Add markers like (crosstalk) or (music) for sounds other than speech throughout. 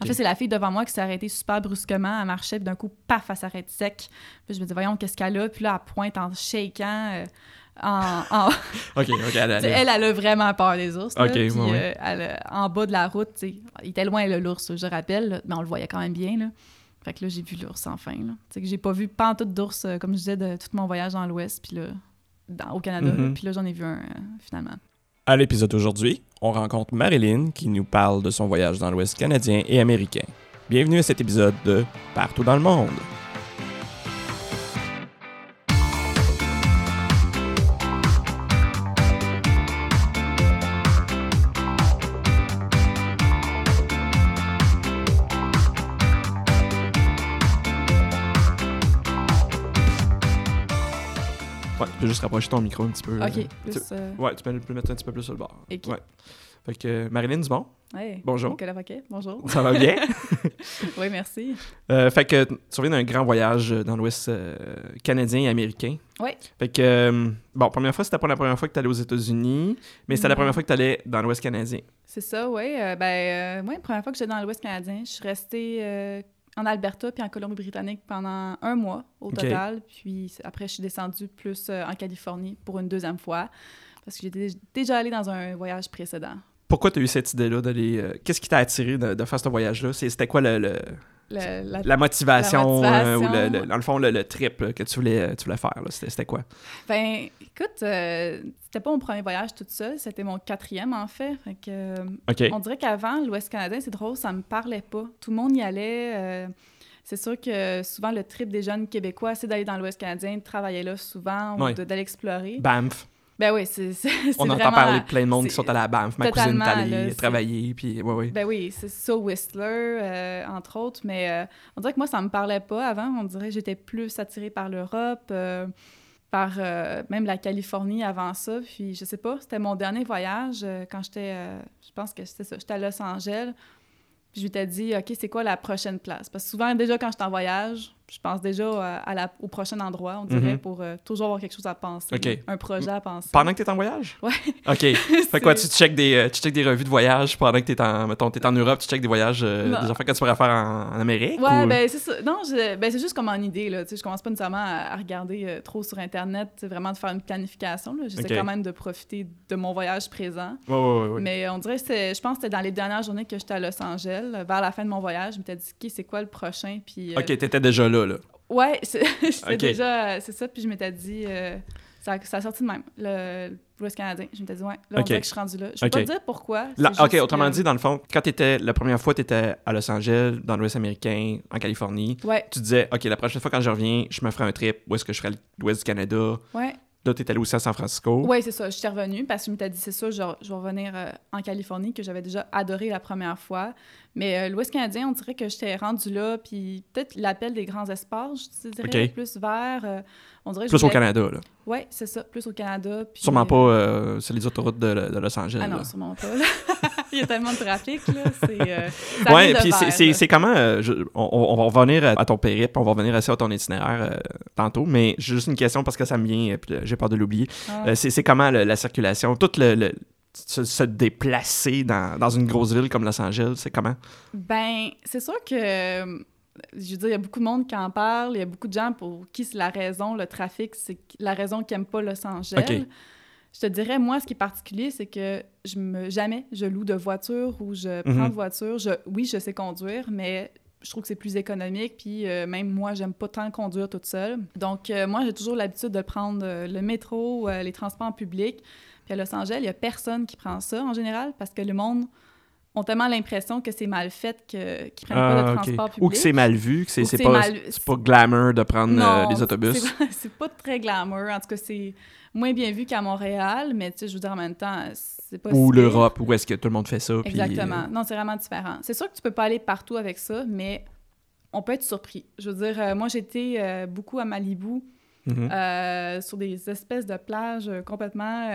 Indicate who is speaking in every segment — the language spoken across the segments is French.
Speaker 1: En fait, c'est la fille devant moi qui s'est arrêtée super brusquement. Elle marchait, puis d'un coup, paf, elle s'arrête sec. Puis je me dis, voyons, qu'est-ce qu'elle a? Puis là, elle pointe en shakant. euh, en, en- (laughs) (laughs)
Speaker 2: OK, OK, elle, elle-
Speaker 1: elle, elle a vraiment peur des ours. là. Puis, euh, elle, en bas de la route, il était loin, là, l'ours, je rappelle, là, mais on le voyait quand même bien. Là. Fait que là, j'ai vu l'ours enfin. Sais, que j'ai pas vu tout d'ours, euh, comme je disais, de tout mon voyage dans l'Ouest, puis là, dans- au Canada.
Speaker 2: Mhm.
Speaker 1: Puis là, j'en ai vu un, euh, finalement.
Speaker 2: À l'épisode d'aujourd'hui, on rencontre Marilyn qui nous parle de son voyage dans l'Ouest canadien et américain. Bienvenue à cet épisode de Partout dans le monde. Juste rapprocher ton micro un petit peu.
Speaker 1: OK,
Speaker 2: euh,
Speaker 1: plus... euh,
Speaker 2: Ouais, tu peux le mettre un petit peu plus sur le bord.
Speaker 1: Ok.
Speaker 2: Ouais. Fait que euh, Marilyn Dumont,
Speaker 1: hey,
Speaker 2: bonjour.
Speaker 1: Nicolas Paquet, bonjour.
Speaker 2: Ça va bien? (laughs)
Speaker 1: oui, merci.
Speaker 2: Euh, fait que tu reviens d'un grand voyage dans l'Ouest euh, canadien et américain.
Speaker 1: Ouais.
Speaker 2: Fait que, euh, bon, première fois, c'était pas la première fois que tu allais aux États-Unis, mais c'était la première fois que tu allais dans l'Ouest canadien.
Speaker 1: C'est ça, oui. ben, moi, la première fois que j'étais dans l'Ouest canadien, je suis restée en Alberta puis en Colombie-Britannique pendant un mois au total. Puis après, je suis descendue plus euh, en Californie pour une deuxième fois parce que j'étais déjà allée dans un voyage précédent.
Speaker 2: Pourquoi tu as eu cette idée-là d'aller. euh, Qu'est-ce qui t'a attiré de, de faire ce voyage-là? C'était quoi le, le-
Speaker 1: La-
Speaker 2: la motivation,
Speaker 1: La
Speaker 2: euh, ou le, dans le fond, le, le trip là, que tu voulais, euh, tu voulais faire? C'était quoi?
Speaker 1: Ben, écoute, euh, c'était pas mon premier voyage toute seule, c'était mon quatrième en fait. Fait que. On dirait qu'avant, l'Ouest canadien, c'est drôle, ça me parlait pas. Tout le monde y allait. c'est sûr que souvent, le trip des jeunes Québécois, c'est d'aller dans l'Ouest canadien, de travailler là souvent ou
Speaker 2: Ouais.
Speaker 1: d'aller explorer.
Speaker 2: Banff.
Speaker 1: Ben oui, c'est
Speaker 2: On entend
Speaker 1: vraiment-
Speaker 2: parler de plein de monde qui sont à Banff. Ma cousine est allée
Speaker 1: là,
Speaker 2: travailler, puis ouais, ouais.
Speaker 1: Ben oui, c'est ça, Whistler, euh, entre autres. Mais euh, on dirait que moi, ça me parlait pas avant. On dirait que j'étais plus attirée par l'Europe, euh, par même la Californie avant ça. Puis je sais pas, c'était mon dernier voyage quand j'étais, je pense que c'était ça, j'étais à Los Angeles. Puis je m'étais dit, OK, c'est quoi la prochaine place? Parce que souvent, déjà, quand je suis en voyage, je pense déjà à, la- au prochain endroit, on dirait,
Speaker 2: Mhm.
Speaker 1: pour euh, toujours avoir quelque chose à penser. Un projet à penser.
Speaker 2: Pendant que t'es en voyage?
Speaker 1: Ouais.
Speaker 2: OK. (laughs) Fait quoi, tu checkes des, euh, tu checkes des revues de voyage pendant que t'es en, mettons, en Europe, tu checkes des voyages, euh, des affaires que tu pourrais faire en, en Amérique?
Speaker 1: Ouais,
Speaker 2: ou-
Speaker 1: ben c'est ça. Non, ben, c'est juste comme en idée, là. Tu sais, je commence pas nécessairement à, à regarder euh, trop sur Internet, tu vraiment de faire une planification, là. J'essaie quand même de profiter de mon voyage présent.
Speaker 2: Ouais, ouais, ouais.
Speaker 1: Mais on dirait je pense que c'était dans les dernières journées que j'étais à Los Angeles, euh, vers la fin de mon voyage, je m'étais dit, OK, c'est quoi le prochain? Puis, euh,
Speaker 2: OK, t'étais déjà là, là.
Speaker 1: ouais, (laughs)
Speaker 2: Ok.
Speaker 1: déjà, c'est ça. Puis je m'étais dit, euh, ça, ça a sorti de même, le l'Ouest canadien. Je m'étais dit, ouais, là, on
Speaker 2: Ok.
Speaker 1: dirait que je suis rendue là. Je peux pas te dire pourquoi.
Speaker 2: OK, autrement
Speaker 1: que-
Speaker 2: dit, dans le fond, quand t'étais, la première fois, t'étais à Los Angeles, dans l'Ouest américain, en Californie,
Speaker 1: Ouais,
Speaker 2: tu disais, OK, la prochaine fois quand je reviens, je me ferai un trip, où est-ce que je ferai l'Ouest du Canada?
Speaker 1: ouais.
Speaker 2: Là, t'es allé aussi à San Francisco.
Speaker 1: Oui, c'est ça. Je suis revenue parce que je m'étais dit, c'est ça, je, je vais revenir euh, en Californie, que j'avais déjà adoré la première fois. Mais euh, l'Ouest canadien, on dirait que j'étais rendue là, puis peut-être l'appel des grands espaces, je dirais, plus vers. euh, on dirait
Speaker 2: Plus au Canada, là.
Speaker 1: Ouais, c'est ça, plus au Canada. puis,
Speaker 2: Sûrement pas sur les autoroutes de, de Los Angeles.
Speaker 1: Ah non,
Speaker 2: là.
Speaker 1: sûrement pas. là. (laughs) Il y a tellement de trafic, là. C'est. euh,
Speaker 2: Ouais, puis c'est- comment. euh, je- on, on va revenir à, ton périple, on va revenir assez à ton itinéraire euh, tantôt, mais j'ai juste une question parce que ça me vient, j'ai peur de l'oublier.
Speaker 1: Ah.
Speaker 2: C'est comment le- la circulation, tout le. le- se, se déplacer dans, dans une grosse ville comme Los Angeles, c'est comment?
Speaker 1: Ben, c'est sûr que, je veux dire, il y a beaucoup de monde qui en parle, il y a beaucoup de gens pour qui c'est la raison, le trafic, c'est la raison qui n'aiment pas Los Angeles. Je te dirais, moi, ce qui est particulier, c'est que je me, jamais je loue de voiture ou je prends
Speaker 2: Mhm.
Speaker 1: de voiture. Je, oui, je sais conduire, mais je trouve que c'est plus économique. Puis euh, même moi, j'aime pas tant conduire toute seule. Donc, euh, moi, j'ai toujours l'habitude de prendre euh, le métro, les transports en public. Puis à Los Angeles, il y a personne qui prend ça en général parce que le monde ont tellement l'impression que c'est mal fait que, qu'ils prennent pas de
Speaker 2: Ah,
Speaker 1: transport public.
Speaker 2: Ou que c'est mal vu, que c'est c'est
Speaker 1: c'est
Speaker 2: pas,
Speaker 1: mal-
Speaker 2: c'est pas glamour de prendre euh,
Speaker 1: Non,
Speaker 2: les autobus. (laughs)
Speaker 1: c'est- C'est pas très glamour. En tout cas, c'est moins bien vu qu'à Montréal, mais tu sais, je veux dire, en même temps, c'est pas
Speaker 2: Ou
Speaker 1: si
Speaker 2: l'Europe, où est-ce que tout le monde fait ça.
Speaker 1: Exactement.
Speaker 2: euh,
Speaker 1: Non, c'est vraiment différent. C'est sûr que tu peux pas aller partout avec ça, mais on peut être surpris. Je veux dire, euh, moi, j'étais euh, beaucoup à Malibu,
Speaker 2: mhm.
Speaker 1: euh, sur des espèces de plages complètement,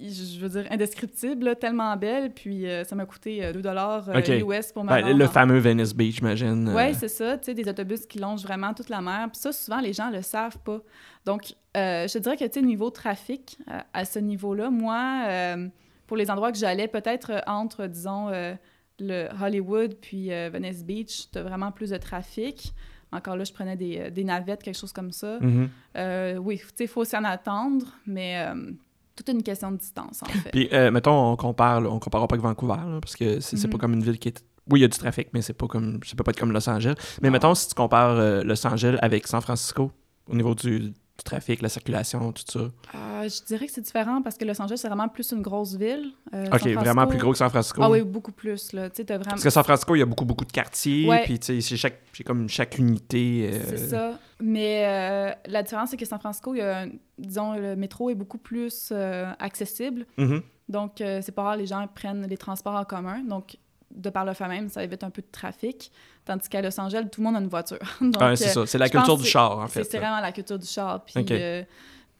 Speaker 1: je veux dire, indescriptibles, là, tellement belles. Puis euh, ça m'a coûté euh, 2 dollars
Speaker 2: Ok.
Speaker 1: US pour me
Speaker 2: Ben, le fameux Venice Beach, j'imagine. euh,
Speaker 1: Ouais, c'est ça, tu sais, des autobus qui longent vraiment toute la mer. Puis ça, souvent, les gens le savent pas. Donc, euh, je te dirais que, tu sais, niveau trafic, euh, à ce niveau-là, moi, euh, pour les endroits que j'allais, peut-être euh, entre, disons, euh, le Hollywood puis euh, Venice Beach, t'as vraiment plus de trafic. Encore là, je prenais des, euh, des navettes, quelque chose comme ça.
Speaker 2: Mhm.
Speaker 1: Euh, oui, tu sais, il faut s'en attendre, mais euh, toute une question de distance, en fait.
Speaker 2: Puis, euh, mettons, on compare, là, on comparera pas avec Vancouver, là, parce que c'est c'est pas
Speaker 1: Mhm.
Speaker 2: comme une ville qui est. Oui, il y a du trafic, mais c'est pas comme. Ça peut pas être comme Los Angeles. Mais
Speaker 1: Non.
Speaker 2: mettons, si tu compares euh, Los Angeles avec San Francisco, au niveau du, du trafic, la circulation, tout ça?
Speaker 1: Euh, je dirais que c'est différent parce que Los Angeles, c'est vraiment plus une grosse ville. Euh,
Speaker 2: Ok,
Speaker 1: San
Speaker 2: vraiment
Speaker 1: Francisco-
Speaker 2: plus gros que San Francisco.
Speaker 1: Ah oui, beaucoup plus, là. T'as vraiment...
Speaker 2: Parce que San Francisco, il y a beaucoup, beaucoup de quartiers,
Speaker 1: Ouais.
Speaker 2: puis tu sais, c'est chaque, comme chaque unité. euh,
Speaker 1: C'est ça. Mais la différence, c'est que San Francisco, il y a, un- disons, le métro est beaucoup plus accessible.
Speaker 2: mhm.
Speaker 1: Donc, euh, c'est pas rare, les gens prennent les transports en commun. Donc, de par le fait même, ça évite un peu de trafic. Tandis qu'à Los Angeles, tout le monde a une voiture. (laughs) Donc,
Speaker 2: Ouais, c'est
Speaker 1: euh,
Speaker 2: ça. C'est la culture du char, en fait.
Speaker 1: c'est vraiment la culture du char. Puis euh,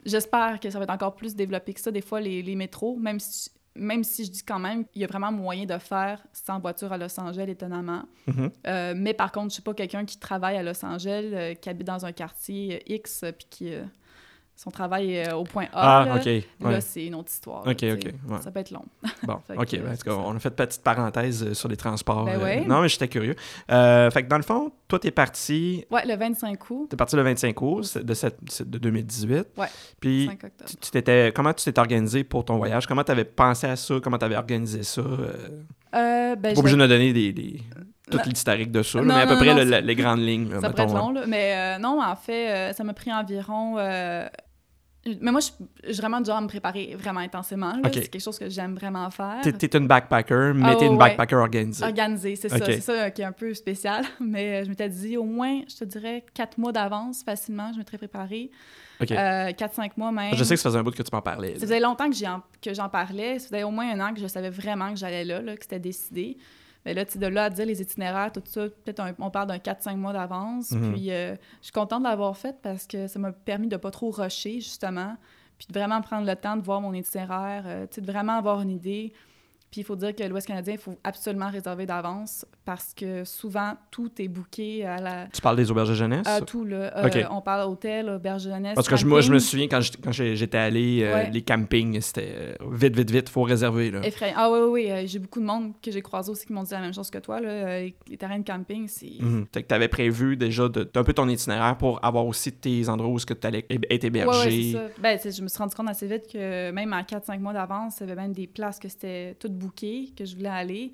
Speaker 1: j'espère que ça va être encore plus développé que ça. Des fois, les, les métros, même si, même si je dis quand même qu'il y a vraiment moyen de faire sans voiture à Los Angeles, étonnamment.
Speaker 2: Mhm.
Speaker 1: Euh, mais par contre, je suis pas quelqu'un qui travaille à Los Angeles, euh, qui habite dans un quartier X, puis qui son travail euh, au point A.
Speaker 2: Ah,
Speaker 1: là.
Speaker 2: ouais.
Speaker 1: Là, c'est une autre histoire.
Speaker 2: Ok, ok, ouais.
Speaker 1: Ça peut être long. (laughs)
Speaker 2: Bon, (laughs) ok.
Speaker 1: que,
Speaker 2: ben, en tout cas,
Speaker 1: c'est ça.
Speaker 2: on a fait une petite parenthèse euh, sur les transports.
Speaker 1: Ben
Speaker 2: euh. Non, mais j'étais curieux. Euh, fait que dans le fond, toi, t'es parti.
Speaker 1: Ouais, le 25 août,
Speaker 2: T'es parti le 25 août de, cette, de 2018.
Speaker 1: Ouais.
Speaker 2: Puis,
Speaker 1: 5 octobre.
Speaker 2: tu, t'étais, comment tu t'es organisé pour ton voyage? Comment t'avais pensé à ça? Comment t'avais organisé ça? Euh,
Speaker 1: ben,
Speaker 2: pas obligé de me donner des, des, tout l'historique de ça, là,
Speaker 1: Non,
Speaker 2: mais à peu
Speaker 1: non,
Speaker 2: près
Speaker 1: non,
Speaker 2: le- les grandes lignes.
Speaker 1: Ça pourrait être
Speaker 2: mettons,
Speaker 1: long, là. Mais euh, non, en fait, euh, ça m'a pris environ... euh, Mais moi, je suis vraiment du genre à me préparer vraiment intensément. C'est quelque chose que j'aime vraiment faire.
Speaker 2: T'es, t'es une backpacker, mais
Speaker 1: Ah,
Speaker 2: t'es une
Speaker 1: ouais,
Speaker 2: backpacker organisée.
Speaker 1: Organisé, c'est ça. C'est ça qui est un peu spécial. (laughs) Mais je m'étais dit, au moins, je te dirais, quatre mois d'avance, facilement, je m'étais préparée.
Speaker 2: Ok.
Speaker 1: Euh, quatre, cinq mois même.
Speaker 2: Je sais que ça faisait un bout que tu m'en parlais. là.
Speaker 1: Ça faisait longtemps que j'en parlais. Ça faisait au moins un an que je savais vraiment que j'allais là, là, que c'était décidé. Mais là, de là à dire les itinéraires, tout ça, peut-être on parle d'un 4-5 mois d'avance.
Speaker 2: Mhm.
Speaker 1: Puis euh, je suis contente de l'avoir fait parce que ça m'a permis de pas trop rusher, justement. Puis de vraiment prendre le temps de voir mon itinéraire, euh, de vraiment avoir une idée. Puis il faut dire que l'Ouest canadien, il faut absolument réserver d'avance parce que souvent, tout est booké à la...
Speaker 2: Tu parles des auberges de jeunesse?
Speaker 1: À tout, là. Euh. On parle hôtel, auberge de jeunesse,
Speaker 2: Parce que moi, je me souviens quand j'étais, allé, euh,
Speaker 1: Ouais.
Speaker 2: les campings, c'était euh, vite, vite, vite, faut réserver. Là.
Speaker 1: Effrayant. Ah oui, oui, oui. J'ai beaucoup de monde que j'ai croisé aussi qui m'ont dit la même chose que toi. Là. Les, terrains de camping, c'est...
Speaker 2: Que tu avais prévu déjà de, d'un peu ton itinéraire pour avoir aussi tes endroits où tu allais être hébergé.
Speaker 1: ouais, c'est ça. Ben, je me suis rendu compte assez vite que même à 4-5 mois d'avance, il y avait même des places que c'était toutes bookées, que je voulais aller.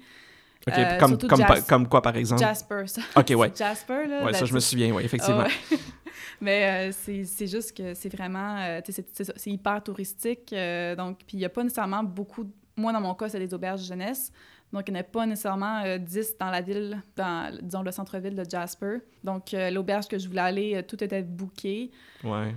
Speaker 1: Euh,
Speaker 2: comme,
Speaker 1: surtout
Speaker 2: comme,
Speaker 1: Jas-
Speaker 2: pa- comme quoi, par exemple?
Speaker 1: Jasper, ça.
Speaker 2: Ok, ouais. (laughs)
Speaker 1: Jasper, là.
Speaker 2: Ouais, ça, je me souviens, oui, effectivement.
Speaker 1: Ouais. (laughs) Mais euh, c'est c'est juste que c'est vraiment... euh, c'est- hyper touristique. euh, donc, puis il n'y a pas nécessairement beaucoup... de- Moi, dans mon cas, c'est des auberges jeunesse. Donc, il n'y en a pas nécessairement euh, 10 dans la ville, dans, disons, le centre-ville de Jasper. Donc, l'auberge que je voulais aller, tout était booké.
Speaker 2: Ouais.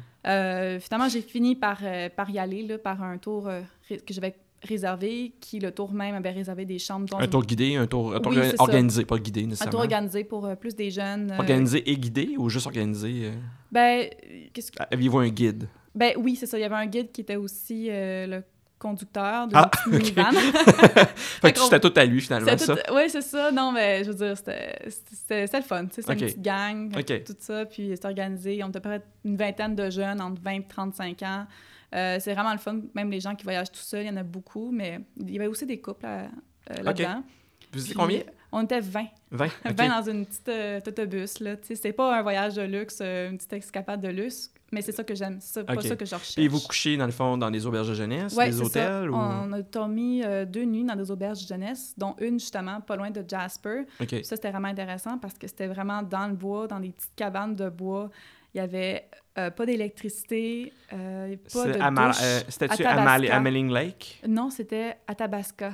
Speaker 1: Finalement, j'ai fini par, par y aller, là, par un tour que j'avais réservé, qui, le tour même, avait réservé des chambres. dont
Speaker 2: Un tour guidé, un tour, un tour
Speaker 1: Oui, c'est ça.
Speaker 2: organisé, pas guidé
Speaker 1: un
Speaker 2: nécessairement.
Speaker 1: tour organisé pour euh, plus des jeunes. euh,
Speaker 2: Organisé et guidé ou juste organisé? euh?
Speaker 1: Ben, qu'est-ce que...
Speaker 2: Aviez-vous un guide?
Speaker 1: ben oui, c'est ça. Il y avait un guide qui était aussi le conducteur de
Speaker 2: Ah,
Speaker 1: minivan. (laughs) (laughs)
Speaker 2: Fait que c'était tout à lui, finalement, ça.
Speaker 1: tout- Oui, c'est ça. Non, mais je veux dire, c'était le fun. C'était
Speaker 2: Ok.
Speaker 1: une petite gang, tout ça. Puis c'était organisé. On était à peu près une vingtaine de jeunes entre 20 et 35 ans. Euh, c'est vraiment le fun. Même les gens qui voyagent tout seuls, il y en a beaucoup. Mais il y avait aussi des couples euh, là-dedans.
Speaker 2: Vous étiez combien?
Speaker 1: On était 20.
Speaker 2: 20?
Speaker 1: 20 dans une petite euh, autobus. Là. C'était pas un voyage de luxe, une petite escapade de luxe. Mais c'est ça que j'aime. C'est pas ça que je recherche.
Speaker 2: Puis vous couchez, dans le fond, dans des auberges de jeunesse,
Speaker 1: Ouais,
Speaker 2: des
Speaker 1: c'est ça.
Speaker 2: hôtels? Ou...
Speaker 1: On a dormi euh, deux nuits dans des auberges de jeunesse, dont une justement pas loin de Jasper. Ça, c'était vraiment intéressant parce que c'était vraiment dans le bois, dans des petites cabanes de bois. Il y avait euh, pas d'électricité, euh, pas de douche.
Speaker 2: euh, C'était-tu
Speaker 1: à
Speaker 2: à, Mal-
Speaker 1: Tabasca.
Speaker 2: à Melling Lake?
Speaker 1: Non, c'était à Tabasca.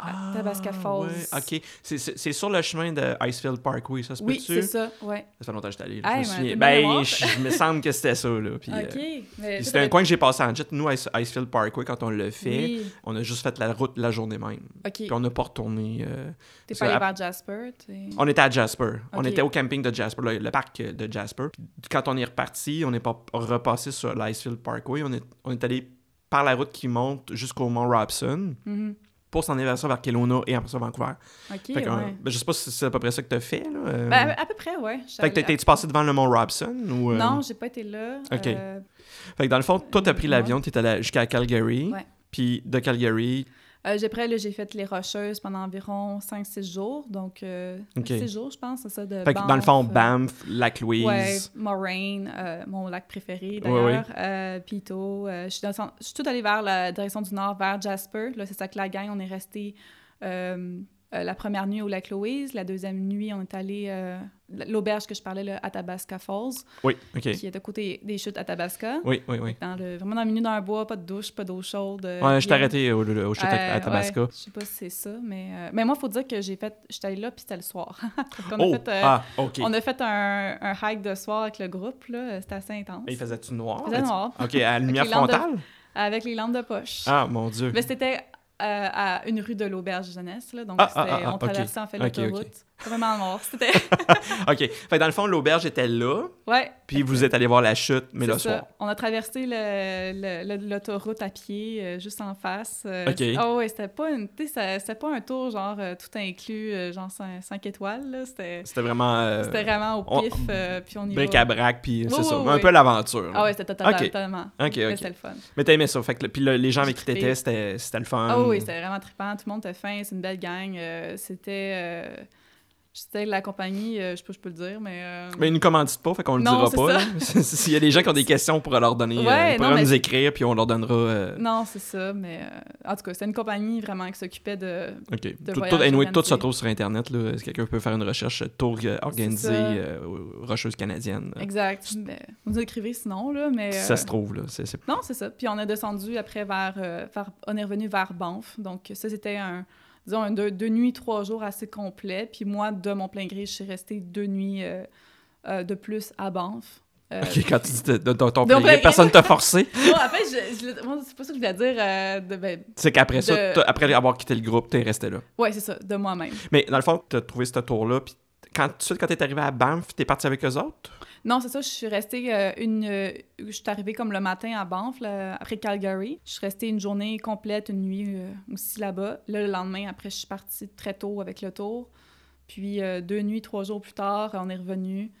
Speaker 2: Ah,
Speaker 1: À Tabasca Falls.
Speaker 2: ouais, OK. C'est- sur le chemin de Icefield Parkway, ça se
Speaker 1: Oui,
Speaker 2: peut-tu?
Speaker 1: c'est ça, ouais.
Speaker 2: Ça fait longtemps que j'étais allé. là,
Speaker 1: Hey,
Speaker 2: je me souviens. Ben, je, me semble que c'était ça, là. Puis,
Speaker 1: OK.
Speaker 2: euh, c'était un coin que j'ai passé en jet. Nous, Ice- Icefield Parkway, quand on l'a fait,
Speaker 1: Oui,
Speaker 2: on a juste fait la route la journée même.
Speaker 1: OK.
Speaker 2: Puis on n'a pas retourné. euh,
Speaker 1: T'es pas allé
Speaker 2: à-
Speaker 1: vers Jasper,
Speaker 2: On était à Jasper. On était au camping de Jasper, le, le parc de Jasper. Puis quand on est reparti, on n'est pas repassé sur l'Icefield Parkway. On est, on est allé par la route qui monte jusqu'au Mont Robson
Speaker 1: Mhm.
Speaker 2: Pour s'en aller vers ça vers Kelowna et après ça Vancouver.
Speaker 1: OK,
Speaker 2: Fait que, euh,
Speaker 1: ouais.
Speaker 2: ben, je sais pas si c'est à peu près ça que tu as fait. Là, euh.
Speaker 1: Ben, à peu près, ouais.
Speaker 2: Fait que t'es-tu passé devant le Mont Robson? Ou, euh,
Speaker 1: Non, j'ai pas été là.
Speaker 2: Ok.
Speaker 1: Euh,
Speaker 2: Fait que dans le fond, toi, t'as pris
Speaker 1: Ouais.
Speaker 2: l'avion, t'es allé jusqu'à Calgary.
Speaker 1: Ouais.
Speaker 2: Puis de Calgary,
Speaker 1: Euh, j'ai- après, là, j'ai fait les Rocheuses pendant environ 5-6 jours. Donc, euh,
Speaker 2: Ok.
Speaker 1: 6 jours, je pense, c'est ça. De
Speaker 2: Fait que dans le fond,
Speaker 1: Banff, euh,
Speaker 2: Banff, Lac-Louise.
Speaker 1: Ouais, Moraine, euh, mon lac préféré d'ailleurs, Pito. je suis dans- je suis tout allée vers la direction du nord, vers Jasper. Là, c'est ça que la gang, on est resté la première nuit au lac Louise. La deuxième nuit, on est allé l'auberge que je parlais, le Athabasca Falls,
Speaker 2: Oui, OK.
Speaker 1: qui est à côté des chutes Athabasca.
Speaker 2: Oui, oui, oui.
Speaker 1: Dans le, vraiment dans le milieu d'un bois, pas de douche, pas d'eau chaude. euh,
Speaker 2: Ouais, je t'ai arrêté au, au, au chute à- à
Speaker 1: Euh,
Speaker 2: Tabasco.
Speaker 1: ouais, je sais pas si c'est ça, mais, euh, mais moi, il faut dire que j'ai fait. J'étais allée là, puis c'était le soir. (laughs) On,
Speaker 2: Oh,
Speaker 1: a fait, euh,
Speaker 2: ah, OK.
Speaker 1: on a fait un, un hike de soir avec le groupe, là. C'était assez intense.
Speaker 2: Et il faisait-tu noir?
Speaker 1: Il faisait noir.
Speaker 2: OK, à la lumière
Speaker 1: de-
Speaker 2: frontale?
Speaker 1: Avec les lampes de poche.
Speaker 2: Ah, mon Dieu.
Speaker 1: Mais c'était à une rue de l'auberge jeunesse, là. Donc,
Speaker 2: Ah,
Speaker 1: c'était-
Speaker 2: ah, ah,
Speaker 1: on
Speaker 2: ok.
Speaker 1: traversait en fait
Speaker 2: Ok, ok.
Speaker 1: Vraiment noir. C'était. (laughs)
Speaker 2: OK. Fait dans le fond, l'auberge était là,
Speaker 1: ouais.
Speaker 2: puis vous êtes allé voir la chute, mais le soir.
Speaker 1: On a traversé l'autoroute à pied, euh, juste en face. euh,
Speaker 2: Ok.
Speaker 1: Ah ouais, c'était pas, une, ça- c'était pas un tour genre euh, tout inclus, genre 5, étoiles. là. C'était
Speaker 2: C'était vraiment
Speaker 1: c'était vraiment au pif, puis on y va.
Speaker 2: bric-à-brac, puis c'est ça.
Speaker 1: oui,
Speaker 2: un peu l'aventure.
Speaker 1: Ah ouais, c'était total-
Speaker 2: Ok.
Speaker 1: totalement.
Speaker 2: OK,
Speaker 1: Mais. C'était le fun.
Speaker 2: Mais t'as aimé ça. Fait que, puis le- les gens avec qui t'étais, c'était c'était le fun.
Speaker 1: Ah oui, c'était vraiment trippant. Tout le monde était fin. C'est une belle gang. euh, c'était. la compagnie, euh, je sais pas, je peux le dire, mais. euh,
Speaker 2: Mais ils nous commanditent pas, fait qu'on le
Speaker 1: Non,
Speaker 2: dira pas. S'il (laughs) y a des gens qui ont des questions, on pourra leur donner. euh,
Speaker 1: Ouais, non, mais
Speaker 2: nous écrire, puis on leur donnera. euh,
Speaker 1: Non, c'est ça, mais. En tout cas, c'était une compagnie vraiment qui s'occupait de.
Speaker 2: OK.
Speaker 1: de
Speaker 2: Tout, tout, anyway, tout se trouve sur Internet. Là. Si quelqu'un peut faire une recherche tour organisé
Speaker 1: ça.
Speaker 2: aux Rocheuses canadiennes. euh,
Speaker 1: Exact. Mais, vous nous écrivez sinon, là, mais.
Speaker 2: Ça se trouve, là.
Speaker 1: Non, c'est ça. Puis on a descendu après vers, vers- On est revenu vers Banff. Donc, ça, c'était un. Disons, deux, deux nuits, trois jours assez complet. Puis moi, de mon plein gré, je suis restée deux nuits euh, euh, de plus à Banff. Euh,
Speaker 2: OK, quand tu dis de, de- de ton plein gré, personne t'a forcé? (laughs)
Speaker 1: Non, en fait, je, c'est pas ça que je voulais dire. ben,
Speaker 2: C'est qu'après ça, après avoir quitté le groupe, t'es resté là.
Speaker 1: ouais, c'est ça, de moi-même.
Speaker 2: Mais dans le fond, t'as trouvé ce tour-là, puis quand, tout de suite, quand t'es arrivé à Banff, t'es parti avec eux autres?
Speaker 1: Non, c'est ça, je suis restée euh, une... euh, je suis arrivée comme le matin à Banff, là, après Calgary. Je suis restée une journée complète, une nuit euh, aussi là-bas. Là, le lendemain, après, je suis partie très tôt avec le tour. Puis deux nuits, trois jours plus tard, on est revenu.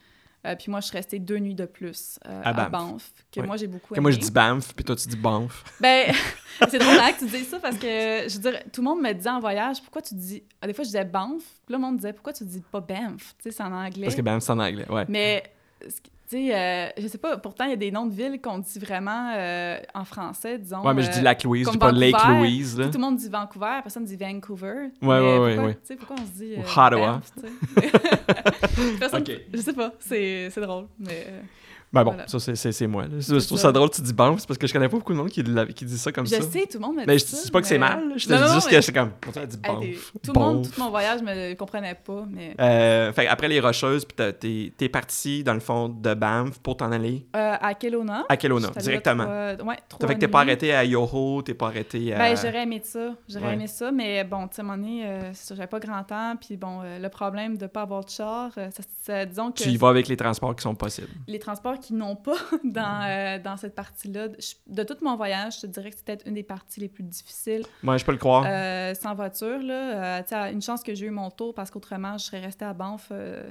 Speaker 1: Puis moi, je suis restée deux nuits de plus
Speaker 2: À
Speaker 1: à,
Speaker 2: Banff.
Speaker 1: Banff, que moi, j'ai beaucoup
Speaker 2: Que
Speaker 1: aimé.
Speaker 2: moi, je dis Banff, puis toi, tu dis Banff.
Speaker 1: Ben, (laughs) (laughs) c'est drôle hein, que tu dises ça parce que, je veux dire, tout le monde me disait en voyage, pourquoi tu dis... ah, Des fois, je disais Banff, puis là, le monde disait, pourquoi tu dis pas Banff? Tu sais, c'est en anglais.
Speaker 2: Parce que Banff, c'est en anglais, ouais.
Speaker 1: Mais, tu sais, euh, je sais pas, pourtant, il y a des noms de villes qu'on dit vraiment euh, en français, disons.
Speaker 2: Ouais, mais je
Speaker 1: euh,
Speaker 2: dis Lac-Louise, je dis pas Lake. Louise, là.
Speaker 1: Tout le monde dit Vancouver, personne dit Vancouver.
Speaker 2: Ouais, ouais, ouais,
Speaker 1: pourquoi,
Speaker 2: ouais.
Speaker 1: Tu sais, pourquoi on se dit. Euh,
Speaker 2: Ottawa. (laughs)
Speaker 1: Personne,
Speaker 2: Ok.
Speaker 1: Je sais pas, c'est c'est drôle. Mais, euh,
Speaker 2: Ben bon,
Speaker 1: Voilà.
Speaker 2: ça, c'est- moi. là. Je trouve
Speaker 1: ça.
Speaker 2: ça drôle, tu dis Banff, c'est parce que je connais pas beaucoup de monde qui, dit ça comme
Speaker 1: je
Speaker 2: ça.
Speaker 1: sais, tout le monde me dit
Speaker 2: Mais je
Speaker 1: ça.
Speaker 2: dis pas que c'est mal, je te
Speaker 1: Non,
Speaker 2: dis
Speaker 1: non,
Speaker 2: juste
Speaker 1: mais-
Speaker 2: que c'est comme. Pourtant, elle dit
Speaker 1: des-
Speaker 2: Banff.
Speaker 1: tout, le monde, tout mon voyage me comprenait pas, mais
Speaker 2: Euh, fait après les Rocheuses, puis t'es parti, dans le fond, de Banff pour t'en aller
Speaker 1: euh, à Kelowna.
Speaker 2: à Kelowna, directement.
Speaker 1: trois- ouais, trois
Speaker 2: fait que t'es pas arrêté à Yoho, t'es pas arrêté à.
Speaker 1: Ben, j'aurais aimé ça. J'aurais
Speaker 2: Ouais.
Speaker 1: aimé ça, mais bon, tu sais, à un moment donné, euh, j'avais pas grand temps. Puis bon, euh, le problème de pas avoir de char, euh, ça, ça- disons que
Speaker 2: Tu y vas avec les transports qui sont possibles.
Speaker 1: les transports qui n'ont pas (laughs) dans, euh, dans cette partie-là, de tout mon voyage, je te dirais que c'était peut-être une des parties les plus difficiles.
Speaker 2: Moi, je peux le croire.
Speaker 1: Euh, sans voiture, là, euh, une chance que j'ai eu mon tour parce qu'autrement, je serais restée à Banff euh,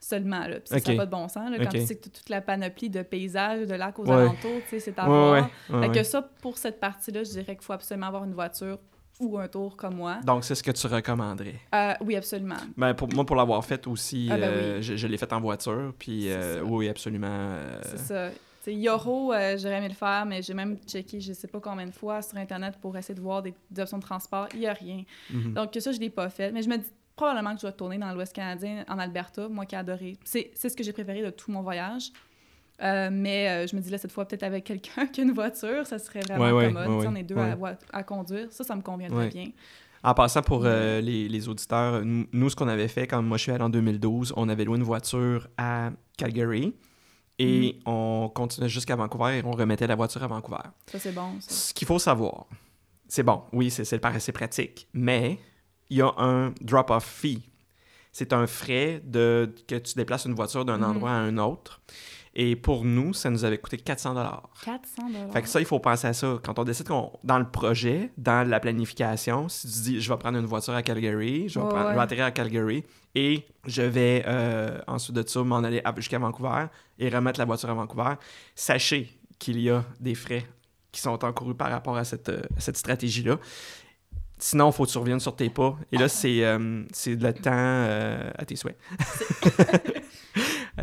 Speaker 1: seulement. Là. Puis ça, n'a pas de bon sens. Là, quand tu sais que toute la panoplie de paysages, de lacs aux
Speaker 2: Ouais.
Speaker 1: alentours, tu sais, c'est à
Speaker 2: ouais,
Speaker 1: voir.
Speaker 2: ouais, ouais,
Speaker 1: Fait
Speaker 2: ouais.
Speaker 1: que ça, pour cette partie-là, je dirais qu'il faut absolument avoir une voiture ou un tour comme moi.
Speaker 2: Donc, c'est ce que tu recommanderais.
Speaker 1: Euh, oui, absolument.
Speaker 2: Ben, pour, moi, pour l'avoir fait aussi,
Speaker 1: Ah, ben
Speaker 2: euh,
Speaker 1: oui.
Speaker 2: je, je l'ai fait en voiture, puis euh, oui, absolument. euh,
Speaker 1: C'est ça. Tu sais, Yoro, euh, j'aurais aimé le faire, mais j'ai même checké je sais pas combien de fois sur Internet pour essayer de voir des, des options de transport. Il n'y a rien.
Speaker 2: mhm.
Speaker 1: Donc ça, je l'ai pas fait. Mais je me dis probablement que je vais tourner dans l'Ouest canadien, en Alberta, moi qui ai adoré. C'est ce que j'ai préféré de tout mon voyage. Euh, mais euh, je me dis là, cette fois, peut-être avec quelqu'un (laughs) qui a une voiture, ça serait vraiment
Speaker 2: Ouais,
Speaker 1: commode.
Speaker 2: ouais, ouais.
Speaker 1: on est deux à, à conduire. Ça, ça me convient très bien.
Speaker 2: En passant pour euh, les, les auditeurs, nous, ce qu'on avait fait quand moi je suis allé en 2012, on avait loué une voiture à Calgary et
Speaker 1: Mm.
Speaker 2: on continuait jusqu'à Vancouver et on remettait la voiture à Vancouver.
Speaker 1: Ça, c'est bon. Ça.
Speaker 2: Ce qu'il faut savoir, c'est bon, oui, c'est c'est assez pratique, mais il y a un drop-off fee. C'est un frais de que tu déplaces une voiture d'un
Speaker 1: Mhm.
Speaker 2: endroit à un autre. Et pour nous, ça nous avait coûté 400 dollars.
Speaker 1: 400 dollars.
Speaker 2: Fait que ça, il faut penser à ça. Quand on décide qu'on, dans le projet, dans la planification, si tu dis je vais prendre une voiture à Calgary, je vais, prendre- je vais
Speaker 1: ouais.
Speaker 2: atterrir à Calgary et je vais euh, ensuite de ça m'en aller jusqu'à Vancouver et remettre la voiture à Vancouver, sachez qu'il y a des frais qui sont encourus par rapport à cette, euh, cette stratégie-là. Sinon, il faut que tu reviennes sur tes pas. Et là, c'est euh, c'est le temps euh, à tes souhaits. (laughs)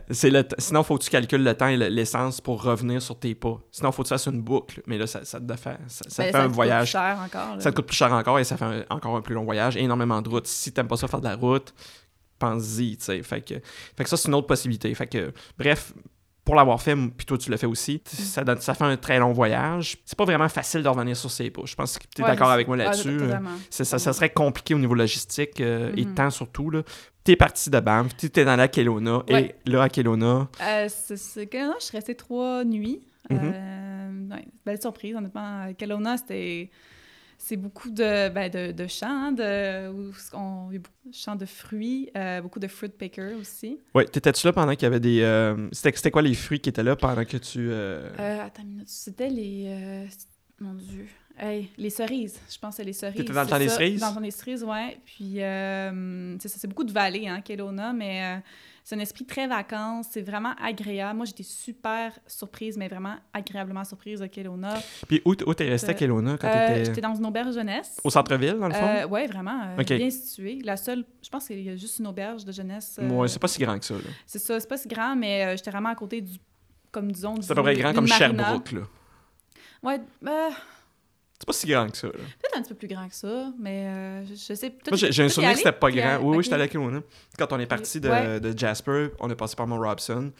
Speaker 2: c'est le Sinon, il faut que tu calcules le temps et le- l'essence pour revenir sur tes pas. Sinon, il faut que tu fasses une boucle. Mais là, ça, ça te fait, ça, ça
Speaker 1: Ben,
Speaker 2: fait un
Speaker 1: te coûte
Speaker 2: voyage.
Speaker 1: cher encore.
Speaker 2: Ça te coûte plus cher encore et ça fait un- encore un plus long voyage et énormément de route. Si t'aimes pas ça faire de la route, pense-y. Fait que, fait que ça, c'est une autre possibilité. Fait que, bref, pour l'avoir fait, puis toi, tu l'as fait aussi,
Speaker 1: Mm.
Speaker 2: ça, donne, ça fait un très long voyage. C'est pas vraiment facile de revenir sur ses pas. Je pense que tu es
Speaker 1: Ouais,
Speaker 2: d'accord avec moi
Speaker 1: ah,
Speaker 2: là-dessus. C'est- ça, ça serait compliqué au niveau logistique euh, et
Speaker 1: Mhm.
Speaker 2: temps surtout. Là. T'es parti de Banff, t'es dans la Kelowna
Speaker 1: Ouais.
Speaker 2: et là, à Kelowna,
Speaker 1: Euh, c'est- c'est Kelowna, je suis restée trois nuits.
Speaker 2: Mhm.
Speaker 1: Euh, ouais, belle surprise, honnêtement. Kelowna, c'était... C'est beaucoup de, ben, de, de champs, hein, de, où on, il y a beaucoup de champs de fruits, euh, beaucoup de fruit pickers aussi.
Speaker 2: ouais, t'étais-tu là pendant qu'il y avait des. euh, C'était c'était quoi les fruits qui étaient là pendant que tu. euh,
Speaker 1: Euh, attends une minute, c'était les... euh, mon Dieu. Hey, les cerises, je pense que c'est les cerises.
Speaker 2: T'étais dans le temps des cerises?
Speaker 1: Dans le temps des cerises, ouais. Puis, euh, c'est ça, c'est beaucoup de vallées, hein, Kelowna, mais euh, c'est un esprit très vacances, c'est vraiment agréable. Moi, j'étais super surprise, mais vraiment agréablement surprise de Kelowna.
Speaker 2: Puis où, t'es resté à
Speaker 1: Euh,
Speaker 2: Kelowna quand
Speaker 1: Euh,
Speaker 2: t'étais.
Speaker 1: J'étais dans une auberge jeunesse.
Speaker 2: Au centre-ville, dans le fond?
Speaker 1: Ouais, vraiment, bien située. La seule, je pense qu'il y a juste une auberge de jeunesse.
Speaker 2: Ouais, c'est pas si grand que ça. là.
Speaker 1: c'est ça, c'est pas si grand, mais j'étais vraiment à côté du, comme disons,
Speaker 2: C'est à peu près grand comme
Speaker 1: marina.
Speaker 2: Sherbrooke, là.
Speaker 1: Ouais, euh,
Speaker 2: C'est pas si grand que ça,
Speaker 1: peut-être un petit peu plus grand que ça, mais euh, je, je sais.
Speaker 2: Moi, j'ai un souvenir que c'était pas grand. Oui, oui, j'étais allé à Kelowna. Quand on est parti de,
Speaker 1: Ouais.
Speaker 2: de Jasper, on est passé par Mont Robson.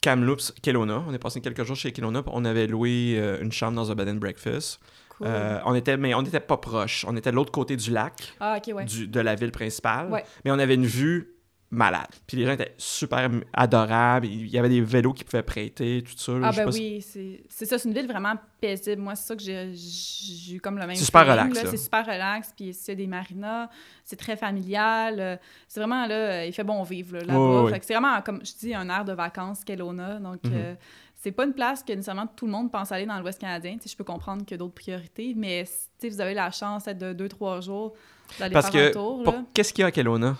Speaker 2: Kamloops, Kelowna. On est passé quelques jours chez Kelowna. On avait loué euh, une chambre dans un bed and breakfast.
Speaker 1: Cool.
Speaker 2: Euh, on était, mais on n'était pas proche. On était de l'autre côté du lac,
Speaker 1: Ah, ok, ouais.
Speaker 2: du- de la ville principale.
Speaker 1: Ouais.
Speaker 2: Mais on avait une vue malade. Puis les gens étaient super adorables. Il y avait des vélos qui pouvaient prêter, tout ça.
Speaker 1: Ah, ben
Speaker 2: pas si-
Speaker 1: oui, c'est c'est ça, c'est une ville vraiment paisible. Moi, c'est ça que j'ai eu comme le même.
Speaker 2: C'est super relax.
Speaker 1: C'est super relax, puis a des marinas, c'est très familial. euh, C'est vraiment, là, il fait bon vivre, là, là-bas. C'est vraiment, comme je dis, un air de vacances, Kelowna. Donc,
Speaker 2: Mhm.
Speaker 1: euh, c'est pas une place que nécessairement tout le monde pense aller dans l'Ouest canadien. Tu sais, je peux comprendre qu'il y a d'autres priorités, mais si vous avez la chance d'être de deux, trois jours d'aller faire
Speaker 2: que
Speaker 1: un tour.
Speaker 2: qu'est-ce qu'il y a à Kelowna?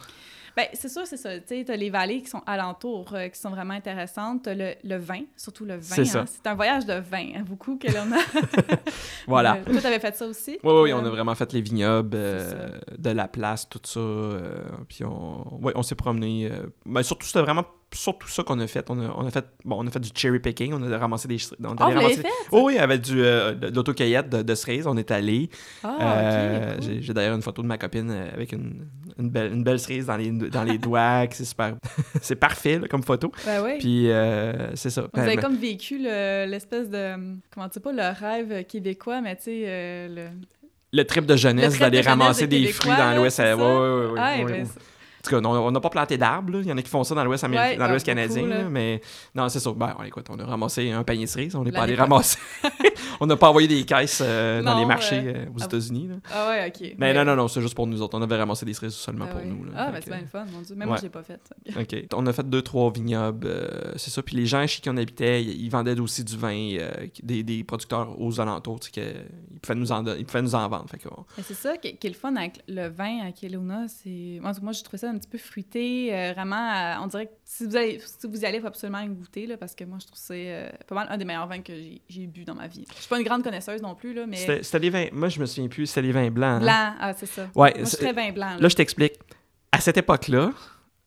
Speaker 1: Ben, c'est sûr, c'est ça. Tu sais, t'as les vallées qui sont alentours, euh, qui sont vraiment intéressantes. T'as le, le vin, surtout le vin.
Speaker 2: C'est ça.
Speaker 1: hein. C'est un voyage de vin, hein, beaucoup que l'on a. (laughs)
Speaker 2: Voilà.
Speaker 1: Euh, toi, t'avais fait ça aussi?
Speaker 2: Oui, oui,
Speaker 1: Euh,
Speaker 2: on a vraiment fait les vignobles, euh, de la place, tout ça. euh, puis on, ouais, on s'est promené. euh, ben, surtout, c'était vraiment surtout ça qu'on a fait. On a, on a fait. Bon, on a fait du cherry picking, on a ramassé des. On
Speaker 1: Ah, l'avez
Speaker 2: ramasser-
Speaker 1: fait?
Speaker 2: Oh oui, avec du, euh, de, de l'autocueillette de, de cerises, on est allé.
Speaker 1: Ah,
Speaker 2: Euh,
Speaker 1: cool.
Speaker 2: J'ai d'ailleurs une photo de ma copine euh, avec une, une, belle, une belle cerise dans les, dans les (laughs) doigts, c'est super. (laughs) c'est parfait là, comme photo.
Speaker 1: Ben oui.
Speaker 2: Puis euh, c'est ça.
Speaker 1: Vous avez
Speaker 2: ben,
Speaker 1: comme vécu le- l'espèce de. Comment tu sais pas, le rêve québécois, mais tu sais, euh, le.
Speaker 2: le trip de jeunesse d'aller ramasser
Speaker 1: des
Speaker 2: fruits dans l'Ouest. ouais, ouais, ouais,
Speaker 1: Ah,
Speaker 2: ouais,
Speaker 1: ben,
Speaker 2: ouais. En tout cas, on n'a pas planté d'arbres. Il y en a qui font ça dans l'Ouest
Speaker 1: Ouais,
Speaker 2: dans l'Ouest canadien.
Speaker 1: là.
Speaker 2: mais non, c'est ça. Ben, on, écoute, on a ramassé un panier de cerises. On n'est pas allé ramasser. (laughs) on n'a pas envoyé des caisses euh, dans les marchés
Speaker 1: euh,
Speaker 2: aux
Speaker 1: ah,
Speaker 2: États-unis.
Speaker 1: Ah ouais, ok.
Speaker 2: Mais non, non, non, c'est juste pour nous autres. On avait ramassé des cerises seulement
Speaker 1: Ah
Speaker 2: pour nous. là.
Speaker 1: Ah, ben c'est bien le fun, mon Dieu. Même moi, je l'ai pas fait. (laughs)
Speaker 2: OK. On a fait deux, trois vignobles, euh, c'est ça. Puis les gens chez qui on habitait, ils ils vendaient aussi du vin, des, des producteurs aux alentours, que ils, pouvaient nous en, ils pouvaient nous en vendre.
Speaker 1: C'est ça qui est le fun avec le vin à Kelowna. Moi, j'ai trouvé ça un petit peu fruité. euh, vraiment, euh, on dirait que si vous, allez, si vous y allez, il faut absolument goûter, là, parce que moi, je trouve que c'est euh, pas mal un des meilleurs vins que j'ai, bu dans ma vie. Je suis pas une grande connaisseuse non plus, là, mais
Speaker 2: C'était vins, moi je me souviens plus, c'était des vins blancs. hein?
Speaker 1: blanc, ah, c'est ça.
Speaker 2: Ouais,
Speaker 1: moi, je suis très vin blanc. Là.
Speaker 2: Là, je t'explique. À cette époque-là,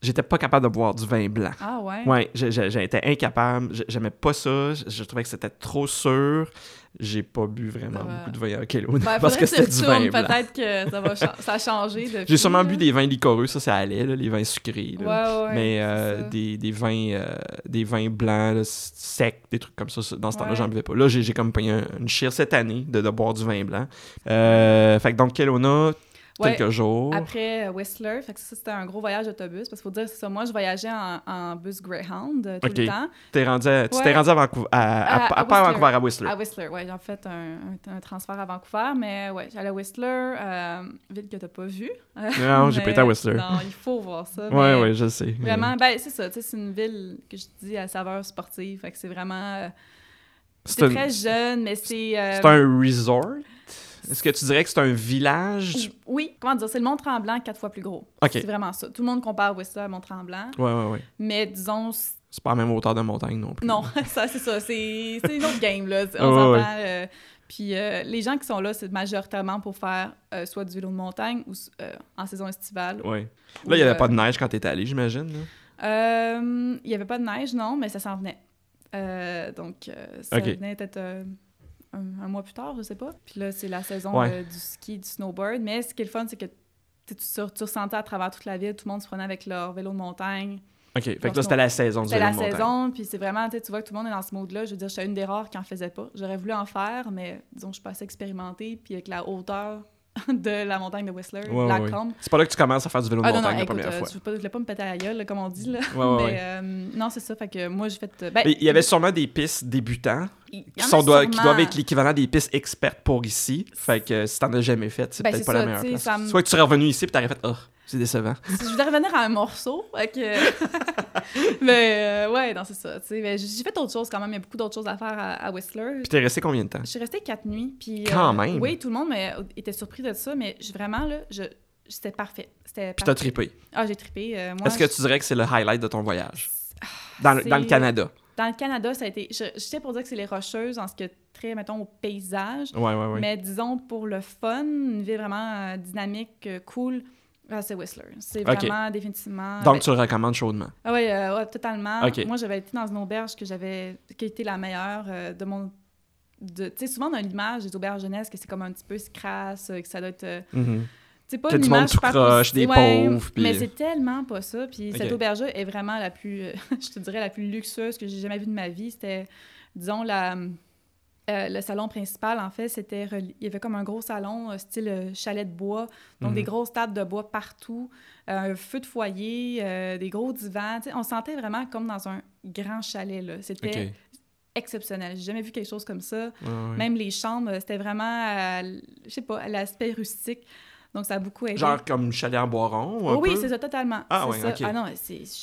Speaker 2: j'étais pas capable de boire du vin blanc.
Speaker 1: Ah ouais?
Speaker 2: Ouais, j'étais incapable. J'ai- J'aimais pas ça. Je, je trouvais que c'était trop sûr. J'ai pas bu vraiment
Speaker 1: va.
Speaker 2: beaucoup de vin à Kelowna
Speaker 1: Ben, (laughs)
Speaker 2: parce que c'était du vin blanc.
Speaker 1: Peut-être que ça, va ça a changé depuis.
Speaker 2: J'ai sûrement bu des vins liquoreux, ça, ça allait, là, les vins sucrés.
Speaker 1: Ouais,
Speaker 2: là.
Speaker 1: ouais,
Speaker 2: Mais euh, des, des vins euh, des vins blancs, là, secs, des trucs comme ça, dans ce temps-là,
Speaker 1: Ouais.
Speaker 2: j'en buvais pas. Là, j'ai comme payé un- une chire cette année de, de boire du vin blanc. Euh, fait que donc, Kelowna,
Speaker 1: Ouais.
Speaker 2: quelques jours.
Speaker 1: Après euh, Whistler, fait que ça, c'était un gros voyage d'autobus. Parce qu'il faut dire, c'est ça, moi, je voyageais en, en bus Greyhound euh, tout le temps.
Speaker 2: T'es rendu à- tu t'es rendu à Vancouver, à, à-
Speaker 1: À-
Speaker 2: pas. Vancouver, à Whistler.
Speaker 1: À Whistler, ouais. J'ai fait un, un- un transfert à Vancouver, mais ouais, j'allais à Whistler, euh, ville que t'as pas vue.
Speaker 2: Non, j'ai pas (laughs) été à Whistler.
Speaker 1: Non, il faut voir ça. Mais
Speaker 2: ouais, je sais.
Speaker 1: Vraiment, ben c'est ça, tu sais, c'est une ville que je dis à saveur sportive, fait que c'est vraiment... euh,
Speaker 2: C'est
Speaker 1: très jeune, mais c'est...
Speaker 2: c'est un resort? Est-ce que tu dirais que c'est un village?
Speaker 1: Oui, comment dire, c'est le Mont-Tremblant quatre fois plus gros. C'est vraiment ça. Tout le monde compare Whistler à Mont-Tremblant,
Speaker 2: Ouais, ouais, ouais.
Speaker 1: mais disons,
Speaker 2: C'est pas la même hauteur de montagne non plus.
Speaker 1: non, (laughs) ça c'est ça, c'est une autre game, là. On
Speaker 2: Ouais, ouais.
Speaker 1: euh, Puis euh, les gens qui sont là, c'est majoritairement pour faire euh, soit du vélo de montagne ou euh, en saison estivale.
Speaker 2: Ouais.
Speaker 1: ou,
Speaker 2: Là, il n'y avait pas de neige quand t'étais allé, j'imagine.
Speaker 1: Il n'y avait pas de neige, non, mais ça s'en venait. Donc, ça venait peut-être un, un mois plus tard, je sais pas. Puis là, c'est la saison
Speaker 2: Ouais.
Speaker 1: euh, du ski, du snowboard. Mais ce qui est le fun, c'est que tu, ressentais à travers toute la ville, tout le monde se prenait avec leur vélo de montagne.
Speaker 2: OK. Fait que là, c'était la saison du vélo
Speaker 1: la saison, puis c'est vraiment, tu vois que tout le monde est dans ce mode-là. Je veux dire, j'étais une des rares qui en faisait pas. J'aurais voulu en faire, mais disons, je suis pas assez expérimentée, puis avec la hauteur (laughs) de la montagne de Whistler,
Speaker 2: Ouais,
Speaker 1: la
Speaker 2: ouais.
Speaker 1: combe.
Speaker 2: C'est pas là que tu commences à faire du vélo de
Speaker 1: Ah non,
Speaker 2: montagne
Speaker 1: non,
Speaker 2: la
Speaker 1: écoute,
Speaker 2: première
Speaker 1: euh,
Speaker 2: fois.
Speaker 1: pas, je voulais pas me péter à la gueule, là, comme on dit, là.
Speaker 2: Ouais, ouais,
Speaker 1: mais euh, non, c'est ça, fait que moi, j'ai fait... euh, ben,
Speaker 2: Il y avait sûrement des pistes débutants qui, sont, doivent, qui doivent être l'équivalent des pistes expertes pour ici. Fait que si t'en as jamais fait, c'est
Speaker 1: Ben,
Speaker 2: peut-être pas la meilleure
Speaker 1: tu
Speaker 2: place. Soit que tu serais revenu ici et t'aurais fait « Oh, c'est décevant.
Speaker 1: Je voulais revenir à un morceau, que... (laughs) mais euh, ouais, non, c'est ça, mais J'ai fait autre chose quand même, il y a beaucoup d'autres choses à faire à, à Whistler. »
Speaker 2: Puis t'es resté combien de temps?
Speaker 1: Je suis restée quatre nuits, puis...
Speaker 2: Quand
Speaker 1: euh,
Speaker 2: même!
Speaker 1: Oui, tout le monde mais, était surpris de ça, mais je- vraiment, là, je... C'était parfait. C'était
Speaker 2: Puis t'as trippé.
Speaker 1: Ah, j'ai trippé. euh, moi,
Speaker 2: Est-ce que tu dirais que c'est le highlight de ton voyage?
Speaker 1: Ah,
Speaker 2: Dans, le- dans le
Speaker 1: c'est-
Speaker 2: Canada.
Speaker 1: Dans le Canada, ça a été... Je, je sais pour dire que c'est les Rocheuses en ce qui a trait, mettons, au paysage.
Speaker 2: Ouais, ouais, ouais.
Speaker 1: Mais disons, pour le fun, une ville vraiment dynamique, cool, ah, c'est Whistler. C'est vraiment définitivement...
Speaker 2: Donc
Speaker 1: ben,
Speaker 2: tu le recommandes chaudement.
Speaker 1: Ah oui, euh, ouais, totalement. Moi, j'avais été dans une auberge que j'avais... qui était la meilleure euh, de mon... Tu sais, souvent, on a l'image des auberges jeunesse que c'est comme un petit peu crasse, euh, que ça doit être... euh,
Speaker 2: Mhm.
Speaker 1: c'est pas
Speaker 2: Que
Speaker 1: une image
Speaker 2: tout croche, des
Speaker 1: Ouais,
Speaker 2: pauvres,
Speaker 1: Mais c'est tellement pas ça. Puis cette
Speaker 2: Ok.
Speaker 1: auberge-là est vraiment la plus, (laughs) je te dirais, la plus luxueuse que j'ai jamais vue de ma vie. C'était, disons, la, euh, le salon principal, en fait, c'était... Il y avait comme un gros salon, euh, style euh, chalet de bois. Donc,
Speaker 2: Mhm.
Speaker 1: des grosses tables de bois partout, euh, un feu de foyer, des gros divans. Tu sais, on se sentait vraiment comme dans un grand chalet, là. C'était
Speaker 2: OK. Ouais,
Speaker 1: exceptionnel. J'ai jamais vu quelque chose comme ça. Même les chambres, c'était vraiment, je sais pas, l'aspect rustique. Donc, ça a beaucoup aidé.
Speaker 2: Genre comme chalet en bois rond, un
Speaker 1: Oh oui,
Speaker 2: peu?
Speaker 1: c'est ça, totalement.
Speaker 2: Ah ouais,
Speaker 1: ça.
Speaker 2: ok.
Speaker 1: Ah non,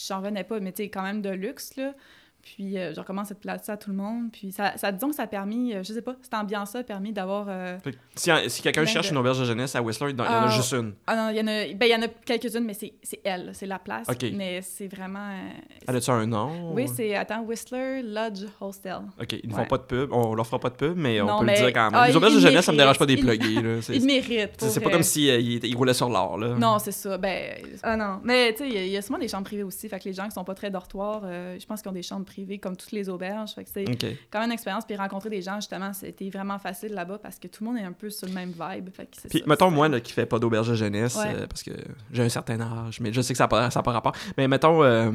Speaker 1: j'en revenais pas, mais tu sais, quand même de luxe, là. Puis, euh, je recommence à te placer ça à tout le monde. Puis, ça, ça disons que ça a permis, euh, je sais pas, cette ambiance-là a permis d'avoir... euh,
Speaker 2: Si, si quelqu'un
Speaker 1: Plein
Speaker 2: cherche
Speaker 1: de-
Speaker 2: une auberge de jeunesse à Whistler, il y en a
Speaker 1: Ah,
Speaker 2: juste une.
Speaker 1: Ah non, il y en a, ben, il y en a quelques-unes, mais c'est c'est elle, c'est la place.
Speaker 2: Ok.
Speaker 1: Mais c'est vraiment... euh,
Speaker 2: Elle a-tu un nom?
Speaker 1: oui, c'est, attends, Whistler Lodge Hostel.
Speaker 2: OK, ils ne
Speaker 1: Ouais.
Speaker 2: font pas de pub. On leur fera pas de pub, mais on
Speaker 1: Non,
Speaker 2: peut
Speaker 1: mais-
Speaker 2: le dire quand même.
Speaker 1: ah,
Speaker 2: les auberges de
Speaker 1: ils
Speaker 2: jeunesse, ça me dérange pas des
Speaker 1: méritent.
Speaker 2: plugger. là. (laughs) C'est
Speaker 1: Il mérite.
Speaker 2: c'est- c'est pas comme s'il il, il roulait sur l'or. là.
Speaker 1: Non, c'est ça. Ben, ah non. Mais tu sais, il y a- il y, a souvent des chambres privées aussi. Fait que les gens qui sont pas très dortoirs, euh, je pense qu'ils ont des chambres comme toutes les auberges. Fait que c'est quand même une expérience. Puis rencontrer des gens, justement, c'était vraiment facile là-bas parce que tout le monde est un peu sur le même vibe. Fait que c'est
Speaker 2: Puis,
Speaker 1: ça,
Speaker 2: mettons, moi, là, qui fais pas d'auberge de jeunesse,
Speaker 1: Ouais.
Speaker 2: euh, parce que j'ai un certain âge, mais je sais que ça n'a pas, ça pas rapport. Mais mettons, euh,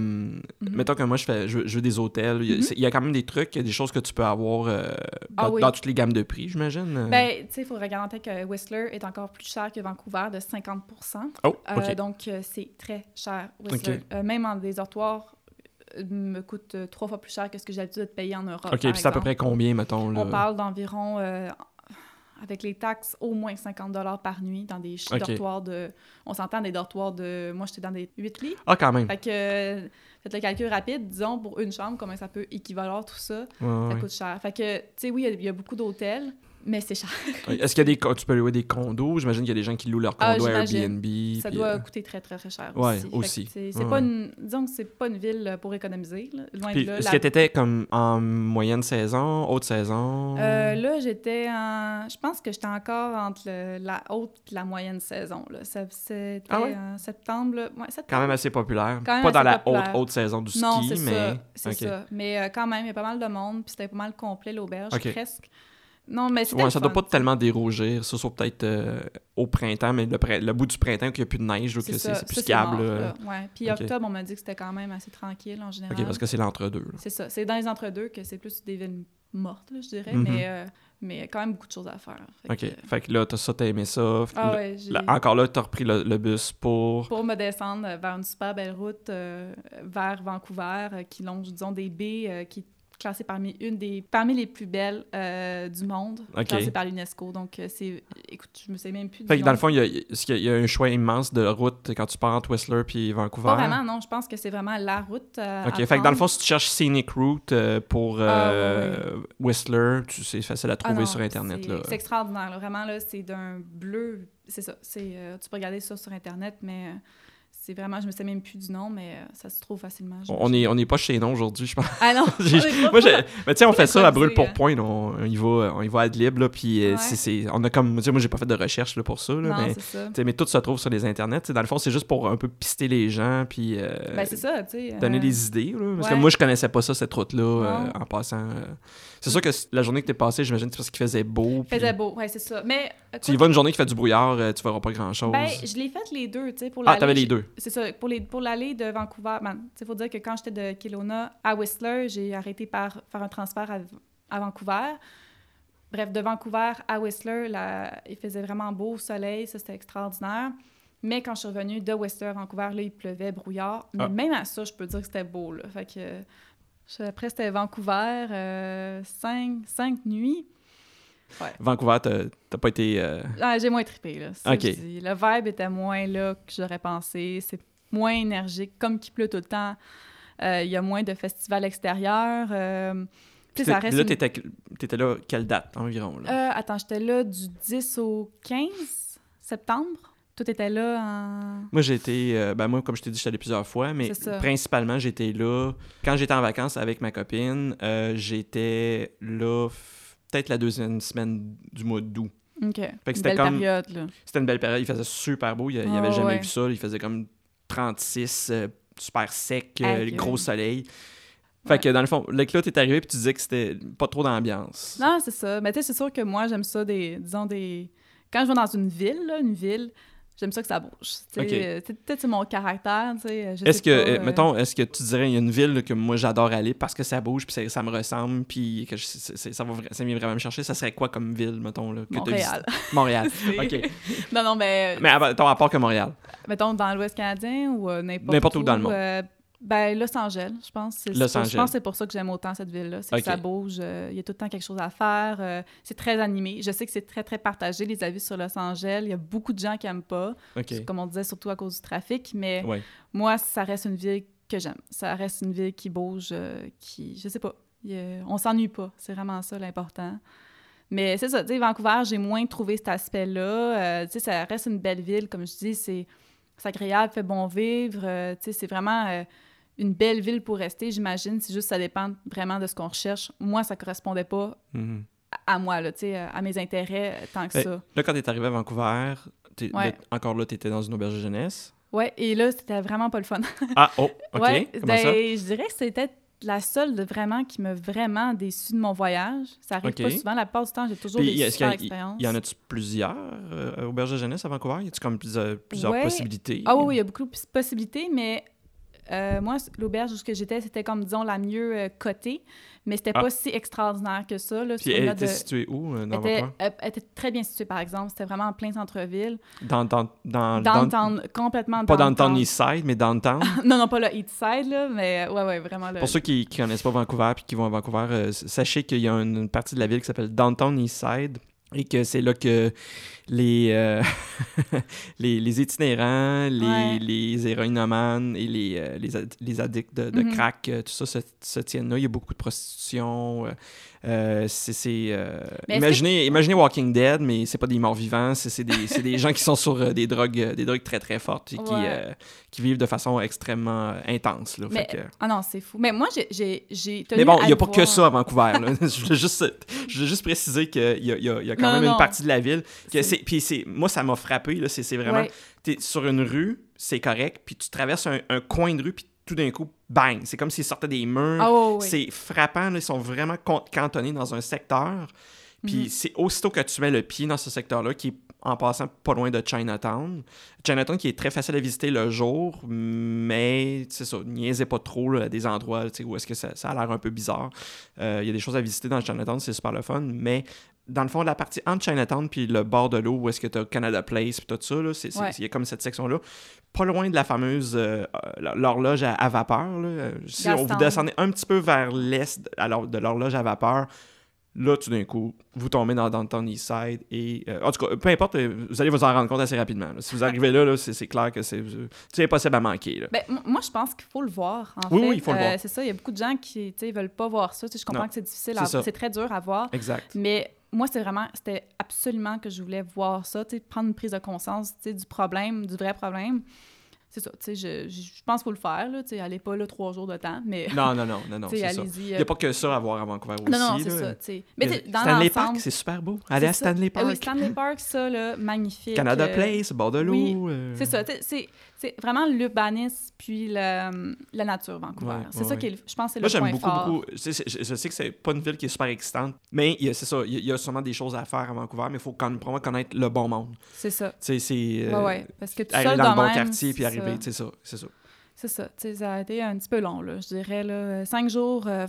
Speaker 2: mettons que moi, je fais je, je veux des hôtels. Il y, a,
Speaker 1: Mhm.
Speaker 2: il y a quand même des trucs, des choses que tu peux avoir euh, dans,
Speaker 1: Ah oui.
Speaker 2: dans toutes les gammes de prix, j'imagine.
Speaker 1: Ben, tu sais, il faut regarder que Whistler est encore plus cher que Vancouver de 50
Speaker 2: oh.
Speaker 1: Donc, c'est très cher, Whistler. Même en euh, me coûte euh, trois fois plus cher que ce que j'ai l'habitude de payer en Europe.
Speaker 2: OK, puis c'est à peu près combien, mettons? Là?
Speaker 1: On parle d'environ, euh, avec les taxes, au moins 50 par nuit dans des ch-
Speaker 2: Ok.
Speaker 1: dortoirs de... On s'entend des dortoirs de... Moi, j'étais dans des 8 lits.
Speaker 2: Ah, quand même.
Speaker 1: Fait que, faites le calcul rapide, disons, pour une chambre, comment ça peut équivaloir tout ça,
Speaker 2: Ouais,
Speaker 1: ça
Speaker 2: ouais.
Speaker 1: coûte cher. Fait que, tu sais, oui, il y a- il y, a beaucoup d'hôtels, mais c'est cher. (laughs)
Speaker 2: Est-ce qu'il y a des tu peux louer des condos? J'imagine qu'il y a des gens qui louent leur
Speaker 1: Ah,
Speaker 2: condo à
Speaker 1: j'imagine.
Speaker 2: Airbnb.
Speaker 1: Ça doit
Speaker 2: euh,
Speaker 1: coûter très, très, très cher
Speaker 2: Ouais,
Speaker 1: aussi. C'est
Speaker 2: Ouais,
Speaker 1: pas une... Disons que c'est pas une ville pour économiser, là. loin
Speaker 2: Puis,
Speaker 1: de là.
Speaker 2: est-ce
Speaker 1: La-
Speaker 2: que t'étais comme en moyenne saison, haute saison?
Speaker 1: Euh, là, j'étais en... Je pense que j'étais encore entre le- la haute et la moyenne saison. Là. C'était
Speaker 2: Ah ouais?
Speaker 1: en septembre. Là. Ouais, septembre.
Speaker 2: Quand même assez populaire.
Speaker 1: Même
Speaker 2: pas dans la
Speaker 1: populaire.
Speaker 2: haute, haute saison du ski,
Speaker 1: Non, c'est
Speaker 2: mais...
Speaker 1: ça. C'est ça. Mais euh, quand même, il y a pas mal de monde, puis c'était pas mal complet, l'auberge, presque. Non, mais c'était
Speaker 2: Ouais,
Speaker 1: le
Speaker 2: ça doit
Speaker 1: fun,
Speaker 2: pas tellement dérougir, ça, sauf peut-être euh, au printemps, mais le, le bout du printemps, qu'il n'y a plus de neige, donc
Speaker 1: C'est
Speaker 2: c'est plus là.
Speaker 1: là. Ouais. Puis octobre, on m'a dit que c'était quand même assez tranquille, en général.
Speaker 2: OK, parce que c'est l'entre-deux.
Speaker 1: C'est ça. C'est dans les entre-deux que c'est plus des villes mortes, là, je dirais,
Speaker 2: Mhm.
Speaker 1: mais, euh, mais quand même beaucoup de choses à faire. Fait
Speaker 2: OK,
Speaker 1: que-
Speaker 2: fait que là, t'as ça, t'as aimé ça.
Speaker 1: Ah
Speaker 2: Là-
Speaker 1: ouais,
Speaker 2: là, encore là, t'as repris le, le bus pour...
Speaker 1: pour me descendre euh, vers une super belle route euh, vers Vancouver euh, qui longe, disons, des baies euh, qui classée parmi une des parmi les plus belles euh, du monde,
Speaker 2: Ok.
Speaker 1: classée par l'UNESCO. Donc, euh, c'est... Écoute, je me sais même plus
Speaker 2: Fait que dans le fond, il y y a- il y a un choix immense de route quand tu pars entre Whistler puis Vancouver?
Speaker 1: Pas vraiment, non. Je pense que c'est vraiment la route euh,
Speaker 2: OK,
Speaker 1: à
Speaker 2: fait que dans le fond, si tu cherches Scenic Route pour euh,
Speaker 1: Ah,
Speaker 2: Whistler, tu- c'est facile à
Speaker 1: Ah
Speaker 2: trouver
Speaker 1: non,
Speaker 2: sur Internet.
Speaker 1: c'est-
Speaker 2: Là.
Speaker 1: C'est extraordinaire. là. Vraiment, là, c'est d'un bleu... C'est ça. C'est, tu peux regarder ça sur Internet, mais... c'est vraiment, je me sais même plus du nom, mais euh, ça se trouve facilement.
Speaker 2: On on est, on est pas chez non aujourd'hui, je pense.
Speaker 1: Ah non! (laughs)
Speaker 2: Moi, j'ai- mais tu sais, on fait ça à brûle pour point. On, on y va, on y va ad lib, là, puis euh,
Speaker 1: Ouais.
Speaker 2: c'est- c'est- on a comme, moi, j'ai pas fait de recherche là, pour ça, là,
Speaker 1: Non,
Speaker 2: mais,
Speaker 1: ça.
Speaker 2: tout se trouve sur les internets. Dans le fond, c'est juste pour un peu pister les gens, puis euh,
Speaker 1: Ben, ça,
Speaker 2: donner
Speaker 1: euh,
Speaker 2: des idées, là, parce que moi, je connaissais pas ça, cette route-là, euh, en passant. C'est sûr que la journée que t'es passée, j'imagine, c'est parce qu'il faisait beau. puis
Speaker 1: faisait beau, ouais, c'est ça. Mais.
Speaker 2: Tu y vas une journée qui fait du brouillard, tu verras pas grand-chose.
Speaker 1: Ben, je l'ai fait les deux, tu sais, pour
Speaker 2: ah,
Speaker 1: l'aller,
Speaker 2: t'avais les deux.
Speaker 1: C'est ça, pour les pour l'aller de Vancouver, ben, sais, faut dire que quand j'étais de Kelowna à Whistler, j'ai arrêté par faire un transfert à, à Vancouver. Bref, de Vancouver à Whistler, là, il faisait vraiment beau, soleil, ça c'était extraordinaire. Mais quand je suis revenue de Whistler à Vancouver, là, il pleuvait, brouillard. Mais
Speaker 2: Ah.
Speaker 1: même à ça, je peux dire que c'était beau, là. Fait que, après, c'était Vancouver, euh, cinq, cinq nuits.
Speaker 2: Vancouver, t'as pas été. euh,
Speaker 1: Ah, j'ai moins trippé, là. Ça, je dis. Le vibe était moins là que j'aurais pensé. C'est moins énergique. Comme qu'il pleut tout le temps, euh, il y a moins de festivals extérieurs. euh, ça reste
Speaker 2: Là,
Speaker 1: une-
Speaker 2: t'étais t'étais là, quelle date environ? Là?
Speaker 1: Euh, attends, j'étais là du 10 au 15 septembre. Tout était là en...
Speaker 2: Moi, euh, ben, moi, comme je t'ai dit, j'étais allé plusieurs fois, mais principalement, j'étais là. Quand j'étais en vacances avec ma copine, j'étais là peut-être la deuxième semaine du mois d'août.
Speaker 1: OK.
Speaker 2: que
Speaker 1: Une
Speaker 2: c'était comme-. C'était une belle période. Il faisait super beau. Il, il
Speaker 1: Ah,
Speaker 2: avait jamais
Speaker 1: ouais.
Speaker 2: vu ça. Il faisait comme 36, euh, super sec, euh, gros soleil. Fait
Speaker 1: Ouais.
Speaker 2: que dans le fond, que là, t'es arrivé puis tu disais que c'était pas trop d'ambiance.
Speaker 1: Non, c'est ça. Mais tu sais, c'est sûr que moi, j'aime ça des... Disons, des... Quand je vais dans une ville, là, une ville, j'aime ça que ça bouge. Euh, c'est- Peut-être mon caractère,
Speaker 2: Est-ce que,
Speaker 1: pas,
Speaker 2: euh,
Speaker 1: euh,
Speaker 2: mettons, est-ce que tu dirais il y a une ville que moi j'adore aller parce que ça bouge puis ça, ça me ressemble puis que je- ça, va, ça vient vraiment me chercher? Ça serait quoi comme ville, mettons, là, que
Speaker 1: Montréal. (laughs)
Speaker 2: Montréal. (laughs) OK.
Speaker 1: Non, non, mais,
Speaker 2: Mais à, mettons, à part que Montréal.
Speaker 1: mettons dans l'Ouest canadien ou euh, n'importe
Speaker 2: N'importe où dans le monde.
Speaker 1: euh, ben, Los Angeles, je pense. C'est-
Speaker 2: Los Angeles.
Speaker 1: Je pense que c'est pour ça que j'aime autant cette ville-là. C'est que ça bouge, euh, il y a tout le temps quelque chose à faire. euh, c'est très animé. Je sais que c'est très, très partagé, les avis sur Los Angeles. Il y a beaucoup de gens qui n'aiment pas, comme on disait, surtout à cause du trafic. Mais
Speaker 2: Ouais.
Speaker 1: moi, ça reste une ville que j'aime. Ça reste une ville qui bouge, euh, qui... Je sais pas. a- on s'ennuie pas. C'est vraiment ça l'important. Mais c'est ça, tu sais, Vancouver, j'ai moins trouvé cet aspect-là. Tu sais, ça reste une belle ville, comme je dis, c'est c'est agréable, fait bon vivre. tu sais, c'est vraiment une belle ville pour rester, j'imagine. C'est juste ça dépend vraiment de ce qu'on recherche. Moi, ça correspondait pas
Speaker 2: Mhm.
Speaker 1: à, à moi, là, tu sais, à mes intérêts euh, tant que
Speaker 2: Ben,
Speaker 1: ça.
Speaker 2: Là, quand t'es arrivé à Vancouver, t'es-
Speaker 1: Ouais.
Speaker 2: là, encore là, t'étais dans une auberge de jeunesse?
Speaker 1: Ouais, et là, c'était vraiment pas le fun.
Speaker 2: Ah, oh, OK. (laughs)
Speaker 1: Ouais,
Speaker 2: Comment
Speaker 1: ben,
Speaker 2: ça?
Speaker 1: Je dirais que c'était la seule de vraiment qui m'a vraiment déçue de mon voyage. Ça arrive pas souvent. La plupart du temps, j'ai toujours
Speaker 2: Puis,
Speaker 1: des super
Speaker 2: a-
Speaker 1: expériences.
Speaker 2: Y en a-tu plusieurs euh, auberges de jeunesse à Vancouver? Y a-tu comme plusieurs, plusieurs
Speaker 1: Ouais.
Speaker 2: possibilités?
Speaker 1: Ah oui, il y a beaucoup de possibilités, mais euh, moi, l'auberge où j'étais, c'était comme, disons, la mieux euh, cotée, mais c'était
Speaker 2: Ah.
Speaker 1: pas si extraordinaire que ça. Là,
Speaker 2: Puis elle était
Speaker 1: de-
Speaker 2: située où euh, dans
Speaker 1: elle était,
Speaker 2: Vancouver?
Speaker 1: elle était très bien située, par exemple. C'était vraiment en plein centre-ville.
Speaker 2: Dans, dans, dans,
Speaker 1: Downtown, complètement
Speaker 2: Pas dans le
Speaker 1: downtown.
Speaker 2: East Side, mais downtown? (laughs)
Speaker 1: non, non, pas le East Side, là, mais ouais, ouais, vraiment. Le...
Speaker 2: Pour ceux qui ne connaissent pas Vancouver puis qui vont à Vancouver, euh, sachez qu'il y a une, une partie de la ville qui s'appelle Downtown East Side et que c'est là que les, euh, (laughs) les, les itinérants, les,
Speaker 1: Ouais.
Speaker 2: les héroïnomanes et les, euh, les, les addicts de, de
Speaker 1: Mhm.
Speaker 2: crack, euh, tout ça se, se tiennent là. Il y a beaucoup de prostitution. Euh, euh, c'est, euh, imaginez, Walking Dead, mais c'est pas des morts vivants, c'est, des, gens qui sont sur euh, des drogues, des drogues très très fortes et qui,
Speaker 1: Ouais.
Speaker 2: qui vivent de façon extrêmement intense. Là. Fait
Speaker 1: Mais-
Speaker 2: que-
Speaker 1: Ah non, c'est fou. Mais moi, j'ai-
Speaker 2: mais bon, il n'y a pas que ça à Vancouver. là. (laughs) je, voulais juste, je voulais juste préciser qu'il y a, y y quand
Speaker 1: Non,
Speaker 2: même
Speaker 1: non,
Speaker 2: une partie de la ville. Que
Speaker 1: C'est-
Speaker 2: puis c'est, moi, ça m'a frappé. Là, c'est, vraiment.
Speaker 1: Ouais.
Speaker 2: T'es sur une rue, c'est correct, puis tu traverses un, un coin de rue, puis tout d'un coup, bang! C'est comme s'ils sortaient des murs.
Speaker 1: Ouais.
Speaker 2: C'est frappant. là, ils sont vraiment cantonnés dans un secteur. Puis
Speaker 1: Mhm.
Speaker 2: c'est aussitôt que tu mets le pied dans ce secteur-là, qui est en passant pas loin de Chinatown. Chinatown qui est très facile à visiter le jour, mais c'est ça, niaisez pas trop là, des endroits où est-ce que ça, ça a l'air un peu bizarre. Euh, Il y a des choses à visiter dans Chinatown, c'est super le fun, mais dans le fond, la partie entre Chinatown puis le bord de l'eau où est-ce que tu as Canada Place puis tout ça,
Speaker 1: Ouais.
Speaker 2: il y a comme cette section-là. Pas loin de la fameuse euh, euh, l'horloge à, à vapeur. Là. Euh, Si on vous descendez un petit peu vers l'est alors, de l'horloge à vapeur, là, tout d'un coup, vous tombez dans Downtown East Side et... euh, en tout cas, peu importe, vous allez vous en rendre compte assez rapidement. là. Si vous arrivez là, là c'est, clair que c'est, impossible à manquer. Là.
Speaker 1: Ben, moi, je pense qu'il faut le voir, en
Speaker 2: Oui,
Speaker 1: fait.
Speaker 2: oui, il faut le
Speaker 1: Euh,
Speaker 2: voir.
Speaker 1: C'est ça, il y a beaucoup de gens qui ne veulent pas voir ça. Je comprends
Speaker 2: Non,
Speaker 1: que c'est difficile,
Speaker 2: c'est
Speaker 1: très dur à voir.
Speaker 2: Exact.
Speaker 1: Mais moi, c'est vraiment, c'était absolument que je voulais voir ça, tu sais, prendre une prise de conscience tu sais, du problème, du vrai problème. c'est ça, tu sais, je, je, pense qu'il faut le faire, là, tu sais, allez pas là trois jours de temps, mais...
Speaker 2: Non, non, non, non, non, (laughs) c'est ça. Il
Speaker 1: euh,
Speaker 2: n'y a pas que ça à voir à Vancouver aussi.
Speaker 1: Non, non, c'est ça, tu sais. Mais dans
Speaker 2: Stanley. Park, c'est super beau. Allez à. Stanley Park.
Speaker 1: oui, Stanley Park, ça, là, (laughs) magnifique.
Speaker 2: Canada
Speaker 1: euh,
Speaker 2: Place, bord de l'eau.
Speaker 1: oui,
Speaker 2: euh,
Speaker 1: C'est ça, tu sais, c'est vraiment l'urbanisme puis la, la nature, Vancouver.
Speaker 2: Ouais,
Speaker 1: c'est
Speaker 2: ouais,
Speaker 1: ça
Speaker 2: ouais.
Speaker 1: qui est, le- je pense, c'est
Speaker 2: Moi,
Speaker 1: le
Speaker 2: j'aime
Speaker 1: point
Speaker 2: beaucoup,
Speaker 1: fort.
Speaker 2: beaucoup. Je, sais- je- je sais que c'est pas une ville qui est super excitante, mais c'est ça, il y, a- il y a sûrement des choses à faire à Vancouver, mais il faut quand même vraiment connaître le bon monde.
Speaker 1: C'est ça.
Speaker 2: Tu sais, c'est. euh.
Speaker 1: Parce que tout
Speaker 2: Arriver dans le bon
Speaker 1: même,
Speaker 2: quartier puis arriver, c'est ça, c'est ça.
Speaker 1: C'est ça. Ça a été un petit peu long, là. Je dirais, là, cinq jours. euh,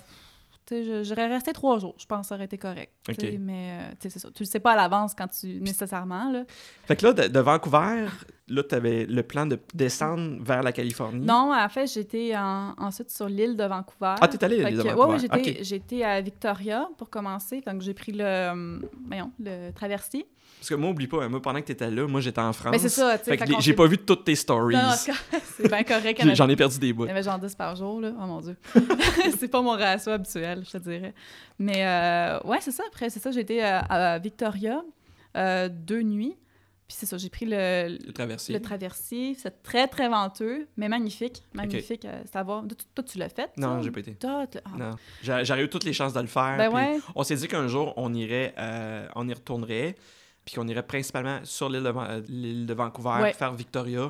Speaker 1: j'aurais resté trois jours, je pense ça aurait été correct. Mais, euh, c'est ça. Tu le sais pas à l'avance quand tu. nécessairement, là.
Speaker 2: Fait que là, de, de Vancouver, là, tu avais le plan de descendre vers la Californie?
Speaker 1: Non, en fait, j'étais en- ensuite sur l'île de Vancouver.
Speaker 2: Ah, t'es allé à l'île de Vancouver.
Speaker 1: ouais, ouais, j'étais,
Speaker 2: Ok.
Speaker 1: j'étais à Victoria pour commencer. Donc, j'ai pris le, voyons, le traversier.
Speaker 2: Parce que moi, oublie pas, moi, pendant que t'étais là, moi, j'étais en France.
Speaker 1: Mais c'est ça, tu sais.
Speaker 2: Fait que j'ai pas vu toutes tes stories. (laughs)
Speaker 1: C'est bien correct.
Speaker 2: J'en ai perdu des bouts.
Speaker 1: Avait genre 10 par jour, là. Oh mon Dieu. (laughs) c'est pas mon ratio habituel, je te dirais. Mais euh, ouais, c'est ça. Après, c'est ça, j'ai été à, à Victoria euh, deux nuits. Puis c'est ça, j'ai pris le,
Speaker 2: Le traversier.
Speaker 1: le traversier. C'est très, très venteux, mais magnifique. Magnifique. euh, c'est à voir. Toi, tu- Toi, tu l'as fait?
Speaker 2: Non, j'ai pas été.
Speaker 1: Toi, ah.
Speaker 2: Non. J'aurais eu toutes les chances de le faire.
Speaker 1: Ben ouais.
Speaker 2: On s'est dit qu'un jour, on irait, euh, on y retournerait, puis qu'on irait principalement sur l'île de, euh, de Vancouver,
Speaker 1: Ouais.
Speaker 2: faire Victoria,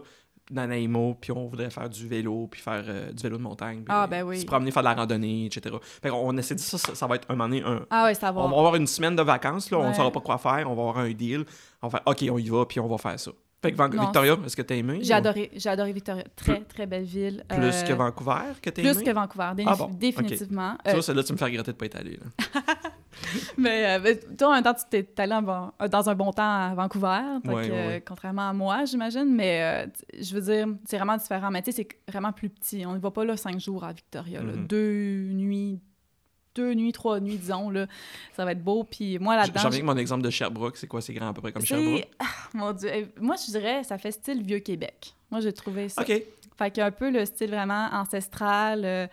Speaker 2: Nanaimo, puis on voudrait faire du vélo, puis faire euh, du vélo de montagne. puis
Speaker 1: Ah, ben oui.
Speaker 2: Se promener, faire de la randonnée, etc. Fait qu'on on s'est dit ça, ça, ça va être un moment donné, un-
Speaker 1: Ah ouais, c'est à
Speaker 2: on va avoir une semaine de vacances, là, on ne saura pas quoi faire, on va avoir un deal, on va faire OK, on y va, puis on va faire ça. Fait que Van-
Speaker 1: Non,
Speaker 2: Victoria, est-ce que t'as aimé?
Speaker 1: J'ai
Speaker 2: ou-
Speaker 1: adoré, j'ai adoré Victoria. Très, très belle ville.
Speaker 2: Plus
Speaker 1: Euh,
Speaker 2: que Vancouver que t'as
Speaker 1: Plus
Speaker 2: aimé?
Speaker 1: que Vancouver, dé-
Speaker 2: Ah bon,
Speaker 1: définitivement.
Speaker 2: Tu
Speaker 1: Euh,
Speaker 2: tu me fais regretter de pas être allé. (laughs) (laughs)
Speaker 1: Mais, euh, mais toi, en même temps, tu t'es allé en euh, dans un bon temps à Vancouver, donc,
Speaker 2: Ouais, ouais,
Speaker 1: euh,
Speaker 2: ouais.
Speaker 1: contrairement à moi, j'imagine. Mais je veux dire, c'est vraiment différent. Mais tu sais, c'est vraiment plus petit. On ne va pas là cinq jours à Victoria. là.
Speaker 2: Mhm.
Speaker 1: Deux nuits, deux nuits, trois nuits, disons. Là. Ça va être beau. Puis moi, là-dedans...
Speaker 2: J'en viens avec mon exemple de Sherbrooke, c'est quoi, c'est grand à peu près comme Sherbrooke? (laughs)
Speaker 1: Ah, mon Dieu. Eh, Moi, je dirais, ça fait style Vieux-Québec. Moi, j'ai trouvé ça.
Speaker 2: OK.
Speaker 1: Fait qu'il y a un peu le style vraiment ancestral. euh,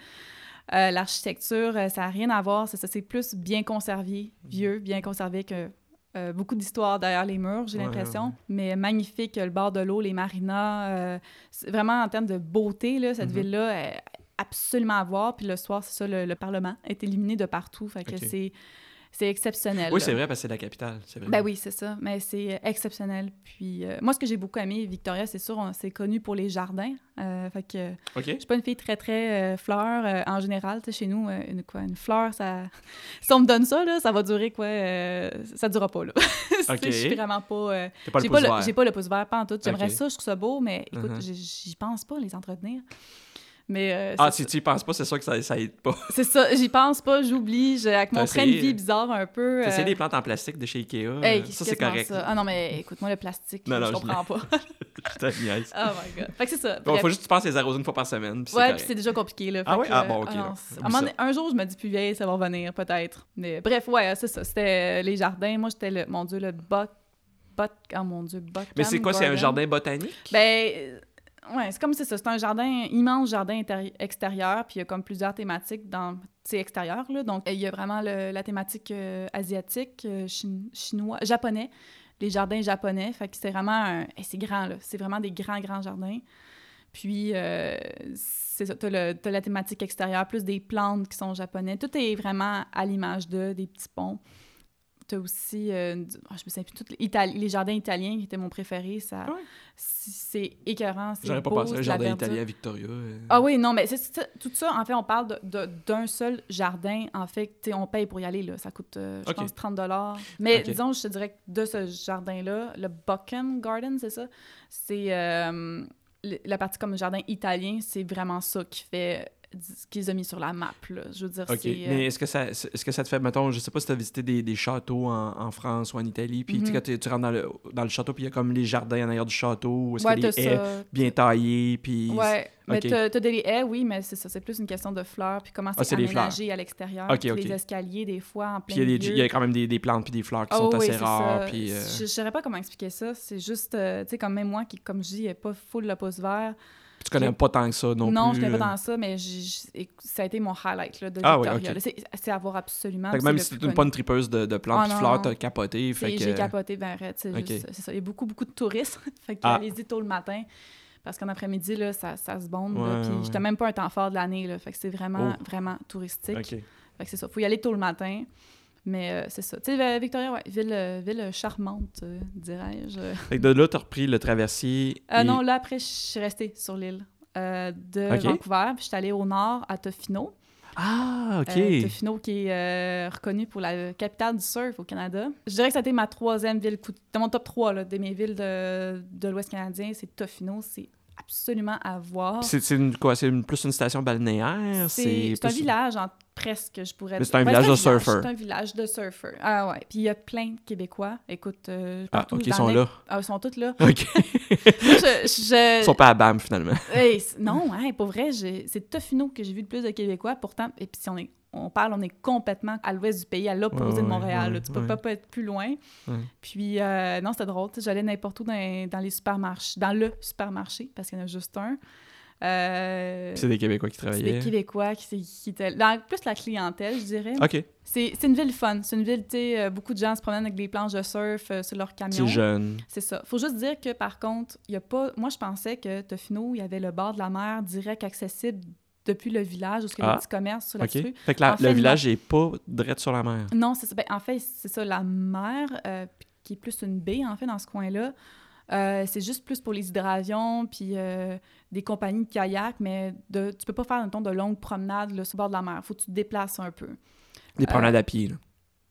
Speaker 1: euh, L'architecture, euh, ça n'a rien à voir. C'est ça, c'est plus bien conservé, vieux, bien conservé que euh, beaucoup d'histoires derrière les murs, j'ai
Speaker 2: Ouais,
Speaker 1: l'impression.
Speaker 2: ouais,
Speaker 1: Mais magnifique, le bord de l'eau, les marinas. euh, vraiment en termes de beauté, là, cette
Speaker 2: Mhm.
Speaker 1: ville-là, absolument à voir. Puis le soir, c'est ça, le, le Parlement est illuminé de partout. Fait que c'est c'est exceptionnel.
Speaker 2: Oui, c'est vrai, parce que c'est la capitale. Vrai.
Speaker 1: Ben oui, c'est ça. Mais c'est exceptionnel. Puis euh, moi, ce que j'ai beaucoup aimé, Victoria, c'est sûr, c'est connu pour les jardins. Euh, fait que je suis pas une fille très, très euh, fleur en général. Tu sais, chez nous, une, quoi, une fleur, ça... (laughs) si on me donne ça, là, ça va durer quoi? ça durera pas, là. (laughs) Tu sais,
Speaker 2: Ok.
Speaker 1: Je suis vraiment pas...
Speaker 2: pas le
Speaker 1: j'ai
Speaker 2: pouce
Speaker 1: pas, le, j'ai pas le pouce vert, pas en tout. J'aimerais ça, je trouve ça beau, mais écoute, j'ai- j'y pense pas, les entretenir. Mais euh,
Speaker 2: Ah,
Speaker 1: c'est
Speaker 2: si tu y penses pas, c'est sûr que ça, ça aide pas.
Speaker 1: c'est ça, j'y pense pas, j'oublie. j'ai- Avec mon train de vie
Speaker 2: euh,
Speaker 1: bizarre un peu... Euh,
Speaker 2: des plantes en plastique de chez Ikea.
Speaker 1: Hey,
Speaker 2: euh, ça, c'est correct.
Speaker 1: ça. Ah non, mais écoute-moi, le plastique,
Speaker 2: Non, non,
Speaker 1: je comprends pas. (laughs)
Speaker 2: Je
Speaker 1: oh my God. Fait que c'est ça.
Speaker 2: Bon, faut juste que tu penses les arroser une fois par semaine. puis c'est
Speaker 1: Ouais, puis c'est déjà compliqué, là.
Speaker 2: Ah
Speaker 1: que,
Speaker 2: Ah bon, ok,
Speaker 1: non, c'est- à un, jour, je me dis plus vieille, ça va revenir, peut-être. Mais bref, ouais, c'est ça. C'était les jardins. Moi, j'étais le, mon Dieu, le bot... bot... Oh mon Dieu, bot...
Speaker 2: Mais c'est quoi, c'est un jardin botanique?
Speaker 1: Ben... Ouais, c'est comme c'est ça. C'est un jardin, immense jardin extérieur, puis il y a comme plusieurs thématiques dans extérieur là. Donc il y a vraiment le- la thématique euh, asiatique, euh, chin- chinois, japonais, les jardins japonais. Fait que c'est vraiment eh, c'est grand là. C'est vraiment des grands grands jardins. Puis euh, c'est ça. T'as la thématique extérieure, plus des plantes qui sont japonais. Tout est vraiment à l'image de des petits ponts. T'as aussi, euh, oh, je me souviens plus, toutes les, jardins italiens qui étaient mon préféré. Ça,
Speaker 2: Ah ouais?
Speaker 1: c'est- écœurant, c'est
Speaker 2: J'aurais pas pensé à un jardin italien à Victoria. euh.
Speaker 1: Ah oui, non, mais c'est tout ça, en fait, on parle de- de- d'un seul jardin. En fait, tu sais, on paye pour y aller, là. Ça coûte, euh, je
Speaker 2: Ok.
Speaker 1: pense, 30 Mais disons, je te dirais que de ce jardin-là, le Buckham Garden, c'est ça? C'est euh, la partie comme jardin italien, c'est vraiment ça qui fait qu'ils ont mis sur la map, là. Je veux dire,
Speaker 2: OK.
Speaker 1: euh,
Speaker 2: Mais est-ce que, ça, est-ce que ça te fait, mettons, je sais pas si tu as visité des, des châteaux en, en France ou en Italie, puis tu
Speaker 1: Mhm.
Speaker 2: quand tu tu rentres dans le, dans le château, puis il y a comme les jardins en arrière du château, où est-ce
Speaker 1: ouais,
Speaker 2: que les haies
Speaker 1: ça.
Speaker 2: bien taillées, puis...
Speaker 1: Ouais, mais t'as des haies, oui, mais c'est ça, c'est plus une question de fleurs, puis comment
Speaker 2: Ah,
Speaker 1: c'est
Speaker 2: fleurs.
Speaker 1: aménagé à l'extérieur,
Speaker 2: Ok,
Speaker 1: puis
Speaker 2: ok.
Speaker 1: les escaliers, des fois, en
Speaker 2: Puis
Speaker 1: plein
Speaker 2: il y, a des-
Speaker 1: milieu.
Speaker 2: il y a quand même des, des plantes puis des fleurs qui
Speaker 1: Ah
Speaker 2: sont
Speaker 1: oui,
Speaker 2: assez rares, puis... euh,
Speaker 1: Je ne saurais pas comment expliquer ça. C'est juste, euh, tu sais, comme même moi, qui, comme je dis, pas full le pouce vert.
Speaker 2: Tu connais pas tant que ça non,
Speaker 1: Non,
Speaker 2: plus.
Speaker 1: je ne connais pas
Speaker 2: euh.
Speaker 1: dans ça, mais ça a été mon highlight là, de
Speaker 2: Ah oui,
Speaker 1: Victoria. là. C'est à voir absolument.
Speaker 2: Fait que même si
Speaker 1: plus
Speaker 2: une, pas une tripeuse de, de plantes
Speaker 1: Ah, non,
Speaker 2: fleurs,
Speaker 1: non.
Speaker 2: t'as capoté, fait que...
Speaker 1: J'ai capoté, ben arrête, c'est ça. Il y a beaucoup, beaucoup de touristes. (laughs) fait que
Speaker 2: Ah.
Speaker 1: allez-y tôt le matin. Parce qu'en après-midi, là, ça, ça se bombe.
Speaker 2: Ouais,
Speaker 1: puis
Speaker 2: ouais.
Speaker 1: j'étais même pas un temps fort de l'année. Fait que c'est vraiment,
Speaker 2: Oh.
Speaker 1: vraiment touristique.
Speaker 2: OK.
Speaker 1: Fait que c'est ça. Faut y aller tôt le matin. Mais euh, c'est ça. Tu sais, Victoria, ouais, ville, euh, ville charmante, euh, dirais-je. Euh,
Speaker 2: Fait que de là, t'as repris le traversier. et-
Speaker 1: Non, là, après, je suis restée sur l'île euh, de. Vancouver. Puis je suis allée au nord, à Tofino.
Speaker 2: Ah, OK.
Speaker 1: Euh, Tofino, qui est euh, reconnue pour la capitale du surf au Canada. Je dirais que c'était ma troisième ville. Dans mon top 3 là, de mes villes de, de l'Ouest canadien, c'est Tofino. C'est absolument à voir.
Speaker 2: C'est une, quoi? C'est plus une station balnéaire?
Speaker 1: C'est un village, en, presque, je pourrais dire.
Speaker 2: c'est un
Speaker 1: Ouais,
Speaker 2: village de surfeurs.
Speaker 1: C'est un village de surfeurs. Ah ouais. Puis il y a plein de Québécois. Écoute, euh,
Speaker 2: Ah, OK, ils sont là.
Speaker 1: Ah, ils sont tous là.
Speaker 2: OK. (laughs)
Speaker 1: Je, je- (laughs)
Speaker 2: Ils sont pas à BAM, finalement.
Speaker 1: Hey, non, hein, pour vrai, c'est Tofino que j'ai vu le plus de Québécois. Pourtant, et puis si on, est, on parle, on est complètement à l'ouest du pays, à l'opposé
Speaker 2: Ouais,
Speaker 1: de
Speaker 2: ouais,
Speaker 1: Montréal. là.
Speaker 2: ouais,
Speaker 1: tu peux
Speaker 2: ouais.
Speaker 1: pas, pas être plus loin. Puis, euh, non, c'était drôle. J'allais n'importe où dans, dans les supermarchés, dans le supermarché, parce qu'il y en a juste un. Euh,
Speaker 2: c'est des Québécois qui
Speaker 1: c'est des
Speaker 2: travaillaient.
Speaker 1: Québécois qui, qui étaient... Dans plus la clientèle, je dirais.
Speaker 2: OK.
Speaker 1: C'est une ville fun. C'est une ville, tu sais, euh, beaucoup de gens se promènent avec des planches de surf euh, sur leur camion.
Speaker 2: C'est jeune.
Speaker 1: C'est ça. Faut juste dire que, par contre, il y a pas... Moi, je pensais que Tofino, il y avait le bord de la mer direct accessible depuis le village où il y a
Speaker 2: Ah.
Speaker 1: des petits commerces sur la
Speaker 2: OK.
Speaker 1: rue.
Speaker 2: Fait que la-
Speaker 1: En fait,
Speaker 2: le village est pas direct sur la mer.
Speaker 1: Non, c'est ça. Ben, en fait, c'est ça. La mer, euh, qui est plus une baie, en fait, dans ce coin-là, euh, c'est juste plus pour les hydravions, puis euh, des compagnies de kayak, mais de, tu peux pas faire, mettons, de longues promenades là, sur le bord de la mer. Faut que tu te déplaces un peu.
Speaker 2: Des promenades à pied, là.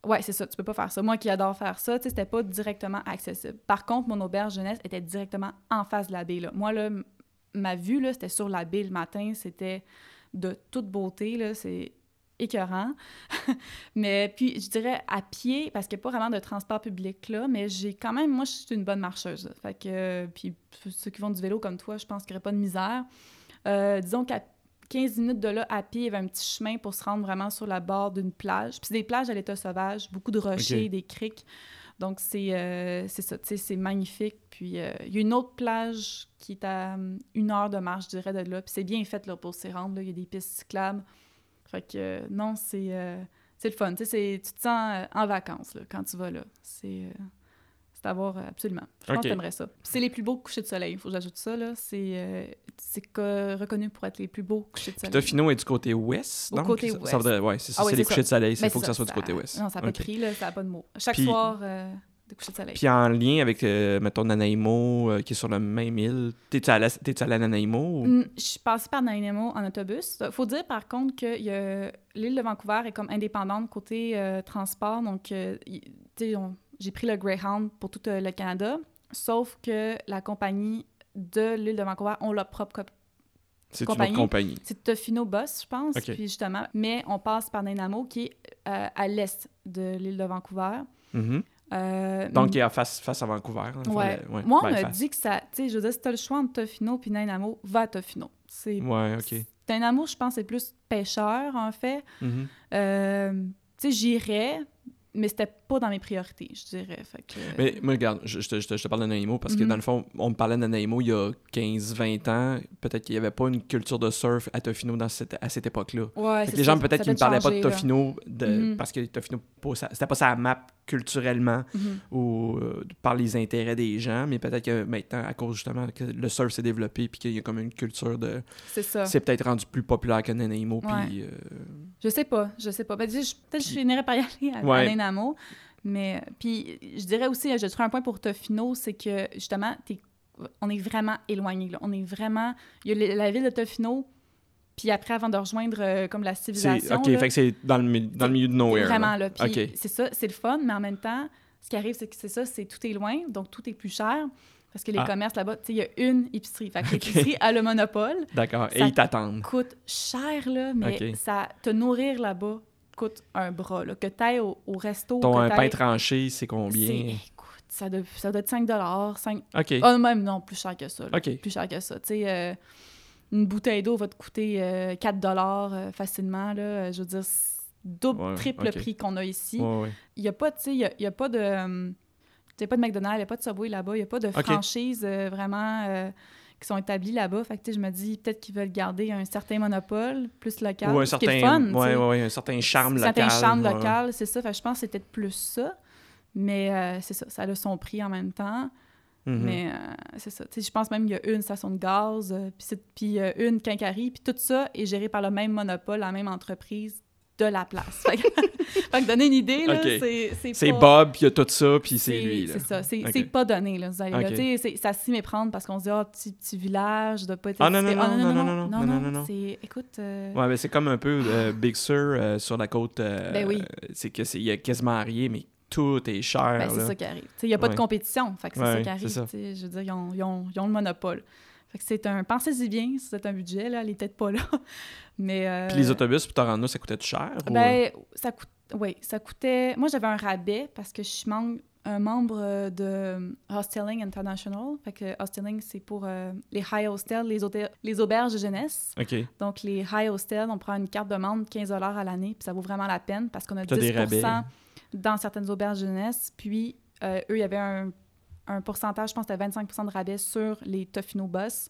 Speaker 1: Ouais, c'est ça, tu peux pas faire ça. Moi qui adore faire ça, tu sais, c'était pas directement accessible. Par contre, mon auberge jeunesse était directement en face de la baie. Là. Moi, là, ma vue, là, c'était sur la baie le matin. C'était de toute beauté, là. C'est écœurant. (laughs) mais puis, je dirais à pied, parce qu'il n'y a pas vraiment de transport public là, mais j'ai quand même... Moi, je suis une bonne marcheuse. là. Fait que... euh, puis, ceux qui font du vélo comme toi, je pense qu'il n'y aurait pas de misère. Euh, disons qu'à 15 minutes de là, à pied, il y avait un petit chemin pour se rendre vraiment sur la bord d'une plage. Puis c'est des plages à l'état sauvage, beaucoup de rochers, des criques. Donc, c'est euh, c'est ça, tu sais, c'est magnifique. Puis, euh, il y a une autre plage qui est à hum, une heure de marche, je dirais, de là. Puis c'est bien fait, là, pour s'y rendre. Il y a des pistes cyclables. Fait que, euh, non, c'est euh, le fun. Tu te sens euh, en vacances, là, quand tu vas là. C'est... euh, c'est à voir absolument. Je pense que t'aimerais ça. C'est les plus beaux couchers de soleil, il faut que j'ajoute ça. là. C'est euh, reconnu pour être les plus beaux couchers de
Speaker 2: Puis
Speaker 1: soleil.
Speaker 2: Tofino est du côté ouest,
Speaker 1: Au
Speaker 2: donc?
Speaker 1: côté
Speaker 2: ça,
Speaker 1: ouest.
Speaker 2: Ça voudrait, ouais, c'est
Speaker 1: Ah
Speaker 2: les couchers
Speaker 1: ça.
Speaker 2: de soleil, il faut que ça soit du côté ouest.
Speaker 1: Non, ça n'a pas de prix, là, ça n'a pas de mots. Chaque
Speaker 2: Puis-
Speaker 1: soir, euh, des couchers de soleil.
Speaker 2: Puis en lien avec, euh, mettons, Nanaimo, euh, qui est sur la même île, t'es-tu allé, allé à Nanaimo? ou-
Speaker 1: Mm, Je suis passée par Nanaimo en autobus. faut dire, par contre, que il l'île de Vancouver est comme indépendante côté euh, transport. Donc, y- on- j'ai pris le Greyhound pour tout euh, le Canada, sauf que la compagnie de l'île de Vancouver ont leur propre cop-
Speaker 2: C'est une
Speaker 1: compagnie.
Speaker 2: autre compagnie.
Speaker 1: C'est Tofino Bus, je pense. Puis justement, mais on passe par Nanaimo, qui est euh, à l'est de l'île de Vancouver.
Speaker 2: Mhm.
Speaker 1: Euh,
Speaker 2: Donc, il est face, face à Vancouver. hein,
Speaker 1: Ouais. Moi, on m'a dit que ça. Tu sais, je veux dire, si t'as le choix entre Tofino puis Nanaimo, va à Tofino. C'est.
Speaker 2: Ouais, OK.
Speaker 1: Nanaimo, je pense, c'est plus pêcheur, en fait.
Speaker 2: Mhm.
Speaker 1: Euh, tu sais, j'irais, mais c'était pas dans mes priorités, je dirais. Fait que...
Speaker 2: Mais moi, regarde, je, je te, je te- je te parle de Nanaimo parce que
Speaker 1: Mhm.
Speaker 2: dans le fond, on me parlait de Nanaimo il y a 15-20 ans. Peut-être qu'il n'y avait pas une culture de surf à Tofino dans cette, à cette époque-là.
Speaker 1: ouais,
Speaker 2: les
Speaker 1: ça,
Speaker 2: gens, peut-être qu'ils ne parlaient pas de. Tofino de,
Speaker 1: Mhm.
Speaker 2: parce que Tofino, c'était pas sa map culturellement
Speaker 1: Mhm.
Speaker 2: ou euh, par les intérêts des gens, mais peut-être que maintenant, à cause justement que le surf s'est développé puis qu'il y a comme une culture de.
Speaker 1: C'est ça.
Speaker 2: C'est peut-être rendu plus populaire que Nanaimo.
Speaker 1: Ouais.
Speaker 2: Puis, euh,
Speaker 1: Je sais pas, je sais pas. Ben, je- Peut-être que je finirais par y (laughs) aller à, à
Speaker 2: Ouais.
Speaker 1: Nanaimo. Mais puis je dirais aussi, je trouve un point pour Tofino, c'est que justement, t'es- on est vraiment éloigné. Là. On est vraiment. Il y a la ville de Tofino, puis après, avant de rejoindre euh, comme la civilisation.
Speaker 2: ok,
Speaker 1: là,
Speaker 2: fait que c'est dans le, mi- dans le milieu de nowhere. là.
Speaker 1: Vraiment, là.
Speaker 2: Ok.
Speaker 1: c'est ça, c'est le fun, mais en même temps, ce qui arrive, c'est que c'est ça, c'est tout est loin, donc tout est plus cher. Parce que les
Speaker 2: Ah.
Speaker 1: commerces là-bas, tu sais, il y a une épicerie. Fait que l'épicerie a le monopole.
Speaker 2: D'accord. Et
Speaker 1: Ça-
Speaker 2: ils t'attendent.
Speaker 1: coûte cher, là, mais
Speaker 2: Ok.
Speaker 1: ça, te nourrir là-bas coûte un bras. Là. Que tu ailles au, au resto,
Speaker 2: Ton un pain
Speaker 1: t'ailles-
Speaker 2: tranché, c'est combien?
Speaker 1: Écoute, ça doit, ça doit être 5 5
Speaker 2: OK.
Speaker 1: Ah, même non, plus cher que ça. là.
Speaker 2: OK.
Speaker 1: Plus cher que ça. Tu sais, euh, une bouteille d'eau va te coûter euh, 4 dollars facilement. Là. Euh, Je veux dire, double,
Speaker 2: Ouais,
Speaker 1: triple
Speaker 2: ok.
Speaker 1: prix qu'on a ici.
Speaker 2: Ouais.
Speaker 1: Il n'y a pas, tu sais, il y a, il y a pas de... euh, tu sais, pas de McDonald's, il n'y a pas de Subway là-bas, il n'y a pas de euh, vraiment euh, qui sont établies là-bas. Fait que, je me dis, peut-être qu'ils veulent garder un certain monopole plus local.
Speaker 2: Ou un certain,
Speaker 1: fun,
Speaker 2: ouais, ouais, un certain charme
Speaker 1: Un
Speaker 2: local.
Speaker 1: certain charme
Speaker 2: ouais.
Speaker 1: local, c'est ça. Fait que je pense que c'est peut-être plus ça. Mais euh, c'est ça, ça a son prix en même temps.
Speaker 2: Mhm.
Speaker 1: Mais euh, c'est ça. Je pense même qu'il y a une station de gaz, euh, puis une quincaillerie, puis tout ça est géré par le même monopole, la même entreprise de la place. fait, que, donner une idée, là,
Speaker 2: Ok.
Speaker 1: c'est c'est
Speaker 2: C'est
Speaker 1: pas-
Speaker 2: Bob, puis il y a tout ça, puis c'est lui. là.
Speaker 1: C'est ça. C'est pas donné, là. Vous allez, là.
Speaker 2: Ok.
Speaker 1: Tu sais, c'est- ça s'y méprendre parce qu'on se dit, ah, petit, petit village, doit pas être...
Speaker 2: Ah, non, non, non, non, non, non, non, non, non, non.
Speaker 1: C'est... Écoute... euh,
Speaker 2: Ouais, mais c'est comme un peu euh, Big Sur euh, sur la côte. euh,
Speaker 1: Ben oui.
Speaker 2: C'est que c'est- il y a quasiment rien, mais tout est cher.
Speaker 1: Ben, c'est
Speaker 2: là.
Speaker 1: ça qui arrive. Il n'y a pas
Speaker 2: Ouais.
Speaker 1: de compétition. Fait que c'est
Speaker 2: Ouais,
Speaker 1: ça qui arrive. Je veux dire, ils ont, ils ont- ils ont le monopole. C'est un... Pensez-y bien, si c'est un budget, là, elle est peut-être pas là. (laughs) Mais... euh,
Speaker 2: Puis les autobus pour te rendre là, ça coûtait cher? ou-
Speaker 1: Ben, ça coûte... Oui, ça coûtait... Moi, j'avais un rabais parce que je suis mem- un membre euh, de Hosteling International. Fait que Hosteling, c'est pour euh, les high hostels, les, hôtels- les auberges de jeunesse. Donc, les high hostels, on prend une carte de membre 15 à l'année, puis ça vaut vraiment la peine parce qu'on a
Speaker 2: T'as
Speaker 1: 10
Speaker 2: des
Speaker 1: dans certaines auberges de jeunesse. Puis, euh, eux, il y avait un, un pourcentage, je pense que c'était 25 de rabais sur les Tofino Bus.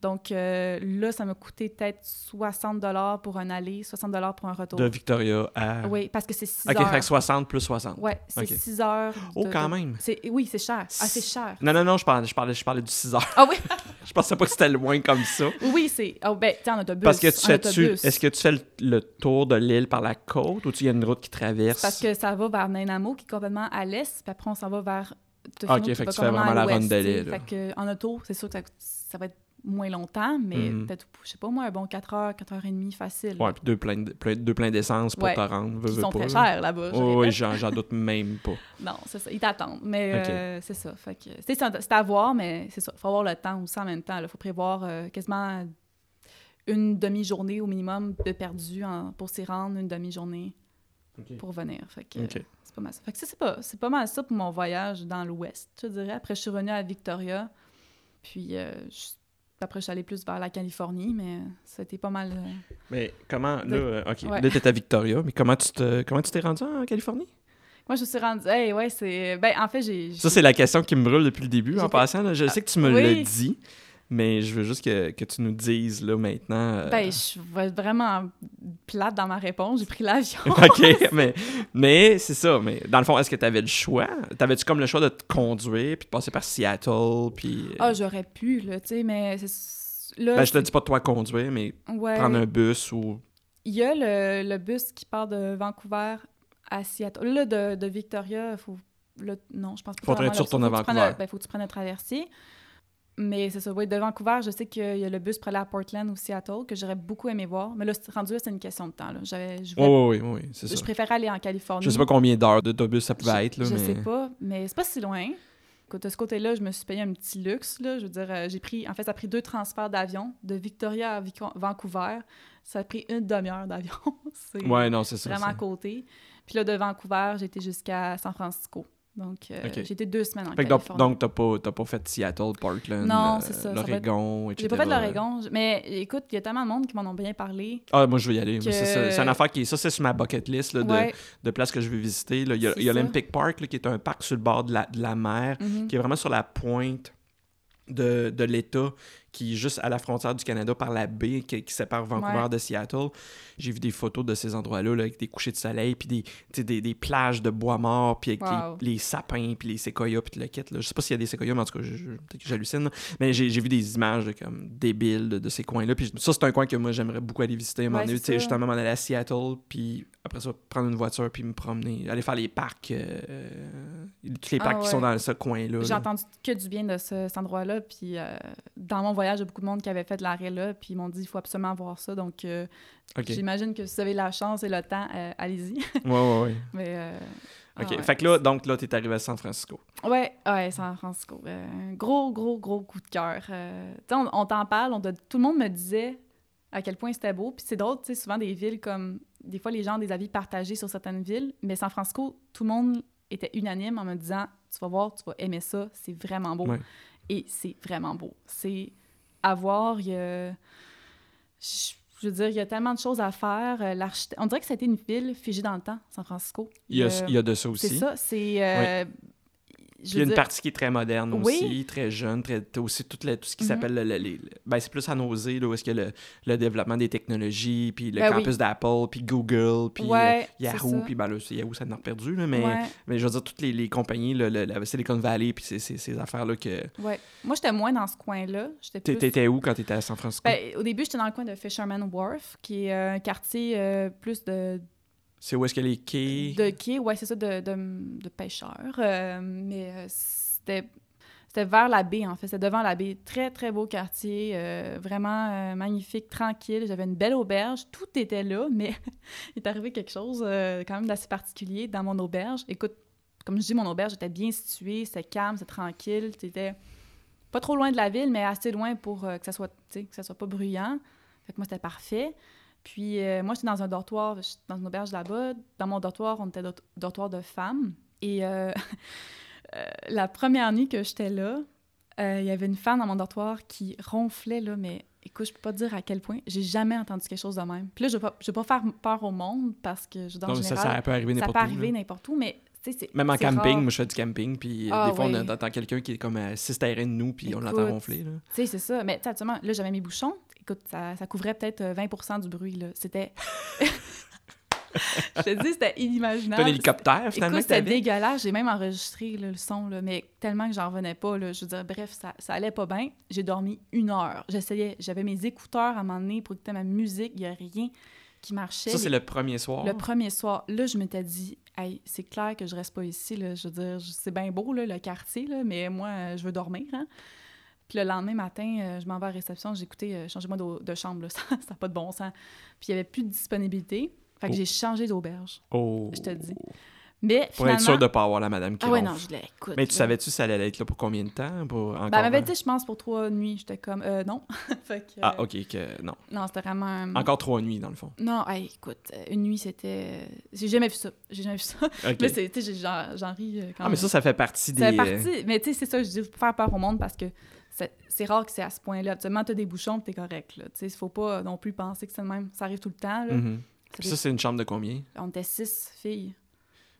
Speaker 1: Donc, euh, là, ça m'a coûté peut-être 60 pour un aller, 60 pour un retour.
Speaker 2: De Victoria à.
Speaker 1: Oui, parce que c'est 6
Speaker 2: OK,
Speaker 1: heures.
Speaker 2: fait que 60 plus 60.
Speaker 1: Ouais, c'est
Speaker 2: Ok.
Speaker 1: 6 heures.
Speaker 2: Oh,
Speaker 1: de-
Speaker 2: quand
Speaker 1: de-
Speaker 2: même.
Speaker 1: c'est- Oui, c'est cher. Ah, c'est cher.
Speaker 2: Non, non, non, je parlais, je parlais, je parlais du 6 heures.
Speaker 1: Ah oui, (laughs)
Speaker 2: je pensais pas que c'était loin comme ça.
Speaker 1: oui, c'est... Oh, ben, tu en autobus.
Speaker 2: Parce que tu fais-tu. Est-ce que tu fais le, le tour de l'île par la côte ou tu y a une route qui traverse?
Speaker 1: Parce que ça va vers Nainamo, qui est complètement à l'est, puis après, on s'en va vers
Speaker 2: Ah, ok,
Speaker 1: qui
Speaker 2: fait
Speaker 1: va
Speaker 2: que tu fais vraiment la ronde
Speaker 1: l'ouest,
Speaker 2: de
Speaker 1: tu sais.
Speaker 2: l'île, là.
Speaker 1: Fait que, en auto, c'est sûr que ça, ça va être moins longtemps, mais peut-être, je sais pas moi, un bon 4 heures, 4 heures et demie facile.
Speaker 2: Ouais, puis deux pleins de- plein- d'essence pour
Speaker 1: Ouais.
Speaker 2: te rendre. Veux, veux
Speaker 1: sont
Speaker 2: pas,
Speaker 1: très chers là-bas.
Speaker 2: Oh, oui, (laughs) j'en doute même pas.
Speaker 1: Non, c'est ça. Ils t'attendent. Mais euh, c'est ça. Fait que, c'est, à voir, mais c'est ça. Il faut avoir le temps aussi en même temps. Il faut prévoir euh, quasiment une demi-journée au minimum de perdu en- pour s'y rendre, une demi-journée Pour venir. Fait que, c'est pas mal ça. Fait que c'est pas, c'est pas mal ça pour mon voyage dans l'Ouest, je dirais. Après, je suis revenue à Victoria. Puis euh, je- après, je suis allée plus vers la Californie, mais c'était pas mal. euh,
Speaker 2: Mais comment, là, euh, OK,
Speaker 1: Ouais.
Speaker 2: là, t'es à Victoria, mais comment tu te, comment tu t'es rendu en Californie?
Speaker 1: Moi, je me suis rendue. Hey, ouais, c'est. Ben, en fait, j'ai.
Speaker 2: Ça, c'est la question qui me brûle depuis le début, en passant. là. Je sais que tu me l'as dit, mais je veux juste que, que tu nous dises, là, maintenant. euh,
Speaker 1: Ben, je vais être vraiment plate dans ma réponse. J'ai pris l'avion. (laughs)
Speaker 2: OK, (laughs) mais, mais c'est ça. Mais dans le fond, est-ce que tu avais le choix? T'avais-tu comme le choix de te conduire, puis de passer par Seattle, puis... euh,
Speaker 1: Ah, j'aurais pu, là, tu sais, mais c'est. Là,
Speaker 2: ben, je te dis pas de toi conduire, mais
Speaker 1: ouais.
Speaker 2: prendre un bus ou...
Speaker 1: Il y a le, le bus qui part de Vancouver à Seattle. Là, de, de Victoria, faut. là, non, je pense pas.
Speaker 2: Faudrait que tu retournes
Speaker 1: faut
Speaker 2: à
Speaker 1: que tu prennes
Speaker 2: Vancouver.
Speaker 1: le- ben, faut que tu prennes un traversier. Mais c'est ça, oui, de Vancouver, je sais qu'il y a le bus pour aller à Portland ou Seattle que j'aurais beaucoup aimé voir. Mais là, rendu là, c'est une question de temps. Là. Je,
Speaker 2: Oui, oui, oui, c'est ça.
Speaker 1: je préférais aller en Californie.
Speaker 2: Je sais pas combien d'heures d'autobus ça pouvait
Speaker 1: Je-
Speaker 2: être, là,
Speaker 1: Je
Speaker 2: mais...
Speaker 1: sais pas, mais c'est pas si loin. Écoute, De ce côté-là, je me suis payé un petit luxe. Là. Je veux dire, euh, j'ai pris. En fait, ça a pris deux transferts d'avion. De Victoria à Vic- Vancouver, ça a pris une demi-heure d'avion. (laughs) c'est
Speaker 2: Ouais, non, c'est ça.
Speaker 1: vraiment à côté. Puis là, de Vancouver, j'ai été jusqu'à San Francisco. Donc, euh, j'ai été deux semaines en
Speaker 2: Fait
Speaker 1: Californie.
Speaker 2: donc t'as pas, pas fait Seattle, Portland,
Speaker 1: Non,
Speaker 2: euh,
Speaker 1: va être-
Speaker 2: l'Oregon, etc.
Speaker 1: j'ai pas fait l'Oregon. Mais écoute, il y a tellement de monde qui m'en ont bien parlé.
Speaker 2: Ah, moi, je vais y aller.
Speaker 1: Que-
Speaker 2: C'est une affaire qui est... Ça, c'est sur ma bucket list là, de,
Speaker 1: Ouais.
Speaker 2: de places que je veux visiter. là. Il y a,
Speaker 1: C'est
Speaker 2: il y a
Speaker 1: ça.
Speaker 2: Olympic Park, là, qui est un parc sur le bord de la, de la mer,
Speaker 1: Mhm.
Speaker 2: qui est vraiment sur la pointe de, de l'État, qui est juste à la frontière du Canada par la baie qui, qui sépare Vancouver
Speaker 1: Ouais.
Speaker 2: de Seattle. J'ai vu des photos de ces endroits-là, là, avec des couchers de soleil, puis des, des, des plages de bois mort, puis avec
Speaker 1: Wow.
Speaker 2: les, les sapins, puis les séquoias, puis le kit. Là. Je sais pas s'il y a des séquoias, mais en tout cas, peut-être que j'hallucine. Mais j'ai vu des images comme, débiles de, de ces coins-là. Puis ça, c'est un coin que moi, j'aimerais beaucoup aller visiter.
Speaker 1: Ouais,
Speaker 2: Tu sais, justement, m'en aller à Seattle, puis après ça, prendre une voiture, puis me promener. Aller faire les parcs, euh, tous les
Speaker 1: Ah
Speaker 2: parcs qui sont dans ce coin-là.
Speaker 1: J'ai
Speaker 2: là.
Speaker 1: entendu que du bien de ce- cet endroit-là. Puis euh, dans mon voyage, il y a beaucoup de monde qui avait fait l'arrêt là. Puis ils m'ont dit il faut absolument voir ça. Donc euh, j'imagine que si vous avez la chance et le temps, euh, allez-y. (laughs)
Speaker 2: Ouais, ouais, ouais.
Speaker 1: Mais. euh,
Speaker 2: OK.
Speaker 1: ah ouais.
Speaker 2: Fait que là, donc là, t'es arrivé à San Francisco.
Speaker 1: Ouais, ouais, San Francisco. Euh, un gros, gros, gros coup de cœur. Tu sais, on, on t'en parle, on tout le monde me disait à quel point c'était beau. Puis c'est drôle, tu sais, souvent des villes comme. Des fois, les gens ont des avis partagés sur certaines villes, mais San Francisco, tout le monde était unanime en me disant Tu vas voir, tu vas aimer ça, c'est vraiment beau.
Speaker 2: Ouais.
Speaker 1: Et c'est vraiment beau. C'est à voir, il y a. Je, je veux dire, il y a tellement de choses à faire. Euh, On dirait que c'était une ville figée dans le temps, San Francisco.
Speaker 2: Il y a, il y a de ça aussi.
Speaker 1: c'est ça, c'est... euh,
Speaker 2: il y a une
Speaker 1: dire-
Speaker 2: partie qui est très moderne
Speaker 1: Oui.
Speaker 2: aussi, très jeune. Très, t'as aussi tout, le- tout ce qui
Speaker 1: Mhm.
Speaker 2: s'appelle le, le- ben, c'est plus à nausée, là, où est-ce que le, le développement des technologies, puis le
Speaker 1: Ben oui.
Speaker 2: campus d'Apple, puis Google, puis
Speaker 1: Ouais,
Speaker 2: euh, Yahoo, puis ben là, Yahoo, ça en a perdu, là, mais,
Speaker 1: Ouais,
Speaker 2: mais je veux dire, toutes les, les compagnies, le, le- la Silicon Valley, puis ces, ces, ces affaires-là que...
Speaker 1: ouais. Moi, j'étais moins dans ce coin-là. J'étais
Speaker 2: T'é-
Speaker 1: plus...
Speaker 2: T'étais où quand t'étais à San Francisco?
Speaker 1: Ben, au début, j'étais dans le coin de Fisherman Wharf, qui est un quartier euh, plus de,
Speaker 2: c'est où est-ce que les quais...
Speaker 1: de quai, ouais, c'est ça, de, de, pêcheurs. Euh, mais euh, c'était, vers la baie, en fait. C'était devant la baie. Très, très beau quartier, euh, vraiment magnifique, tranquille. J'avais une belle auberge. Tout était là, mais (laughs) il est arrivé quelque chose quand même d'assez particulier dans mon auberge. Écoute, comme je dis, mon auberge était bien située, c'était calme, c'était tranquille. C'était pas trop loin de la ville, mais assez loin pour que ça soit, que ça soit pas bruyant. Fait que moi, c'était parfait. Puis euh, moi, j'étais dans un dortoir, j'étais dans une auberge là-bas. Dans mon dortoir, on était dort- dortoir de femmes. Et euh, (laughs) euh, la première nuit que j'étais là, il y avait une femme dans mon dortoir qui ronflait, là, mais écoute, je peux pas te dire à quel point. J'ai jamais entendu quelque chose de même. Puis là, je vais pas, je vais pas faire peur au monde parce que, je, dans le
Speaker 2: ça, ça peut arriver
Speaker 1: ça
Speaker 2: n'importe
Speaker 1: peut
Speaker 2: où.
Speaker 1: arriver
Speaker 2: là.
Speaker 1: n'importe où, mais tu sais, c'est
Speaker 2: Même en camping,
Speaker 1: rare.
Speaker 2: moi je fais du camping, puis
Speaker 1: Ah,
Speaker 2: des fois on entend quelqu'un qui est comme à 6 terrains de nous, puis on l'entend ronfler. Là.
Speaker 1: Tu sais, c'est ça. Mais tu là, j'avais mes bouchons. Écoute, ça, ça couvrait peut-être euh, 20 du bruit, là. C'était... (laughs) je te dis, c'était inimaginable.
Speaker 2: Un hélicoptère finalement
Speaker 1: Écoute, c'était dégueulasse. J'ai même enregistré là, le son, là, mais tellement que j'en revenais pas. Là, je veux dire, bref, ça, ça allait pas bien. J'ai dormi une heure. J'essayais, j'avais mes écouteurs à un moment donné pour écouter ma musique. Il y a rien qui marchait.
Speaker 2: Ça, c'est le premier soir?
Speaker 1: Le premier soir, là, je m'étais dit, hey, c'est clair que je reste pas ici. Là. Je veux dire, c'est bien beau, là, le quartier, là, mais moi, euh, je veux dormir. Hein. Puis le lendemain matin, euh, je m'en vais à la réception, j'ai écouté, euh, changez-moi de, chambre, là. (laughs) ça n'a pas de bon sens. Puis il n'y avait plus de disponibilité. Fait que
Speaker 2: Oh.
Speaker 1: j'ai changé d'auberge.
Speaker 2: Oh.
Speaker 1: Je te dis. Mais
Speaker 2: Pour
Speaker 1: finalement...
Speaker 2: être sûr de pas avoir la madame qui
Speaker 1: Ah ouais, non, je l'ai, écoute.
Speaker 2: Mais tu savais-tu ça allait être là pour combien de temps? Pour encore...
Speaker 1: Ben, elle m'avait dit, je pense, pour trois nuits. J'étais comme, euh, non. (laughs) fait que,
Speaker 2: Ah,
Speaker 1: euh,
Speaker 2: ok, que non.
Speaker 1: Non, c'était vraiment... un-
Speaker 2: Encore trois nuits, dans le fond.
Speaker 1: Non, hey, écoute, euh, une nuit, c'était... J'ai jamais vu ça. J'ai jamais vu ça. (laughs)
Speaker 2: Ok.
Speaker 1: Mais c'est, tu sais, j'ai- j'en j'en ris euh, quand
Speaker 2: Ah, mais ça, ça fait partie des...
Speaker 1: Ça fait
Speaker 2: euh,
Speaker 1: partie. Mais tu sais, c'est ça, je dis, faut faire peur au monde parce que c'est rare que c'est à ce point-là. Actuellement, t'as des bouchons, puis t'es correct. Tu sais, faut pas non plus penser que c'est le même. Ça arrive tout le temps. Là.
Speaker 2: mhm.
Speaker 1: Ça
Speaker 2: ça, c'est une chambre de combien?
Speaker 1: On était six filles.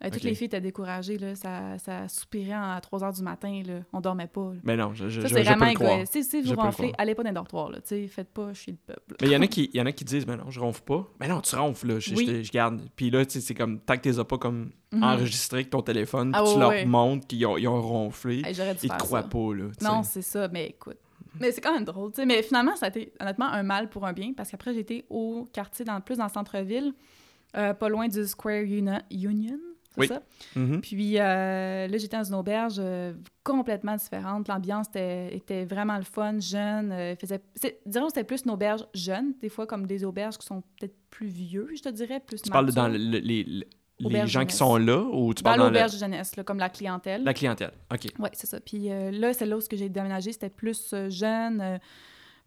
Speaker 1: Euh, Toutes les filles étaient découragées. Là. Ça, ça soupirait à 3 h du matin. Là. On dormait pas. là.
Speaker 2: Mais non, je, je,
Speaker 1: Ça, c'est vraiment égoïste. Si, si vous ronflez, allez pas dans les dortoirs. Là. Tu sais, Faites pas chier le peuple.
Speaker 2: Mais il y, en a (laughs) qui, y en a qui disent, mais non, je ronfle pas. Mais non, tu ronfles, là. Je,
Speaker 1: Oui.
Speaker 2: je, garde. Puis là, tu sais, c'est comme, tant que tu les as pas comme
Speaker 1: Mhm.
Speaker 2: enregistrés avec ton téléphone, puis
Speaker 1: Ah
Speaker 2: tu
Speaker 1: ouais,
Speaker 2: leur
Speaker 1: ouais.
Speaker 2: montres qu'ils ont, ils ont ronflé,
Speaker 1: Hey,
Speaker 2: ils te croient
Speaker 1: ça.
Speaker 2: pas, là.
Speaker 1: Non, c'est ça, mais écoute. Mais c'est quand même drôle, tu sais. Mais finalement, ça a été honnêtement un mal pour un bien, parce qu'après, j'étais au quartier, dans, plus dans le centre-ville, euh, pas loin du Square Uni- Union,
Speaker 2: Oui.
Speaker 1: ça?
Speaker 2: Mhm.
Speaker 1: Puis euh, là, j'étais dans une auberge euh, complètement différente. L'ambiance était, était vraiment le fun, jeune. euh, faisait... c'est- Disons que c'était plus une auberge jeune, des fois comme des auberges qui sont peut-être plus vieux, je te dirais, plus
Speaker 2: Tu parles dans le- le- les, les gens qui sont là ou tu
Speaker 1: Dans
Speaker 2: parles dans,
Speaker 1: l'auberge jeunesse, là, comme la clientèle.
Speaker 2: la clientèle? OK.
Speaker 1: Oui, c'est ça. Puis euh, là, c'est là où j'ai déménagé, c'était plus euh, jeune,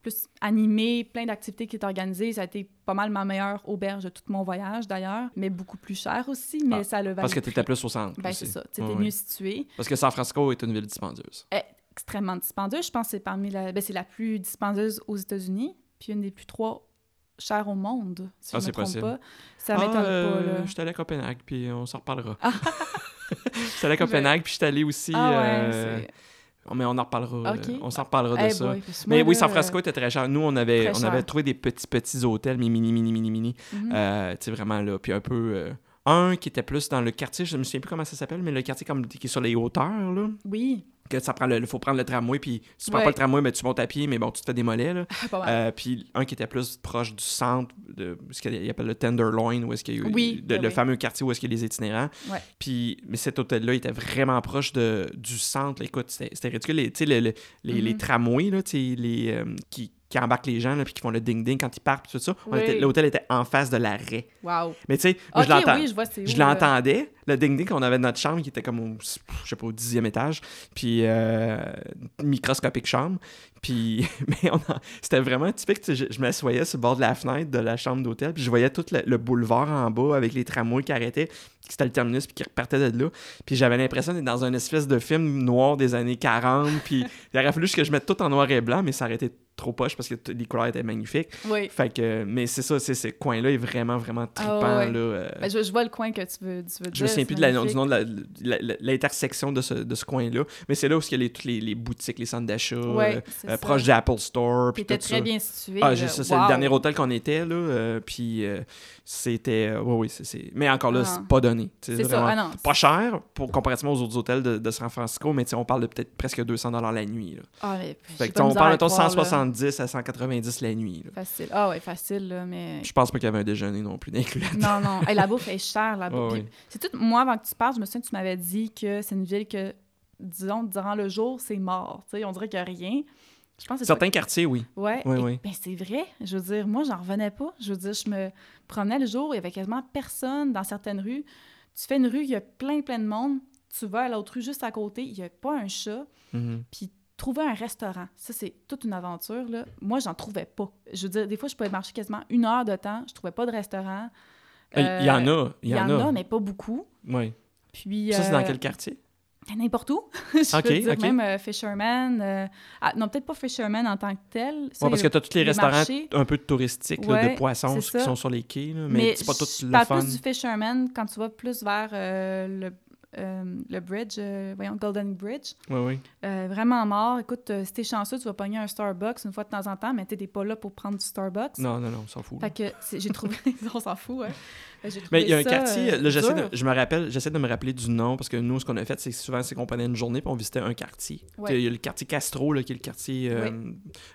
Speaker 1: plus animé, plein d'activités qui étaient organisées. Ça a été pas mal ma meilleure auberge de tout mon voyage, d'ailleurs, mais beaucoup plus cher aussi, mais
Speaker 2: Ah,
Speaker 1: ça le valait
Speaker 2: Parce que tu étais plus au centre.
Speaker 1: Ben, c'est ça. Tu étais mieux situé.
Speaker 2: Parce que San Francisco est une ville dispendieuse.
Speaker 1: Extrêmement dispendieuse. Je pense que c'est parmi la... Ben, c'est la plus dispendieuse aux États-unis, puis une des plus trois chères au monde, si
Speaker 2: Ah,
Speaker 1: je
Speaker 2: c'est
Speaker 1: me trompe
Speaker 2: possible.
Speaker 1: pas. Ça m'étonne
Speaker 2: ah,
Speaker 1: pas,
Speaker 2: euh,
Speaker 1: là.
Speaker 2: Je suis allé à Copenhague, puis on s'en reparlera. (laughs) Je suis allé à Copenhague, puis je suis allé aussi...
Speaker 1: Ah ouais,
Speaker 2: euh. Mais on en reparlera. Euh, on s'en reparlera de
Speaker 1: Hey
Speaker 2: ça.
Speaker 1: boy,
Speaker 2: Mais oui, San Francisco était très cher. Nous, on avait, on avait trouvé des petits, petits hôtels, mais mini, mini, mini, mini. Euh, tu sais, vraiment là. Puis un peu. euh, un qui était plus dans le quartier, je me souviens plus comment ça s'appelle, mais le quartier comme, qui est sur les hauteurs, là.
Speaker 1: Oui,
Speaker 2: Que ça prend le. Il faut prendre le tramway, puis si tu prends
Speaker 1: Ouais.
Speaker 2: pas le tramway, mais tu montes à pied, mais bon, tu te fais démoler, là. (laughs) Euh, puis un qui était plus proche du centre, de ce qu'il appelle le Tenderloin, où est-ce qu'il y a eu-
Speaker 1: Oui,
Speaker 2: de-
Speaker 1: ben
Speaker 2: le
Speaker 1: oui.
Speaker 2: fameux quartier où est-ce qu'il y a les itinérants.
Speaker 1: Ouais.
Speaker 2: Puis, mais cet hôtel-là il était vraiment proche de, du centre. Écoute, c'était ridicule. Les- les, les
Speaker 1: Mhm.
Speaker 2: tramways, là, les, euh, qui, qui embarquent les gens, là, puis qui font le ding-ding quand ils partent, tout ça. On
Speaker 1: Oui.
Speaker 2: était- L'hôtel était en face de l'arrêt.
Speaker 1: Wow.
Speaker 2: Mais tu sais, je
Speaker 1: oui, je
Speaker 2: l'entendais, le ding-ding qu'on avait de notre chambre, qui était comme au, je sais pas, au dixième étage, puis euh, microscopique chambre. Puis, (laughs) mais on a- c'était vraiment typique. Je, je m'assoyais sur le bord de la fenêtre de la chambre d'hôtel, puis je voyais tout le, le boulevard en bas avec les tramways qui arrêtaient, qui c'était le terminus, puis qui repartaient de là. Puis j'avais l'impression d'être dans une espèce de film noir des années 40, puis il aurait fallu que je mette tout en noir et blanc, mais ça aurait été trop poche parce que les couleurs étaient magnifiques.
Speaker 1: Oui.
Speaker 2: Fait que, mais c'est ça, c'est ce coin-là est vraiment, vraiment trippant.
Speaker 1: ouais.
Speaker 2: là, euh,
Speaker 1: Ben, je, je vois le coin que tu veux, tu veux
Speaker 2: je me
Speaker 1: dire.
Speaker 2: souviens
Speaker 1: c'est
Speaker 2: plus de la, du nom de l'intersection de ce, de ce coin-là, mais c'est là où il y a les, toutes les, les boutiques, les centres d'achat,
Speaker 1: Ouais,
Speaker 2: euh, euh,
Speaker 1: ça.
Speaker 2: proche d'Apple Store, puis tout
Speaker 1: très
Speaker 2: ça.
Speaker 1: bien situé.
Speaker 2: Ah, c'est
Speaker 1: Wow.
Speaker 2: le dernier hôtel qu'on était, là, puis c'était... ouais, oui, c'est-. Mais encore là,
Speaker 1: Ah.
Speaker 2: c'est pas donné.
Speaker 1: C'est ça. Ah non.
Speaker 2: Pas cher, pour, comparativement aux autres hôtels de, de San Francisco, mais on parle de peut-être presque 200 la nuit. Là.
Speaker 1: Ah, mais
Speaker 2: Fait que, on parle,
Speaker 1: croire, là.
Speaker 2: 170 à 190 la nuit. là.
Speaker 1: Facile. Ah ouais, facile, là, mais...
Speaker 2: Je pense pas qu'il y avait un déjeuner non plus d'inclus là-dedans.
Speaker 1: Non, non. Hey, la bouffe (laughs) est chère, Puis
Speaker 2: ouais.
Speaker 1: C'est tout... Moi, avant que tu parles, je me souviens que tu m'avais dit que c'est une ville que, disons, durant le jour, c'est mort. On dirait qu'il n'y a rien. Je pense que
Speaker 2: Certains quartiers, oui.
Speaker 1: Ouais.
Speaker 2: Oui,
Speaker 1: Et-
Speaker 2: oui.
Speaker 1: Ben, c'est vrai. Je veux dire, moi, j'en revenais pas. Je veux dire, je me promenais le jour, il y avait quasiment personne dans certaines rues. Tu fais une rue, il y a plein, plein de monde. Tu vas à l'autre rue juste à côté, il n'y a pas un chat.
Speaker 2: Mhm.
Speaker 1: Puis trouver un restaurant, ça, c'est toute une aventure. Là. Moi, j'en trouvais pas. Je veux dire, des fois, je pouvais marcher quasiment une heure de temps. Je trouvais pas de restaurant.
Speaker 2: Il y en
Speaker 1: Euh,
Speaker 2: a. Il
Speaker 1: Il y en a, mais pas beaucoup.
Speaker 2: Oui.
Speaker 1: Puis,
Speaker 2: Ça, c'est dans
Speaker 1: euh,
Speaker 2: quel quartier?
Speaker 1: N'importe où. (laughs) je
Speaker 2: Ok,
Speaker 1: peux dire, même euh, Fisherman. euh, ah, non, peut-être pas Fisherman en tant que tel.
Speaker 2: Ouais, parce
Speaker 1: y
Speaker 2: que tu as tous les,
Speaker 1: les
Speaker 2: restaurants
Speaker 1: marchés.
Speaker 2: un peu touristiques là,
Speaker 1: Ouais,
Speaker 2: de poissons qui sont sur les quais, là, mais,
Speaker 1: Mais
Speaker 2: c'est pas tout le fun.
Speaker 1: plus du Fisherman quand tu vas plus vers euh, le, euh, le bridge, euh, voyons, Golden Bridge.
Speaker 2: Oui, oui.
Speaker 1: Euh, vraiment mort. Écoute, euh, si t'es chanceux, tu vas pogner un Starbucks une fois de temps en temps, mais t'es pas là pour prendre du Starbucks.
Speaker 2: Non, non, non, on s'en fout. là.
Speaker 1: Fait que j'ai trouvé... (laughs) on s'en fout, hein. J'ai
Speaker 2: Mais il y a un quartier,
Speaker 1: euh,
Speaker 2: là, de, je me rappelle, j'essaie de me rappeler du nom parce que nous, ce qu'on a fait, c'est souvent, c'est qu'on prenait une journée puis on visitait un quartier.
Speaker 1: Ouais.
Speaker 2: Il y a le quartier Castro, là, qui est le quartier, euh,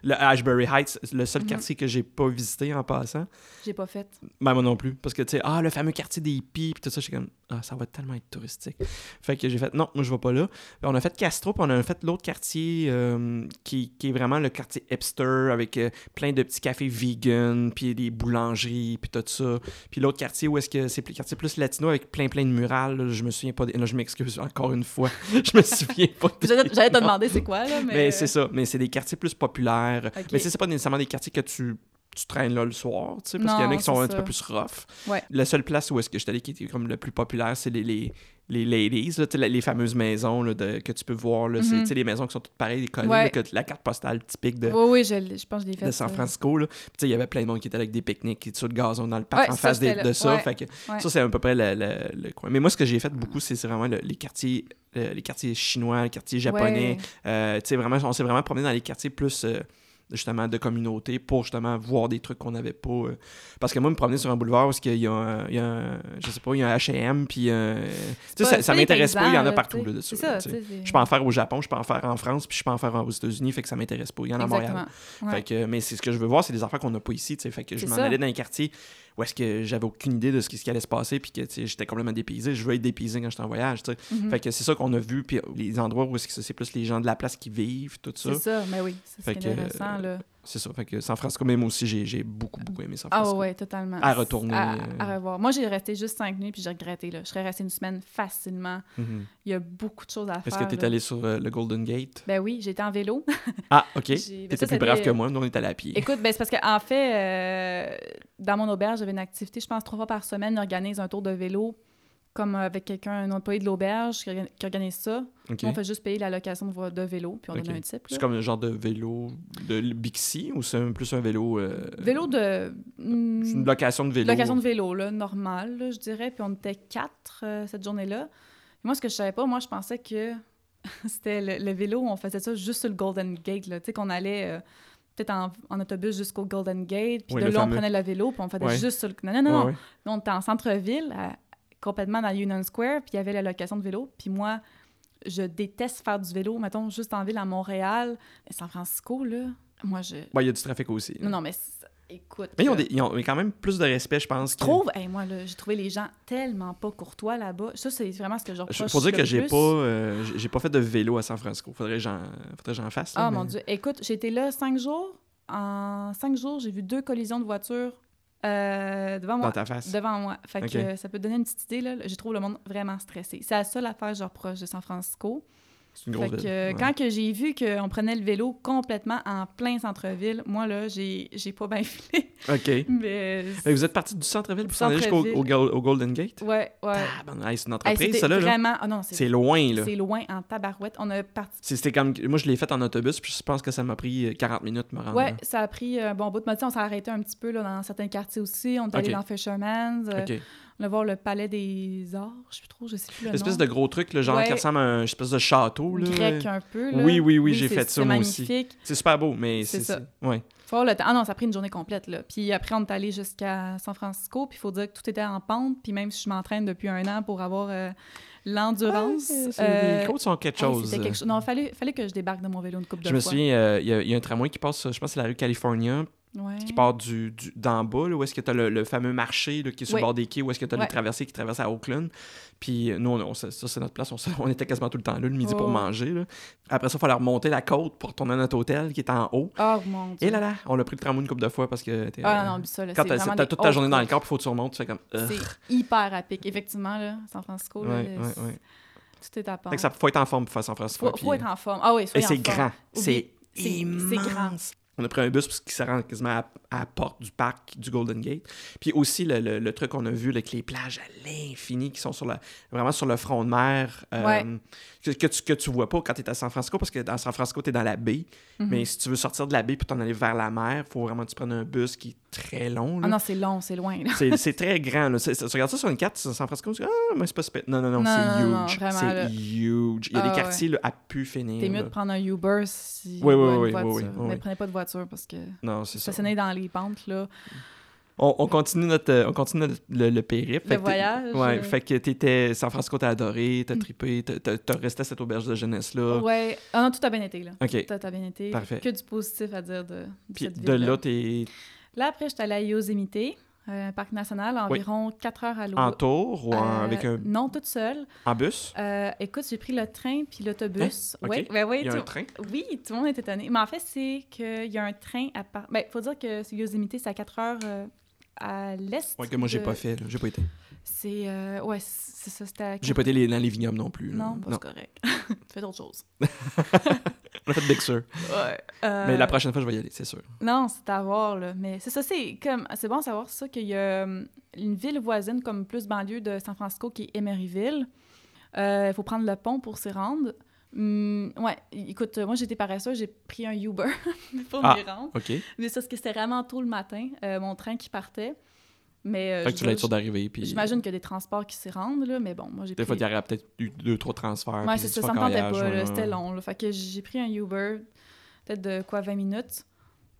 Speaker 2: le Ashbury Heights, le seul
Speaker 1: Mhm.
Speaker 2: quartier que j'ai pas visité en passant.
Speaker 1: J'ai pas fait.
Speaker 2: Ben, moi non plus. Parce que, tu sais, ah, le fameux quartier des hippies, puis tout ça, j'étais comme, ah, ça va tellement être touristique. Fait que j'ai fait, non, moi, je vais pas là. Puis on a fait Castro, puis on a fait l'autre quartier euh, qui, qui est vraiment le quartier hipster, avec plein de petits cafés vegan, puis des boulangeries, puis tout ça. Puis l'autre quartier où est-ce que c'est le quartier plus latino, avec plein, plein de murales. là, je me souviens pas. des- Là, je m'excuse encore une fois. (laughs) je me souviens pas.
Speaker 1: J'allais te demander c'est quoi, là, mais...
Speaker 2: Mais c'est ça. Mais c'est des quartiers plus populaires.
Speaker 1: Ok.
Speaker 2: Mais c'est pas nécessairement des quartiers que tu, tu traînes là le soir, tu sais, parce qu'il y en a
Speaker 1: Non,
Speaker 2: qui sont un petit peu plus rough.
Speaker 1: Ouais.
Speaker 2: La seule place où est-ce que je suis allé qui était comme le plus populaire, c'est les, les, les ladies, là, les, les fameuses maisons là, de, que tu peux voir. Là, c'est
Speaker 1: Mhm.
Speaker 2: tu sais, les maisons qui sont toutes pareilles, collées,
Speaker 1: Ouais.
Speaker 2: que la carte postale typique de,
Speaker 1: Oui, oui, je, je pense que je l'ai fait.
Speaker 2: de San. Francisco. Il y avait plein de monde qui était avec des pique-niques et tout le gazon dans le parc
Speaker 1: Ouais,
Speaker 2: en face des- de ça.
Speaker 1: Ouais.
Speaker 2: Fait que,
Speaker 1: Ouais.
Speaker 2: Ça, c'est à peu près le, le- le coin. Mais moi, ce que j'ai fait beaucoup, c'est c'est vraiment le- les quartiers les quartiers chinois, les quartiers japonais. Euh, vraiment, on s'est vraiment promené dans les quartiers plus euh, justement de communauté pour justement voir des trucs qu'on n'avait pas. euh. Parce que moi, me promener sur un boulevard où il y a, un, il y a un- je sais pas, il y a un H&M, puis euh, tu sais,
Speaker 1: pas-
Speaker 2: ça, m'intéresse pas, il y en a partout
Speaker 1: là,
Speaker 2: là, de
Speaker 1: C'est
Speaker 2: ça.
Speaker 1: ça,
Speaker 2: là, tu sais.
Speaker 1: tu sais, c'est-
Speaker 2: Je peux en faire au Japon, je peux en faire en France, puis je peux en faire aux États-Unis, fait que ça m'intéresse pas. Il y en a à Montréal.
Speaker 1: Ouais.
Speaker 2: Fait que, mais c'est ce que je veux voir, c'est des affaires qu'on n'a pas ici. tu sais. Fait que je m'en allais dans un quartier où est-ce que j'avais aucune idée de ce qui, ce qui allait se passer, puis que j'étais complètement dépaysé. Je veux être dépaysé quand j'étais en voyage.
Speaker 1: Mhm.
Speaker 2: Fait que c'est ça qu'on a vu, puis les endroits où c'est plus les gens de la place qui vivent, tout ça.
Speaker 1: C'est ça, mais oui, c'est
Speaker 2: que,
Speaker 1: intéressant, là.
Speaker 2: C'est ça. Fait que San Francisco, même aussi, j'ai j'ai beaucoup, beaucoup aimé San
Speaker 1: Ah
Speaker 2: Francisco.
Speaker 1: ouais, ouais, totalement.
Speaker 2: À retourner,
Speaker 1: À,
Speaker 2: euh.
Speaker 1: à revoir. Moi, j'ai resté juste cinq nuits, puis j'ai regretté, là. Je serais restée une semaine facilement.
Speaker 2: Mhm.
Speaker 1: Il y a beaucoup de choses à
Speaker 2: Est-ce
Speaker 1: faire.
Speaker 2: que tu es allé sur euh, le Golden Gate?
Speaker 1: Ben oui, j'étais en vélo.
Speaker 2: Ah, OK. (laughs)
Speaker 1: Ben
Speaker 2: T'étais
Speaker 1: ça,
Speaker 2: plus brave que moi. Nous, on est allé à pied.
Speaker 1: Écoute, ben c'est parce qu'en fait, euh, dans mon auberge, j'avais une activité, je pense, trois fois par semaine, on organise un tour de vélo, comme avec quelqu'un, un employé de l'auberge qui, organ- qui organise ça. On fait juste payer la location de, vélo, puis on
Speaker 2: Ok.
Speaker 1: donne un type.
Speaker 2: C'est comme un genre de vélo de Bixi ou c'est plus un vélo... euh,
Speaker 1: Vélo de... hmm,
Speaker 2: C'est une location de vélo.
Speaker 1: location de vélo, là, normale, là, je dirais. Puis on était quatre euh, cette journée-là. Moi, ce que je savais pas, moi, je pensais que (laughs) c'était le, le vélo, on faisait ça juste sur le Golden Gate, là. Tu sais, qu'on allait... euh, Peut-être en, en autobus jusqu'au Golden Gate, puis
Speaker 2: Oui,
Speaker 1: de là,
Speaker 2: fameux.
Speaker 1: on prenait le vélo, puis on faisait
Speaker 2: Ouais.
Speaker 1: juste sur le... Non, non, non,
Speaker 2: Ouais,
Speaker 1: non.
Speaker 2: ouais.
Speaker 1: Nous, on était en centre-ville, à- complètement dans Union Square, puis il y avait la location de vélo. Puis moi, je déteste faire du vélo, mettons, juste en ville à Montréal. Mais San Francisco, là, moi, je...
Speaker 2: Ouais, il y a du trafic aussi.
Speaker 1: Non, non, mais écoute...
Speaker 2: Mais ils ont, des- ils ont quand même plus de respect, je pense.
Speaker 1: je
Speaker 2: que-
Speaker 1: trouve, hey, moi, là, j'ai trouvé les gens tellement pas courtois là-bas. Ça, c'est vraiment ce que je
Speaker 2: Je-
Speaker 1: reproche
Speaker 2: Faut dire que j'ai pas, euh, j'ai- pas fait de vélo à San Francisco. Faudrait que j'en, faudrait que j'en fasse. là,
Speaker 1: Ah,
Speaker 2: mais-
Speaker 1: mon Dieu. Écoute, été là cinq jours. En cinq jours, j'ai vu deux collisions de voitures euh, devant moi.
Speaker 2: Dans ta face.
Speaker 1: Devant moi. Fait que ça peut te donner une petite idée, là. Je trouve le monde vraiment stressé. C'est la seule affaire que je reproche de San Francisco.
Speaker 2: C'est une grosse
Speaker 1: Fait
Speaker 2: ville.
Speaker 1: euh,
Speaker 2: Ouais.
Speaker 1: Quand que j'ai vu qu'on prenait le vélo complètement en plein centre-ville, moi, là, j'ai j'ai pas bien filé. (laughs)
Speaker 2: OK.
Speaker 1: Mais...
Speaker 2: Que vous êtes parti du centre-ville pour s'en aller jusqu'au au, Go- au Golden Gate?
Speaker 1: Ouais, ouais.
Speaker 2: Ah, ben, hey, c'est une entreprise, ça, là.
Speaker 1: vraiment... Ah non,
Speaker 2: C'est
Speaker 1: c'est
Speaker 2: loin, là.
Speaker 1: c'est loin en tabarouette. On a parti...
Speaker 2: C'était comme... Moi, je l'ai fait en autobus, puis je pense que ça m'a pris euh, 40 minutes de me rendre.
Speaker 1: Ouais, ça a pris un bon bout de temps. On s'est arrêté un petit peu là, dans certains quartiers aussi. On est allé dans Fisherman's. euh,
Speaker 2: OK.
Speaker 1: On voir le Palais des Arts. Je sais plus trop, je sais plus le
Speaker 2: L'espèce de gros truc, le genre
Speaker 1: Ouais.
Speaker 2: qui ressemble à un espèce de château, là.
Speaker 1: Grec un peu. Là.
Speaker 2: Oui, oui, oui, j'ai fait ça, moi aussi.
Speaker 1: magnifique.
Speaker 2: C'est super beau, mais
Speaker 1: C'est ça.
Speaker 2: Ouais.
Speaker 1: Faut le temps. Ah non, ça a pris une journée complète. Là. Puis après, on est allé jusqu'à San Francisco. Puis il faut dire que tout était en pente. Puis même si je m'entraîne depuis un an pour avoir euh, l'endurance.
Speaker 2: Ouais,
Speaker 1: euh,
Speaker 2: Les côtes sont quelque chose.
Speaker 1: quelque. Non, il fallait, fallait que je débarque de mon vélo une coupe de
Speaker 2: Je me
Speaker 1: fois.
Speaker 2: souviens, euh, il y, a- il y a un tramway qui passe, je pense c'est la rue California,
Speaker 1: Ouais.
Speaker 2: qui part du, du- d'en bas, là, où est-ce que tu as le, le fameux marché là, qui est sur
Speaker 1: Oui.
Speaker 2: le bord des quais, où est-ce que tu as
Speaker 1: Ouais.
Speaker 2: les traversées qui traversent à Oakland. Puis euh, nous, on, on- ça, ça, c'est notre place, on, (laughs) on était quasiment tout le temps là, le midi pour
Speaker 1: Oh.
Speaker 2: manger. là. Après ça, il fallait remonter la côte pour retourner à notre hôtel qui est en haut.
Speaker 1: Oh mon dieu.
Speaker 2: Et là là, on a pris le tramway une couple de fois parce que t'es,
Speaker 1: Ah
Speaker 2: euh,
Speaker 1: non, mais ça, là,
Speaker 2: quand t'as, toute ta journée dans le corps, puis faut que tu remontes, tu fais comme.
Speaker 1: C'est hyper à pic. Effectivement, là, San Francisco, là,
Speaker 2: Ouais,
Speaker 1: tout est à part.
Speaker 2: Fait que ça faut être en forme pour faire San Francisco.
Speaker 1: faut,
Speaker 2: puis,
Speaker 1: faut être en forme. Ah oui,
Speaker 2: Et
Speaker 1: soyez
Speaker 2: c'est grand. C'est immense. On a pris un bus parce qu'il se rend quasiment à, la porte du parc du Golden Gate. Puis aussi, le, le- truc qu'on a vu, avec les plages à l'infini qui sont sur la, vraiment sur le front de mer, euh,
Speaker 1: Ouais.
Speaker 2: Que, que tu, que tu vois pas quand tu es à San Francisco, parce que dans San Francisco, tu es dans la baie.
Speaker 1: Mhm.
Speaker 2: Mais si tu veux sortir de la baie pour t'en aller vers la mer, faut vraiment que tu prennes un bus qui est très long. là.
Speaker 1: Ah non, c'est long, c'est loin. (laughs)
Speaker 2: C'est très grand. Là. Tu regardes ça sur une carte, San Francisco, tu dis, ah, mais c'est pas super. Non, non, non,
Speaker 1: Non,
Speaker 2: c'est huge. C'est huge. Il y a
Speaker 1: Ah,
Speaker 2: des
Speaker 1: ouais.
Speaker 2: quartiers là, à pu finir.
Speaker 1: T'es mieux de prendre un Uber si
Speaker 2: Oui, oui,
Speaker 1: ou
Speaker 2: oui, oui, oui,
Speaker 1: Mais prenez pas de voiture parce que
Speaker 2: Non, c'est ça.
Speaker 1: stationner dans les pentes, là.
Speaker 2: On, on continue notre, euh, on continue notre- le, le périple.
Speaker 1: Le voyage,
Speaker 2: Ouais,
Speaker 1: euh.
Speaker 2: fait que t'étais... San Francisco, t'as adoré, t'as
Speaker 1: Mm.
Speaker 2: trippé, t'as- resté à cette auberge de jeunesse-là.
Speaker 1: Ouais. Ah non, tout a bien été, là.
Speaker 2: OK.
Speaker 1: Tout a bien été.
Speaker 2: Parfait.
Speaker 1: Que du positif à dire de, de
Speaker 2: Puis
Speaker 1: cette
Speaker 2: de là, t'es
Speaker 1: Là, après, j'étais allée à Yosemite, euh, un parc national, environ 4 heures à l'eau.
Speaker 2: en tour ou en-
Speaker 1: Euh,
Speaker 2: avec un...
Speaker 1: Non, toute seule.
Speaker 2: en bus?
Speaker 1: Euh, écoute, j'ai pris le train puis l'autobus.
Speaker 2: Hein?
Speaker 1: Ben ouais,
Speaker 2: Il y a
Speaker 1: tout-
Speaker 2: un train?
Speaker 1: Oui, tout le monde est étonné. Mais en fait, c'est qu'il y a un train à part. Ben, faut dire que Yosemite, c'est à 4 heures euh, à l'est.
Speaker 2: Ouais, que moi, j'ai
Speaker 1: de-
Speaker 2: pas fait. J'ai pas été.
Speaker 1: C'est. euh, Ouais, c'est ça, c'était à.
Speaker 2: J'ai pas été les- dans les vignobles non plus. là.
Speaker 1: Non, c'est correct. (laughs) fais d'autres choses. (laughs)
Speaker 2: On a fait Big Sur.
Speaker 1: Ouais. Euh,
Speaker 2: Mais la prochaine fois, je vais y aller, c'est sûr.
Speaker 1: Non, c'est à voir, là. Mais c'est ça, c'est comme. C'est bon à savoir ça qu'il y a euh, une ville voisine, comme plus banlieue de San Francisco, qui est Emeryville. Euh, Il faut prendre le pont pour s'y rendre. Hum, ouais, écoute, moi j'étais paresseuse, j'ai pris un Uber (laughs) pour
Speaker 2: Ah.
Speaker 1: m'y rendre.
Speaker 2: OK. Fait
Speaker 1: Mais ça, parce que c'était vraiment tôt le matin, euh, mon train qui partait. Mais euh,
Speaker 2: que
Speaker 1: je
Speaker 2: tu être sûr
Speaker 1: dire,
Speaker 2: d'arriver. Puis...
Speaker 1: J'imagine qu'il y a des transports qui s'y rendent, là, mais bon, moi j'ai
Speaker 2: Des fois, il y aurait peut-être eu deux, trois transferts.
Speaker 1: Ouais, c'est ça, ça me tentait pas, là, c'était long. Là, fait que j'ai pris un Uber, peut-être de quoi, 20 minutes.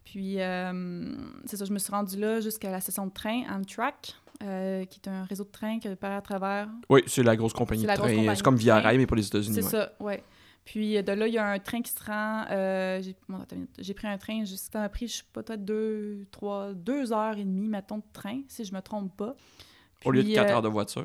Speaker 1: Puis, euh, c'est ça, je me suis rendue là jusqu'à la station de train Amtrak, euh, qui est un réseau de train qui part à travers.
Speaker 2: Oui, c'est la grosse compagnie de train. C'est comme Via. Rail, mais pour les États-Unis.
Speaker 1: C'est
Speaker 2: ouais.
Speaker 1: ça, ouais. Puis euh, de là, il y a un train qui se rend. euh, j'ai bon, pris un train, juste- ça m'a pris, je sais pas, peut-être deux, trois, deux heures et demie, mettons, de train, si je me trompe pas.
Speaker 2: Au lieu de 4
Speaker 1: euh,
Speaker 2: heures de voiture?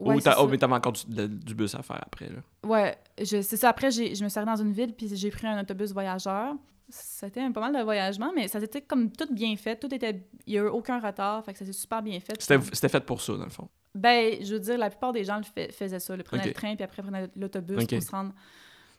Speaker 1: ouais,
Speaker 2: Ou
Speaker 1: c'est
Speaker 2: t'as- oh, mais t'avais encore du, de- du bus à faire après. Là.
Speaker 1: Ouais, je- c'est ça. Après, j'ai- je me suis arrêtée dans une ville, puis j'ai pris un autobus voyageur. C'était un- pas mal de voyagement, mais ça s'était comme tout bien fait. Tout était... Il n'y a eu aucun retard, fait que ça s'est super bien fait.
Speaker 2: C'était c'était fait pour ça, dans le fond.
Speaker 1: Ben, je veux dire, la plupart des gens le faisaient ça. Ils prenaient le train, puis après prenaient l'autobus pour se rendre...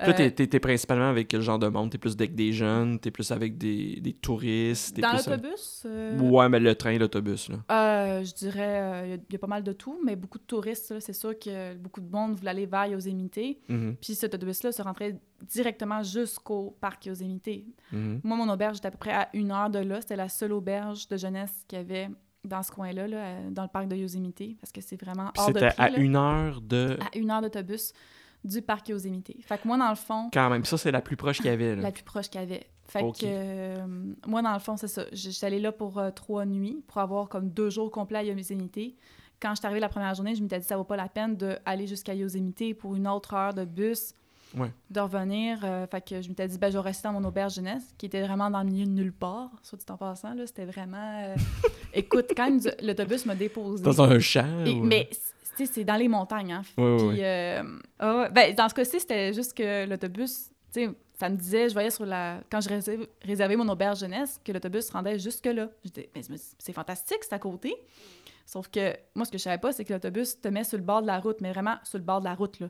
Speaker 2: Toi, t'es-
Speaker 1: Euh,
Speaker 2: t'es t'es principalement avec quel genre de monde? T'es plus avec des jeunes? T'es plus avec des, des touristes? t'es
Speaker 1: dans
Speaker 2: plus avec-
Speaker 1: l'autobus... euh,
Speaker 2: Ouais, mais le train, l'autobus, là.
Speaker 1: Euh, je dirais, il y a- il y, a pas mal de tout, mais beaucoup de touristes, c'est sûr que beaucoup de monde voulait aller vers Yosemite.
Speaker 2: Mhm,
Speaker 1: Puis cet autobus-là se rentrait directement jusqu'au parc Yosemite.
Speaker 2: mhm.
Speaker 1: Moi, mon auberge était à peu près à une heure de là. C'était la seule auberge de jeunesse qu'il y avait dans ce coin-là, là, dans le parc de Yosemite, parce que c'est vraiment
Speaker 2: Puis
Speaker 1: hors de
Speaker 2: c'était
Speaker 1: prix.
Speaker 2: à
Speaker 1: là.
Speaker 2: une heure de...
Speaker 1: À une heure d'autobus du parc Yosemite. Fait que moi, dans le fond,
Speaker 2: Quand même, ça, c'est la plus proche qu'il y avait, là.
Speaker 1: la plus proche qu'il y avait. Fait que euh, moi, dans le fond, c'est ça. J'étais allée là pour euh, trois nuits, pour avoir comme deux jours complets à Yosemite. Quand je suis arrivée la première journée, je m'étais dit ça vaut pas la peine d'aller jusqu'à Yosemite pour une autre heure de bus,
Speaker 2: Ouais.
Speaker 1: de revenir. Euh, fait que je m'étais dit, ben, je vais rester dans mon auberge jeunesse, qui était vraiment dans le milieu de nulle part, soit dit en passant. là. C'était vraiment... euh, (laughs) Écoute, quand l'autobus m'a déposé...
Speaker 2: Dans un champ?
Speaker 1: Et- mais c'est dans les montagnes, hein. Puis, euh. Ben, dans ce cas-ci, c'était juste que l'autobus, tu sais, ça me disait, je voyais sur la. Quand je réservais, réservais mon auberge jeunesse, que l'autobus se rendait jusque-là. J'étais, mais c'est- c'est fantastique, c'est à côté. Sauf que moi, ce que je savais pas, c'est que l'autobus te met sur le bord de la route, mais vraiment sur le bord de la route, là.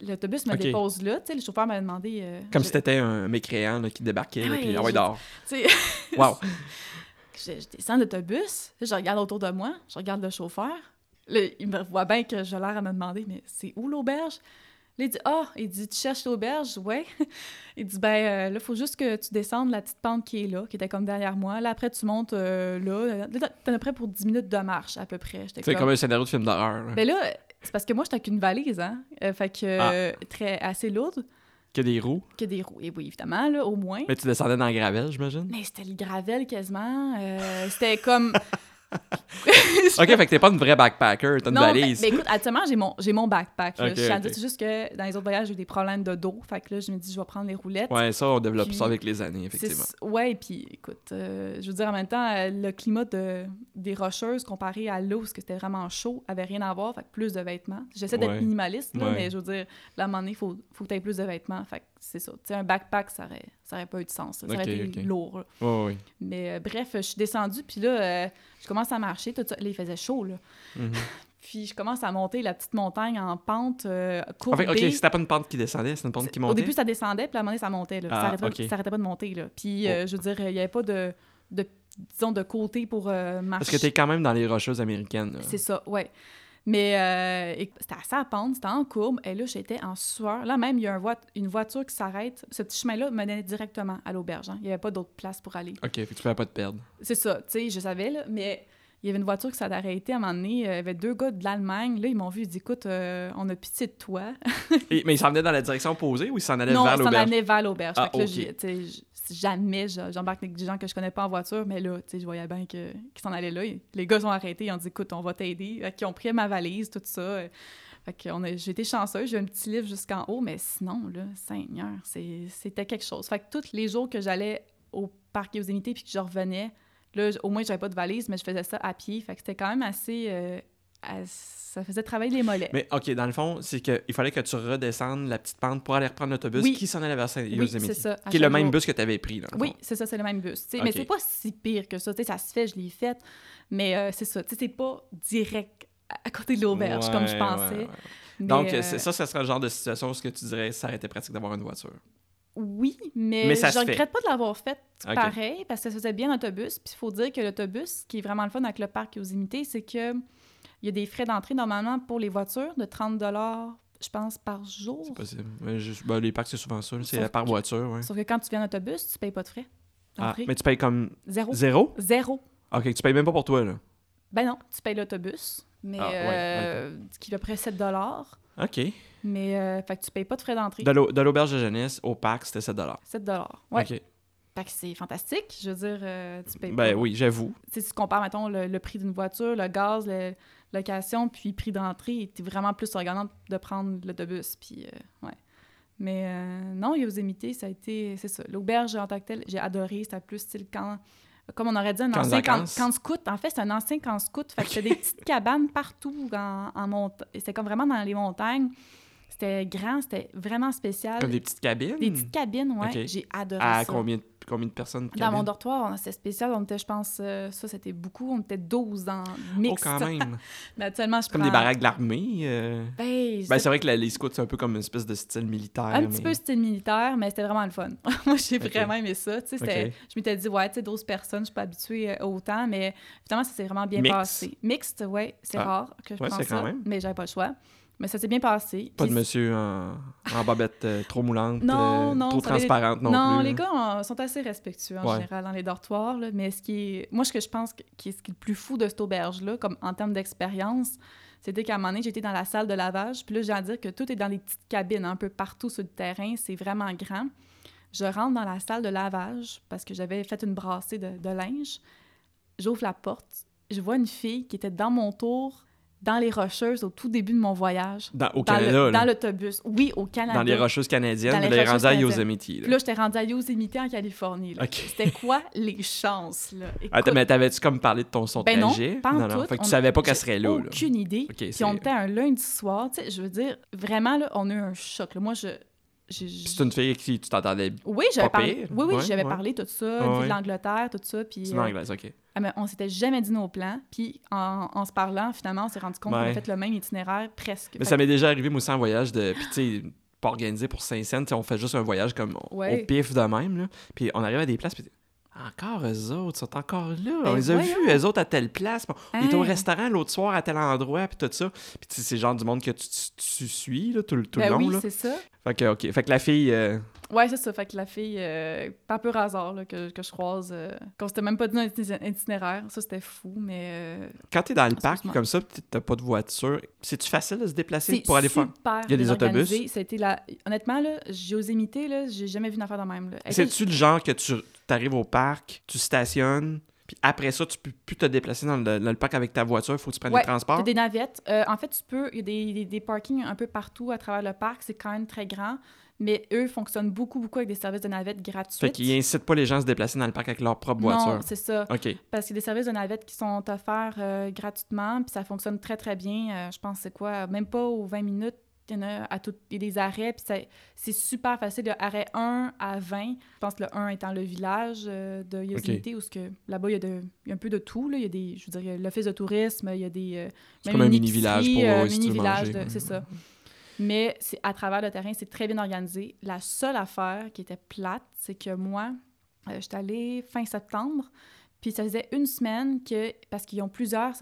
Speaker 1: L'autobus me dépose là. Tu sais, le chauffeur m'a demandé. euh,
Speaker 2: Comme
Speaker 1: je-
Speaker 2: si t'étais un mécréant là, qui débarquait,
Speaker 1: Ouais,
Speaker 2: puis ah ouais,
Speaker 1: je-
Speaker 2: dehors. (laughs) Wow. (laughs)
Speaker 1: je, je descends de l'autobus, je regarde autour de moi, je regarde le chauffeur. Là, il me voit bien que j'ai l'air à me demander, mais c'est où l'auberge? Là, il dit Ah, il dit Tu cherches l'auberge? Ouais. (laughs) Il dit Ben, euh, là, il faut juste que tu descendes la petite pente qui est là, qui était comme derrière moi. Là, après, tu montes euh, là. Là, t'en as près pour 10 minutes de marche, à peu près.
Speaker 2: C'est
Speaker 1: comme.
Speaker 2: comme un scénario de film d'horreur. là.
Speaker 1: Ben là, c'est parce que moi, j'étais avec une valise, hein. Euh, fait que.
Speaker 2: Ah.
Speaker 1: euh, très, assez lourde,
Speaker 2: Que des roues.
Speaker 1: que des roues. Et oui, évidemment, là, au moins.
Speaker 2: Mais tu descendais dans le gravel, j'imagine?
Speaker 1: Mais c'était le gravel quasiment. euh, c'était comme.
Speaker 2: Ok, fait que t'es pas une vraie backpacker, t'as une
Speaker 1: non,
Speaker 2: valise.
Speaker 1: ben, ben, écoute, actuellement, j'ai mon, j'ai mon backpack. là.
Speaker 2: Ok,
Speaker 1: je tiens à
Speaker 2: ok.
Speaker 1: dire, c'est juste que dans les autres voyages, j'ai eu des problèmes de dos. Fait que là, je me dis, je vais prendre les roulettes.
Speaker 2: Ouais, ça, on développe
Speaker 1: Puis-
Speaker 2: ça avec les années, effectivement.
Speaker 1: Ouais, puis écoute, euh, je veux dire, en même temps, euh, le climat de, des rocheuses comparé à l'eau, parce que c'était vraiment chaud, avait rien à voir. Fait que plus de vêtements. J'essaie d'être
Speaker 2: Ouais.
Speaker 1: minimaliste, là,
Speaker 2: Ouais.
Speaker 1: mais je veux dire, là, à un moment donné, il faut, faut que tu aies plus de vêtements. Fait que c'est ça. Tu sais, un backpack, ça aurait, ça aurait pas eu de sens. là. Ça aurait
Speaker 2: Ok,
Speaker 1: été lourd.
Speaker 2: Ouais, ouais.
Speaker 1: Mais euh, bref, je suis descendue, puis là, euh, je commence à marcher. Tout ça. Là, il faisait chaud, là.
Speaker 2: Mhm. (laughs)
Speaker 1: Puis je commence à monter la petite montagne en pente euh,
Speaker 2: En
Speaker 1: courbée.
Speaker 2: fait, ok, c'était pas une pente qui descendait, c'est une pente qui
Speaker 1: Au
Speaker 2: montait?
Speaker 1: début, ça descendait, puis à un moment donné, ça montait. Là.
Speaker 2: Ah,
Speaker 1: ça, arrêtait,
Speaker 2: ok.
Speaker 1: pas, ça arrêtait pas de monter. Là. Puis, euh,
Speaker 2: Oh.
Speaker 1: je veux dire, il n'y avait pas de, de, disons, de côté pour euh, marcher.
Speaker 2: Parce que t'es quand même dans les rocheuses américaines.
Speaker 1: C'est ça, ouais. Mais euh, c'était assez à pente, c'était en courbe, et là, j'étais en sueur. Là, même, il y a un une voiture qui s'arrête. Ce petit chemin-là menait directement à l'auberge. hein. Il n'y avait pas d'autre place pour aller.
Speaker 2: Ok, fait que tu pouvais pas te perdre.
Speaker 1: C'est ça, tu sais, je savais, là, mais il y avait une voiture qui s'est arrêtée à un moment donné. Il y avait deux gars de l'Allemagne. Là, ils m'ont vu, ils dit Écoute, euh, on a pitié de toi.
Speaker 2: Et- mais il s'en venait dans la direction opposée ou il s'en allait
Speaker 1: non,
Speaker 2: vers l'auberge?
Speaker 1: allait vers l'auberge.
Speaker 2: Ah,
Speaker 1: Fait que jamais je- j'embarque avec des gens que je connais pas en voiture, mais là, tu sais, je voyais bien qu'ils s'en allaient là. Les gars sont arrêtés, ils ont dit Écoute, on va t'aider. Qu'ils ont pris ma valise, tout ça. Fait que j'ai été chanceuse, j'ai eu un petit livre jusqu'en haut, mais sinon, là, Seigneur, c'était quelque chose. Fait que tous les jours que j'allais au parc Yosemite puis que je revenais, là, au moins, j'avais pas de valise, mais je faisais ça à pied. Fait que c'était quand même assez. euh, ça faisait travailler les mollets.
Speaker 2: Mais ok, dans le fond, c'est qu'il fallait que tu redescendes la petite pente pour aller reprendre l'autobus
Speaker 1: Oui.
Speaker 2: qui s'en allait vers
Speaker 1: oui,
Speaker 2: Yosemite.
Speaker 1: c'est ça.
Speaker 2: Qui est le même bus que tu avais pris. Dans le
Speaker 1: Oui, c'est ça, c'est le même bus. sais. Mais c'est pas si pire que ça. tu sais, ça se fait, je l'ai fait. Mais euh, c'est ça. C'est pas direct à- côté de l'auberge, comme je pensais.
Speaker 2: ouais, ouais.
Speaker 1: Mais,
Speaker 2: Donc,
Speaker 1: euh,
Speaker 2: c'est- ça, ça serait le genre de situation où ce que tu dirais, ça aurait été pratique d'avoir une voiture.
Speaker 1: Oui, mais,
Speaker 2: Mais
Speaker 1: je
Speaker 2: fait.
Speaker 1: regrette pas de l'avoir fait pareil, parce que ça faisait bien l'autobus. Puis il faut dire que l'autobus, ce qui est vraiment le fun avec le parc Yosemite, c'est que il y a des frais d'entrée normalement pour les voitures de 30 je pense, par jour.
Speaker 2: C'est possible. Mais je- ben, les parcs, c'est souvent ça. C'est par
Speaker 1: que-
Speaker 2: voiture, ouais.
Speaker 1: Sauf que quand tu viens en autobus, tu payes pas de frais
Speaker 2: Ah, mais tu payes comme
Speaker 1: Zéro.
Speaker 2: zéro?
Speaker 1: Zéro.
Speaker 2: Ok, tu payes même pas pour toi, là.
Speaker 1: Ben non, tu payes l'autobus, mais
Speaker 2: Ah, ouais,
Speaker 1: euh, qui est à peu près 7
Speaker 2: Ok.
Speaker 1: Mais, euh, fait que tu payes pas de frais d'entrée.
Speaker 2: De l'au- de l'auberge de jeunesse au parc, c'était 7
Speaker 1: 7 Ouais.
Speaker 2: Ok.
Speaker 1: Fait que c'est fantastique. Je veux dire, euh, tu payes
Speaker 2: Ben
Speaker 1: pas.
Speaker 2: oui, j'avoue.
Speaker 1: Si tu compares, mettons, le, le prix d'une voiture, le gaz, la location, puis prix d'entrée, t'es vraiment plus regardant de prendre l'autobus. Puis, euh, ouais. Mais euh, non, Yosemite, ça a été. C'est ça. L'auberge en tant que telle, j'ai adoré. C'était plus style camp. Comme on aurait dit, un
Speaker 2: Camp
Speaker 1: ancien camp, scout. En fait, c'est un ancien camp scout. Fait que c'était des petites cabanes partout en, en montagne. C'était comme vraiment dans les montagnes. C'était grand, c'était vraiment spécial.
Speaker 2: Comme des petites cabines?
Speaker 1: Des petites cabines, ouais.
Speaker 2: Ok.
Speaker 1: J'ai adoré
Speaker 2: À
Speaker 1: ça.
Speaker 2: combien, de- combien de personnes
Speaker 1: Dans mon dortoir, on- c'était spécial. On était, je pense, euh, ça, c'était beaucoup. On était 12 dans
Speaker 2: Oh,
Speaker 1: mixte.
Speaker 2: quand même. (laughs)
Speaker 1: Mais actuellement, je
Speaker 2: Comme
Speaker 1: prends...
Speaker 2: des baraques de l'armée. euh.
Speaker 1: Ben,
Speaker 2: Ben, c'est vrai que la- les scouts, c'est un peu comme une espèce de style militaire.
Speaker 1: un petit peu style militaire, mais c'était vraiment le fun. (laughs) Moi, j'ai vraiment aimé ça. Tu sais, c'était-
Speaker 2: Ok.
Speaker 1: Je m'étais dit, ouais, tu sais, 12 personnes, je suis pas habituée euh, autant, mais finalement, ça s'est vraiment bien passé. Mixte, ouais, c'est
Speaker 2: Ah.
Speaker 1: rare que je
Speaker 2: Ouais,
Speaker 1: prends
Speaker 2: c'est
Speaker 1: ça,
Speaker 2: quand même.
Speaker 1: mais j'avais pas le choix. Mais ça s'est bien passé.
Speaker 2: Pas de monsieur en, en bobette euh, trop moulante,
Speaker 1: Non,
Speaker 2: euh,
Speaker 1: non,
Speaker 2: trop
Speaker 1: va, les-
Speaker 2: transparente non,
Speaker 1: non,
Speaker 2: plus.
Speaker 1: les gars sont assez respectueux en
Speaker 2: Ouais.
Speaker 1: général dans les dortoirs, là, mais ce qui est... Moi, ce que je pense qui est, ce qui est le plus fou de cette auberge-là, comme en termes d'expérience, c'était qu'à un moment donné, j'étais dans la salle de lavage, puis là, j'ai à dire que tout est dans des petites cabines un peu partout sur le terrain, c'est vraiment grand. Je rentre dans la salle de lavage parce que j'avais fait une brassée de, de linge. J'ouvre la porte, je vois une fille qui était dans mon tour, dans les Rocheuses, au tout début de mon voyage.
Speaker 2: Dans- au
Speaker 1: Dans le-
Speaker 2: Canada, là.
Speaker 1: dans l'autobus. Oui, au Canada.
Speaker 2: dans les Rocheuses canadiennes,
Speaker 1: Dans les
Speaker 2: puis là, il est
Speaker 1: Rocheuses
Speaker 2: rendu à. Yosemite. là.
Speaker 1: Là, j'étais rendue à Yosemite en Californie. là.
Speaker 2: Ok.
Speaker 1: C'était quoi les chances, là? Écoute,
Speaker 2: Attends, mais t'avais-tu comme parlé de ton son
Speaker 1: ben non, pas
Speaker 2: non, non.
Speaker 1: tout.
Speaker 2: Fait que tu savais pas qu'elle serait là. là.
Speaker 1: Aucune idée.
Speaker 2: Ok,
Speaker 1: Puis on était un lundi soir. Tu sais, je veux dire, vraiment, là, on a eu un choc. là. Moi, je
Speaker 2: c'est une fille qui tu t'entendais.
Speaker 1: Oui, j'avais parlé. Oui, oui,
Speaker 2: Ouais,
Speaker 1: j'avais
Speaker 2: ouais.
Speaker 1: parlé tout ça,
Speaker 2: ouais.
Speaker 1: de l'Angleterre, tout ça. Puis
Speaker 2: C'est
Speaker 1: euh,
Speaker 2: une anglaise, ok.
Speaker 1: ah, mais on s'était jamais dit nos plans. Puis en, en se parlant, finalement, on s'est rendu compte qu'on
Speaker 2: Ouais.
Speaker 1: a fait le même itinéraire presque.
Speaker 2: Mais ça m'est déjà arrivé, moi aussi, en voyage de. Puis, tu sais, pas organisé pour Saint-Saëns, on fait juste un voyage comme au pif de même, là. Puis on arrive à des places, puis encore eux autres, sont encore là.
Speaker 1: Ben
Speaker 2: on les a vus, eux autres, à telle place. Puis On était au
Speaker 1: Hein?
Speaker 2: restaurant l'autre soir à tel endroit, puis tout ça. Puis, tu sais, c'est le genre du monde que tu, tu- tu suis, là, tout, le- tout
Speaker 1: Ben
Speaker 2: le long,
Speaker 1: oui, c'est ça.
Speaker 2: Fait que, OK. Fait que la fille. euh,
Speaker 1: Ouais, c'est ça. Fait que la fille, euh, par pur hasard, là, que, que je croise, euh, qu'on s'était même pas dit un iti- itinéraire, ça c'était fou, mais. euh,
Speaker 2: quand t'es dans le parc, comme ça, t'as pas de voiture, c'est-tu facile de se déplacer pour aller faire? Il y a des autobus?
Speaker 1: Ça a été la... Honnêtement, là, Yosemite, là, j'ai jamais vu une affaire de même.
Speaker 2: C'est-tu le genre que tu arrives au parc, tu stationnes, puis après ça, tu peux plus te déplacer dans le, dans le parc avec ta voiture, il faut que tu prennes
Speaker 1: Ouais,
Speaker 2: des transports?
Speaker 1: T'as des navettes. Euh, en fait, tu peux. Il y a des, des, des parkings un peu partout à travers le parc. C'est quand même très grand. Mais eux fonctionnent beaucoup, beaucoup avec des services de navettes gratuits.
Speaker 2: Fait qu'ils incitent pas les gens à se déplacer dans le parc avec leur propre voiture.
Speaker 1: Non, c'est ça.
Speaker 2: OK.
Speaker 1: Parce qu'il y a des services de navettes qui sont offerts euh, gratuitement, puis ça fonctionne très, très bien. Euh, je pense que c'est quoi, même pas aux 20 minutes, il y en a à tout, il y a des arrêts, puis c'est super facile. A arrêt 1 à 20. Je pense que le 1 étant le village euh, de Yosemite, où ce que là-bas, il y, a de- il y a un peu de tout. Là. Il y a des, je veux dire, l'office de tourisme, il y a des... euh,
Speaker 2: C'est comme un mini-village pour
Speaker 1: euh,
Speaker 2: euh, si
Speaker 1: mini-village, de- c'est ça. Mais c'est à travers le terrain, c'est très bien organisé. La seule affaire qui était plate, c'est que moi, euh, j'étais allée fin septembre, puis ça faisait une semaine que, parce qu'ils ont plusieurs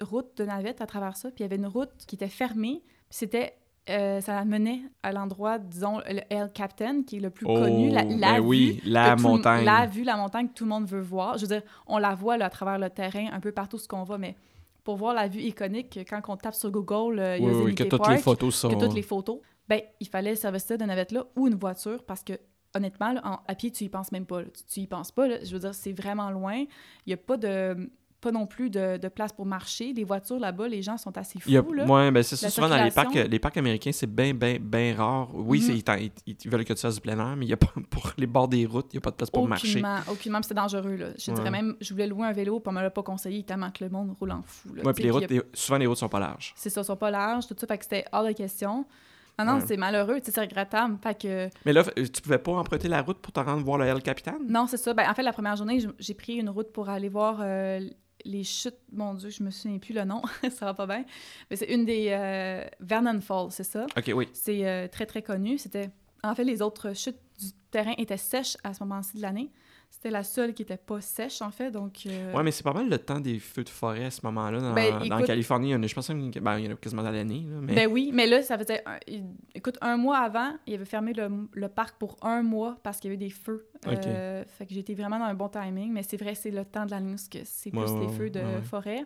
Speaker 1: routes de navettes à travers ça, puis il y avait une route qui était fermée, puis c'était, euh, ça menait à l'endroit, disons, le El Captain, qui est le plus
Speaker 2: Oh,
Speaker 1: connu, la, la
Speaker 2: ben
Speaker 1: vue
Speaker 2: oui, la montagne.
Speaker 1: la vue, la montagne que tout le monde veut voir. Je veux dire, on la voit là, à travers le terrain, un peu partout ce qu'on va, mais pour voir la vue iconique, quand on tape sur Google, euh,
Speaker 2: Oui, oui, que toutes les photos sont...
Speaker 1: que toutes les photos, ben, il fallait servir ça de navette-là ou une voiture parce que, honnêtement, là, en- à pied, tu y penses même pas. là. Tu, tu y penses pas. là. Je veux dire, c'est vraiment loin. Il n'y a pas de pas non plus de, de place pour marcher. Les voitures là-bas, les gens sont assez fous.
Speaker 2: Ouais, ben c'est Souvent, dans les parcs, les parcs américains, c'est bien, bien, bien rare. Oui, c'est- ils, t'en- ils- ils veulent que tu fasses du plein air, mais il y a pas, pour les bords des routes, il n'y a pas de place pour marcher.
Speaker 1: Aucunement, aucunement, puis c'est dangereux. Là. Je
Speaker 2: Ouais.
Speaker 1: dirais même, je voulais louer un vélo, puis on me l'a pas conseillé tellement que le monde roule en fou. Tu
Speaker 2: puis les
Speaker 1: a
Speaker 2: routes, les- souvent, les routes sont pas larges.
Speaker 1: c'est ça, sont pas larges, tout ça, fait que c'était hors de question. Ah non,
Speaker 2: Ouais.
Speaker 1: c'est malheureux, c'est regrettable. Fait que,
Speaker 2: Mais là, tu pouvais pas emprunter la route pour te rendre voir le El Capitan?
Speaker 1: non, c'est ça. Ben, en fait, la première journée, j'ai pris une route pour aller voir euh, les chutes. Mon Dieu, je me souviens plus le nom, (laughs) ça va pas bien. Mais c'est une des euh, Vernon Falls, c'est ça?
Speaker 2: OK, oui.
Speaker 1: C'est euh, très, très connu. C'était... En fait, les autres chutes du terrain étaient sèches à ce moment-ci de l'année. C'était la seule qui était pas sèche, en fait, donc... euh,
Speaker 2: Ouais, mais c'est pas mal le temps des feux de forêt à ce moment-là. Dans,
Speaker 1: Ben,
Speaker 2: dans Californie, il y en a, je pense qu'il ben, il y en a quasiment dans l'année. Mais...
Speaker 1: Ben oui, mais là, ça faisait... un- Écoute, un mois avant, il avait fermé le, le parc pour un mois parce qu'il y avait des feux. Euh, fait que j'étais vraiment dans un bon timing, mais c'est vrai, c'est le temps de l'année que c'est plus
Speaker 2: Ouais, ouais,
Speaker 1: les feux de
Speaker 2: ouais,
Speaker 1: forêt.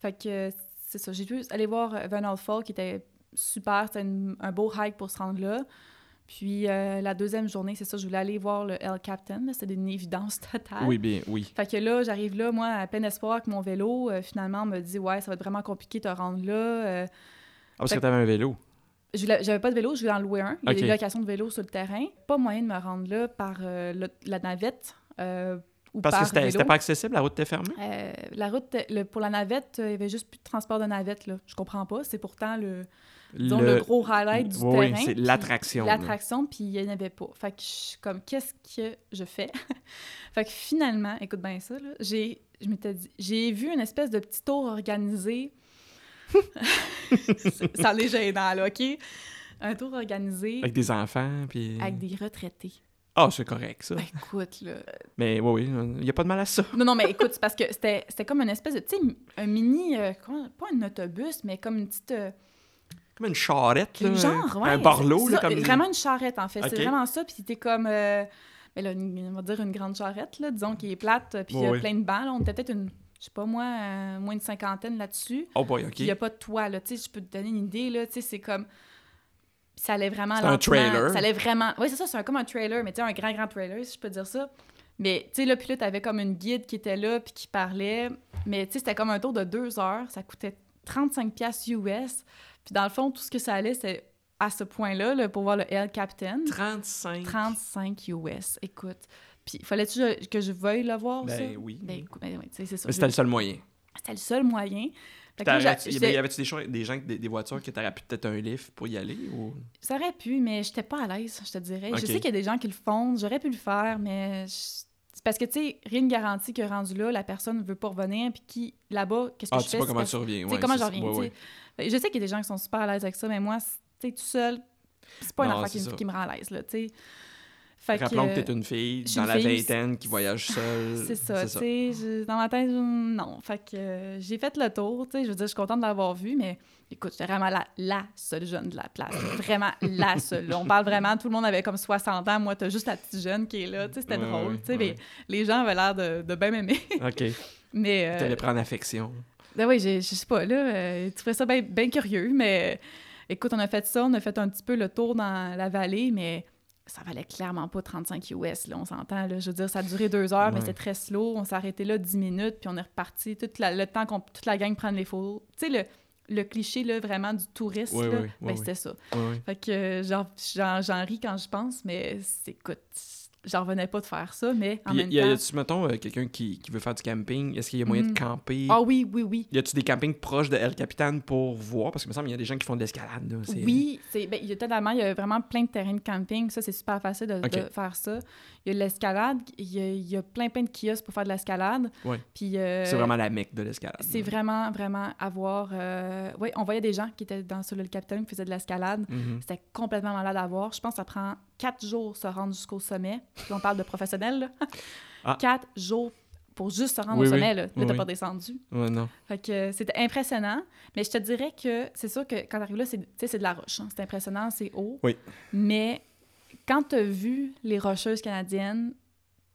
Speaker 1: Fait que c'est ça. J'ai pu aller voir euh, Vernal Fall qui était super. C'était un beau hike pour se rendre là. Puis euh, la deuxième journée, c'est ça, je voulais aller voir le El Captain. C'était une évidence (laughs) totale.
Speaker 2: Oui, bien, oui.
Speaker 1: Fait que là, j'arrive là, moi, à plein espoir avec mon vélo. Euh, finalement, on me dit, ouais, ça va être vraiment compliqué de te rendre là. Euh,
Speaker 2: Ah, parce que t'avais un vélo.
Speaker 1: J'avais pas de vélo, je voulais en louer un. Il y a des locations de vélo sur le terrain. Pas moyen de me rendre là par le- la navette ou
Speaker 2: Parce
Speaker 1: par
Speaker 2: que c'était pas accessible, la route était fermée?
Speaker 1: Euh, la route, le- pour la navette, il y avait juste plus de transport de navette. Là. Je comprends pas. C'est pourtant le, disons, le... gros highlight du
Speaker 2: Oui,
Speaker 1: terrain.
Speaker 2: c'est l'attraction.
Speaker 1: L'attraction, puis il n'y en avait pas. Fait que je suis comme, qu'est-ce que je fais? (laughs) fait que finalement, écoute bien ça, là, j'ai, je m'étais dit, j'ai vu une espèce de petit tour organisé. (laughs) Ça est gênant, là, OK? Un tour organisé
Speaker 2: Avec des enfants, puis...
Speaker 1: avec des retraités.
Speaker 2: Ah, c'est correct, ça.
Speaker 1: Ben, écoute, là.
Speaker 2: Mais oui, oui, il n'y a pas de mal à ça.
Speaker 1: Non, non, mais écoute, c'est parce que c'était, c'était comme une espèce de, tu sais, un mini, euh, comment- pas un autobus, mais comme une petite... euh,
Speaker 2: Comme une charrette, là.
Speaker 1: Genre, ouais.
Speaker 2: Un barlot, là, comme...
Speaker 1: Vraiment une charrette, en fait. C'est vraiment ça. Puis c'était comme. euh, mais là, une- on va dire une grande charrette, là, disons, qui est plate. Puis il y a plein de bancs. là. On était peut-être une. Je sais pas moi, euh, moins une cinquantaine là-dessus.
Speaker 2: Oh boy, OK.
Speaker 1: Puis il n'y a pas de toit, là. Tu sais, je peux te donner une idée, là. Tu sais, c'est comme. Ça allait vraiment
Speaker 2: C'est un trailer.
Speaker 1: Ça allait vraiment. Oui, c'est ça, c'est un- comme un trailer, mais tu sais, un grand, grand trailer, si je peux dire ça. Mais, tu sais, là, puis là, t'avais comme une guide qui était là, puis qui parlait. Mais, tu sais, c'était comme un tour de deux heures. Ça coûtait 35$ piastres US. Puis, dans le fond, tout ce que ça allait, c'était à ce point-là, là, pour voir le El Captain.
Speaker 2: 35.
Speaker 1: 35 US, écoute. Puis, fallait-tu que je veuille le voir, ça?
Speaker 2: Ben oui.
Speaker 1: Ben, écoute, ben, sais, c'est ça.
Speaker 2: C'était le seul moyen.
Speaker 1: c'était le seul moyen. J'a-
Speaker 2: y avait-tu des, des gens, des, des voitures que t'aurais pu peut-être un lift pour y aller ou...
Speaker 1: Ça aurait pu, mais j'étais pas à l'aise, je te dirais. Je sais qu'il y a des gens qui le font, j'aurais pu le faire, mais je- c'est parce que, tu sais, rien ne garantit que rendu là, la personne veut pas revenir, puis qui, là-bas, qu'est-ce que
Speaker 2: Ah,
Speaker 1: je
Speaker 2: tu
Speaker 1: fais?
Speaker 2: sais pas comment tu reviens.
Speaker 1: tu sais,
Speaker 2: ouais,
Speaker 1: comment
Speaker 2: ça.
Speaker 1: reviens,
Speaker 2: Ouais,
Speaker 1: tu
Speaker 2: ouais.
Speaker 1: Je sais qu'il y a des gens qui sont super à l'aise avec ça, mais moi, tu sais, tout seul, c'est pas une affaire qui, qui me rend à l'aise, là, tu sais. Fait que,
Speaker 2: Rappelons que
Speaker 1: euh,
Speaker 2: t'es une fille dans la
Speaker 1: fille,
Speaker 2: vingtaine qui voyage seule.
Speaker 1: C'est ça, tu sais, dans ma tête, je- non. Fait que euh, j'ai fait le tour, tu sais, je veux dire, je suis contente de l'avoir vu, mais écoute, j'étais vraiment la, la seule jeune de la place. (coughs) Vraiment la seule. On parle vraiment, tout le monde avait comme 60 ans, moi, t'as juste la petite jeune qui est là, tu sais, c'était
Speaker 2: Ouais,
Speaker 1: drôle, tu sais,
Speaker 2: ouais.
Speaker 1: mais les gens avaient l'air de, de bien m'aimer. (laughs)
Speaker 2: OK. (laughs)
Speaker 1: mais, euh,
Speaker 2: T'allais prendre affection.
Speaker 1: ben oui, je sais pas, là, euh, tu trouvais ça bien bien curieux, mais écoute, on a fait ça, on a fait un petit peu le tour dans la vallée, mais ça valait clairement pas 35 US, là, on s'entend, là. Je veux dire, ça a duré deux heures, mais c'était très slow. On s'est arrêté là 10 minutes, puis on est reparti tout la- le temps qu'on toute la gang prenne les photos. Tu sais, le, le cliché, là, vraiment du touriste,
Speaker 2: Ouais,
Speaker 1: là,
Speaker 2: ouais, ouais,
Speaker 1: ben, c'était ça. Fait que euh, j'en ris quand je pense, mais c'est- écoute, j'en revenais pas de faire ça, mais en
Speaker 2: Puis,
Speaker 1: même
Speaker 2: y a, y
Speaker 1: temps...
Speaker 2: a-tu, mettons, euh, quelqu'un qui, qui veut faire du camping? Est-ce qu'il y a moyen de camper?
Speaker 1: Ah oui, oui, oui.
Speaker 2: Y a-tu des campings proches de El Capitan pour voir? Parce que me semble qu'il y a des gens qui font de l'escalade. là, c'est-
Speaker 1: Oui, c'est ben, il y a totalement, il y a vraiment plein de terrains de camping. Ça, c'est super facile de, faire ça. Il y a de l'escalade, il y a, il y a plein, plein de kiosques pour faire de l'escalade. Puis euh,
Speaker 2: C'est vraiment la mecque de l'escalade.
Speaker 1: c'est vraiment, vraiment avoir. euh, Oui, on voyait des gens qui étaient dans sur le Capitaine qui faisaient de l'escalade.
Speaker 2: Mhm.
Speaker 1: C'était complètement malade à voir. Je pense que ça prend quatre jours se rendre jusqu'au sommet. Puis on parle de professionnels. (laughs)
Speaker 2: Ah.
Speaker 1: Quatre jours pour juste se rendre
Speaker 2: Oui,
Speaker 1: au
Speaker 2: oui.
Speaker 1: sommet, là. Là,
Speaker 2: Oui,
Speaker 1: t'as
Speaker 2: oui.
Speaker 1: pas descendu.
Speaker 2: Ouais, non.
Speaker 1: Fait que euh, c'était impressionnant. Mais je te dirais que c'est sûr que quand t'arrives là, c'est c'est de la roche. hein. C'est impressionnant, c'est haut.
Speaker 2: Oui.
Speaker 1: Mais quand t'as vu les rocheuses canadiennes,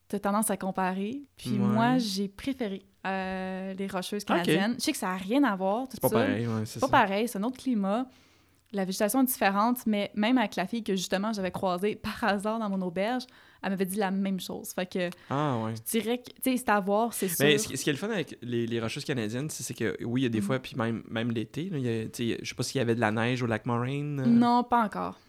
Speaker 1: t'as tendance à comparer. Puis
Speaker 2: Ouais.
Speaker 1: moi, j'ai préféré euh, les rocheuses canadiennes. Je sais que ça n'a rien à voir, tout
Speaker 2: C'est pas
Speaker 1: ça.
Speaker 2: pareil, ouais, c'est
Speaker 1: C'est pas
Speaker 2: ça.
Speaker 1: pareil, c'est un autre climat. La végétation est différente, mais même avec la fille que justement j'avais croisée par hasard dans mon auberge, elle m'avait dit la même chose. Fait que
Speaker 2: Ah, ouais.
Speaker 1: je dirais que, c'est à voir, c'est sûr.
Speaker 2: Mais ce, qui est le fun avec les, les rocheuses canadiennes, c'est que oui, il y a des
Speaker 1: Mhm.
Speaker 2: fois, puis même, même l'été, je sais pas s'il y avait de la neige au lac Moraine. euh,
Speaker 1: Non, pas encore.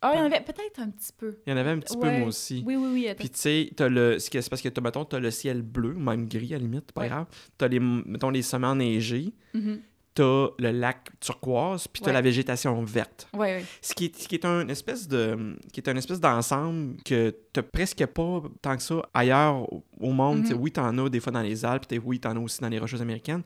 Speaker 1: Ah, il y en avait peut-être un petit peu.
Speaker 2: il y en avait un petit peu, moi aussi.
Speaker 1: Oui, oui, oui.
Speaker 2: Puis tu sais, le. C'est parce que, mettons, t'as le ciel bleu, même gris à la limite, pas
Speaker 1: Ouais.
Speaker 2: grave. T'as les, mettons, les sommets enneigés.
Speaker 1: Mhm.
Speaker 2: T'as le lac turquoise, puis t'as
Speaker 1: Ouais.
Speaker 2: la végétation verte.
Speaker 1: Ouais, ouais.
Speaker 2: Ce qui est, ce qui est un espèce de. qui est un espèce d'ensemble que t'as presque pas tant que ça ailleurs au- monde. Tu sais, Oui, t'en as des fois dans les Alpes, t'es- oui, t'en as aussi dans les Rocheuses américaines.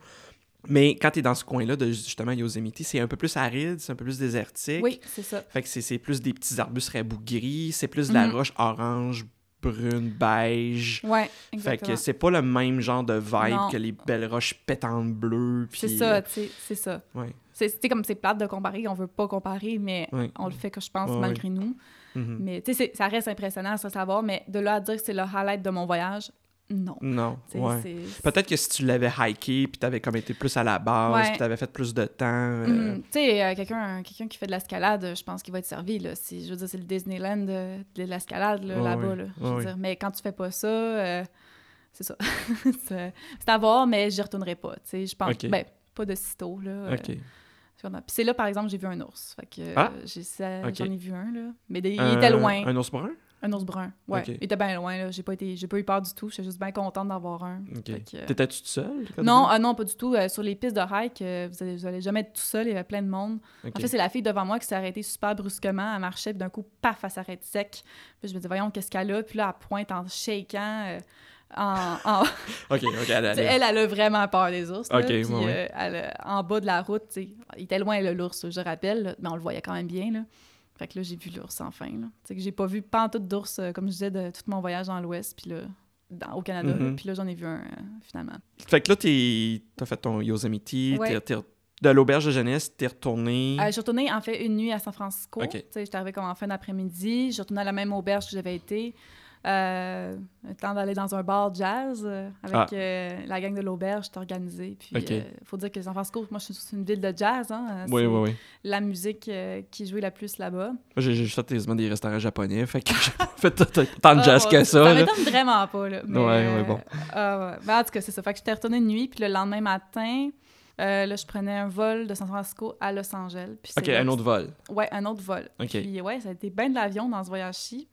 Speaker 2: Mais quand t'es dans ce coin-là de justement Yosemite, c'est un peu plus aride, c'est un peu plus désertique.
Speaker 1: Oui, c'est ça.
Speaker 2: Fait que c'est, c'est plus des petits arbustes rabougris, c'est plus de la
Speaker 1: Mhm.
Speaker 2: roche orange, brune, beige.
Speaker 1: Ouais,
Speaker 2: Fait
Speaker 1: exactement.
Speaker 2: que c'est pas le même genre de vibe
Speaker 1: Non.
Speaker 2: que les belles roches pétantes bleues.
Speaker 1: C'est ça, tu sais, c'est ça.
Speaker 2: Ouais.
Speaker 1: C'est comme c'est plate de comparer, on veut pas comparer, mais
Speaker 2: Ouais.
Speaker 1: on le fait que je pense
Speaker 2: Ouais,
Speaker 1: malgré nous.
Speaker 2: Mhm.
Speaker 1: Mais tu sais, ça reste impressionnant à se savoir, mais de là à dire que c'est le highlight de mon voyage, non.
Speaker 2: Non, ouais. Peut-être que si tu l'avais hiké, puis t'avais comme été plus à la base,
Speaker 1: Ouais.
Speaker 2: puis t'avais fait plus de temps. euh,
Speaker 1: Mhm. Tu sais, euh, quelqu'un quelqu'un qui fait de l'escalade, je pense qu'il va être servi. Là. Si, je veux dire, c'est le Disneyland de, de l'escalade là, là-bas.
Speaker 2: ouais.
Speaker 1: là. Je
Speaker 2: Ouais,
Speaker 1: veux
Speaker 2: ouais.
Speaker 1: dire, mais quand tu fais pas ça, euh, c'est ça. (laughs) c'est à voir, mais j'y retournerai pas. tu sais, Je pense.
Speaker 2: Ok.
Speaker 1: Ben, pas de sitôt. Là, euh,
Speaker 2: Ok.
Speaker 1: Puis c'est là, par exemple, j'ai vu un ours. Fait que,
Speaker 2: Ah!
Speaker 1: euh, j'en ai vu un, là. Mais il était loin.
Speaker 2: Un ours brun?
Speaker 1: Un ours brun. Ouais. Il était bien loin, là. J'ai pas, été... j'ai pas eu peur du tout. J'étais juste bien contente un.
Speaker 2: Ok.
Speaker 1: Fait que, euh,
Speaker 2: T'étais-tu toute seule?
Speaker 1: Non, ah non, pas du tout. Euh, sur les pistes de hike, euh, vous, allez, vous allez jamais être tout seul. Il y avait plein de monde. En fait, c'est la fille devant moi qui s'est arrêtée super brusquement. Elle marchait, puis d'un coup, paf, elle s'arrête sec. Puis je me dis, voyons, qu'est-ce qu'elle a? Puis là, elle pointe en shaking. euh, en, en- (laughs) (laughs)
Speaker 2: elle, elle-
Speaker 1: elle, elle a vraiment peur des ours. là.
Speaker 2: Ok,
Speaker 1: Puis,
Speaker 2: ouais,
Speaker 1: euh, elle, en bas de la route, il était loin, l'ours, je rappelle, là, mais on le voyait quand même bien. Là. Fait que là, j'ai vu l'ours enfin. Sais, que j'ai pas vu pas tout d'ours, euh, comme je disais, de tout mon voyage dans l'Ouest, puis là, dans- au Canada.
Speaker 2: Mhm.
Speaker 1: Puis là, j'en ai vu un, euh, finalement.
Speaker 2: Fait que là, t'as fait ton Yosemite,
Speaker 1: Ouais.
Speaker 2: t'es- de l'auberge de jeunesse, t'es retourné.
Speaker 1: Euh, je suis retournée, en fait, une nuit à San Francisco.
Speaker 2: Ok.
Speaker 1: Tu sais, J'étais arrivée comme en fin d'après-midi. Je suis retournée à la même auberge que j'avais été. Euh, le temps d'aller dans un bar jazz euh, avec
Speaker 2: Ah.
Speaker 1: euh, la gang de l'auberge, j'étais organisée. Puis, faut dire que San Francisco, moi, je suis une ville de jazz. Hein,
Speaker 2: oui,
Speaker 1: c'est
Speaker 2: oui, oui.
Speaker 1: la musique qui jouait la plus là-bas.
Speaker 2: Moi, J'ai fait des restaurants japonais, fait que (laughs) j'ai pas fait tant- de
Speaker 1: Ah,
Speaker 2: jazz que ça.
Speaker 1: Ça m'étonne vraiment pas, là. Mais,
Speaker 2: Ouais, ouais, bon.
Speaker 1: ah. Ben, en tout cas, c'est ça. Fait que j'étais retournée une nuit, puis le lendemain matin, euh, là, je prenais un vol de San Francisco à Los Angeles. Puis c'est
Speaker 2: Ok,
Speaker 1: là
Speaker 2: un autre vol.
Speaker 1: Ouais, un autre vol.
Speaker 2: Ok.
Speaker 1: Puis ouais, ça a été bien de l'avion dans ce voyage-ci.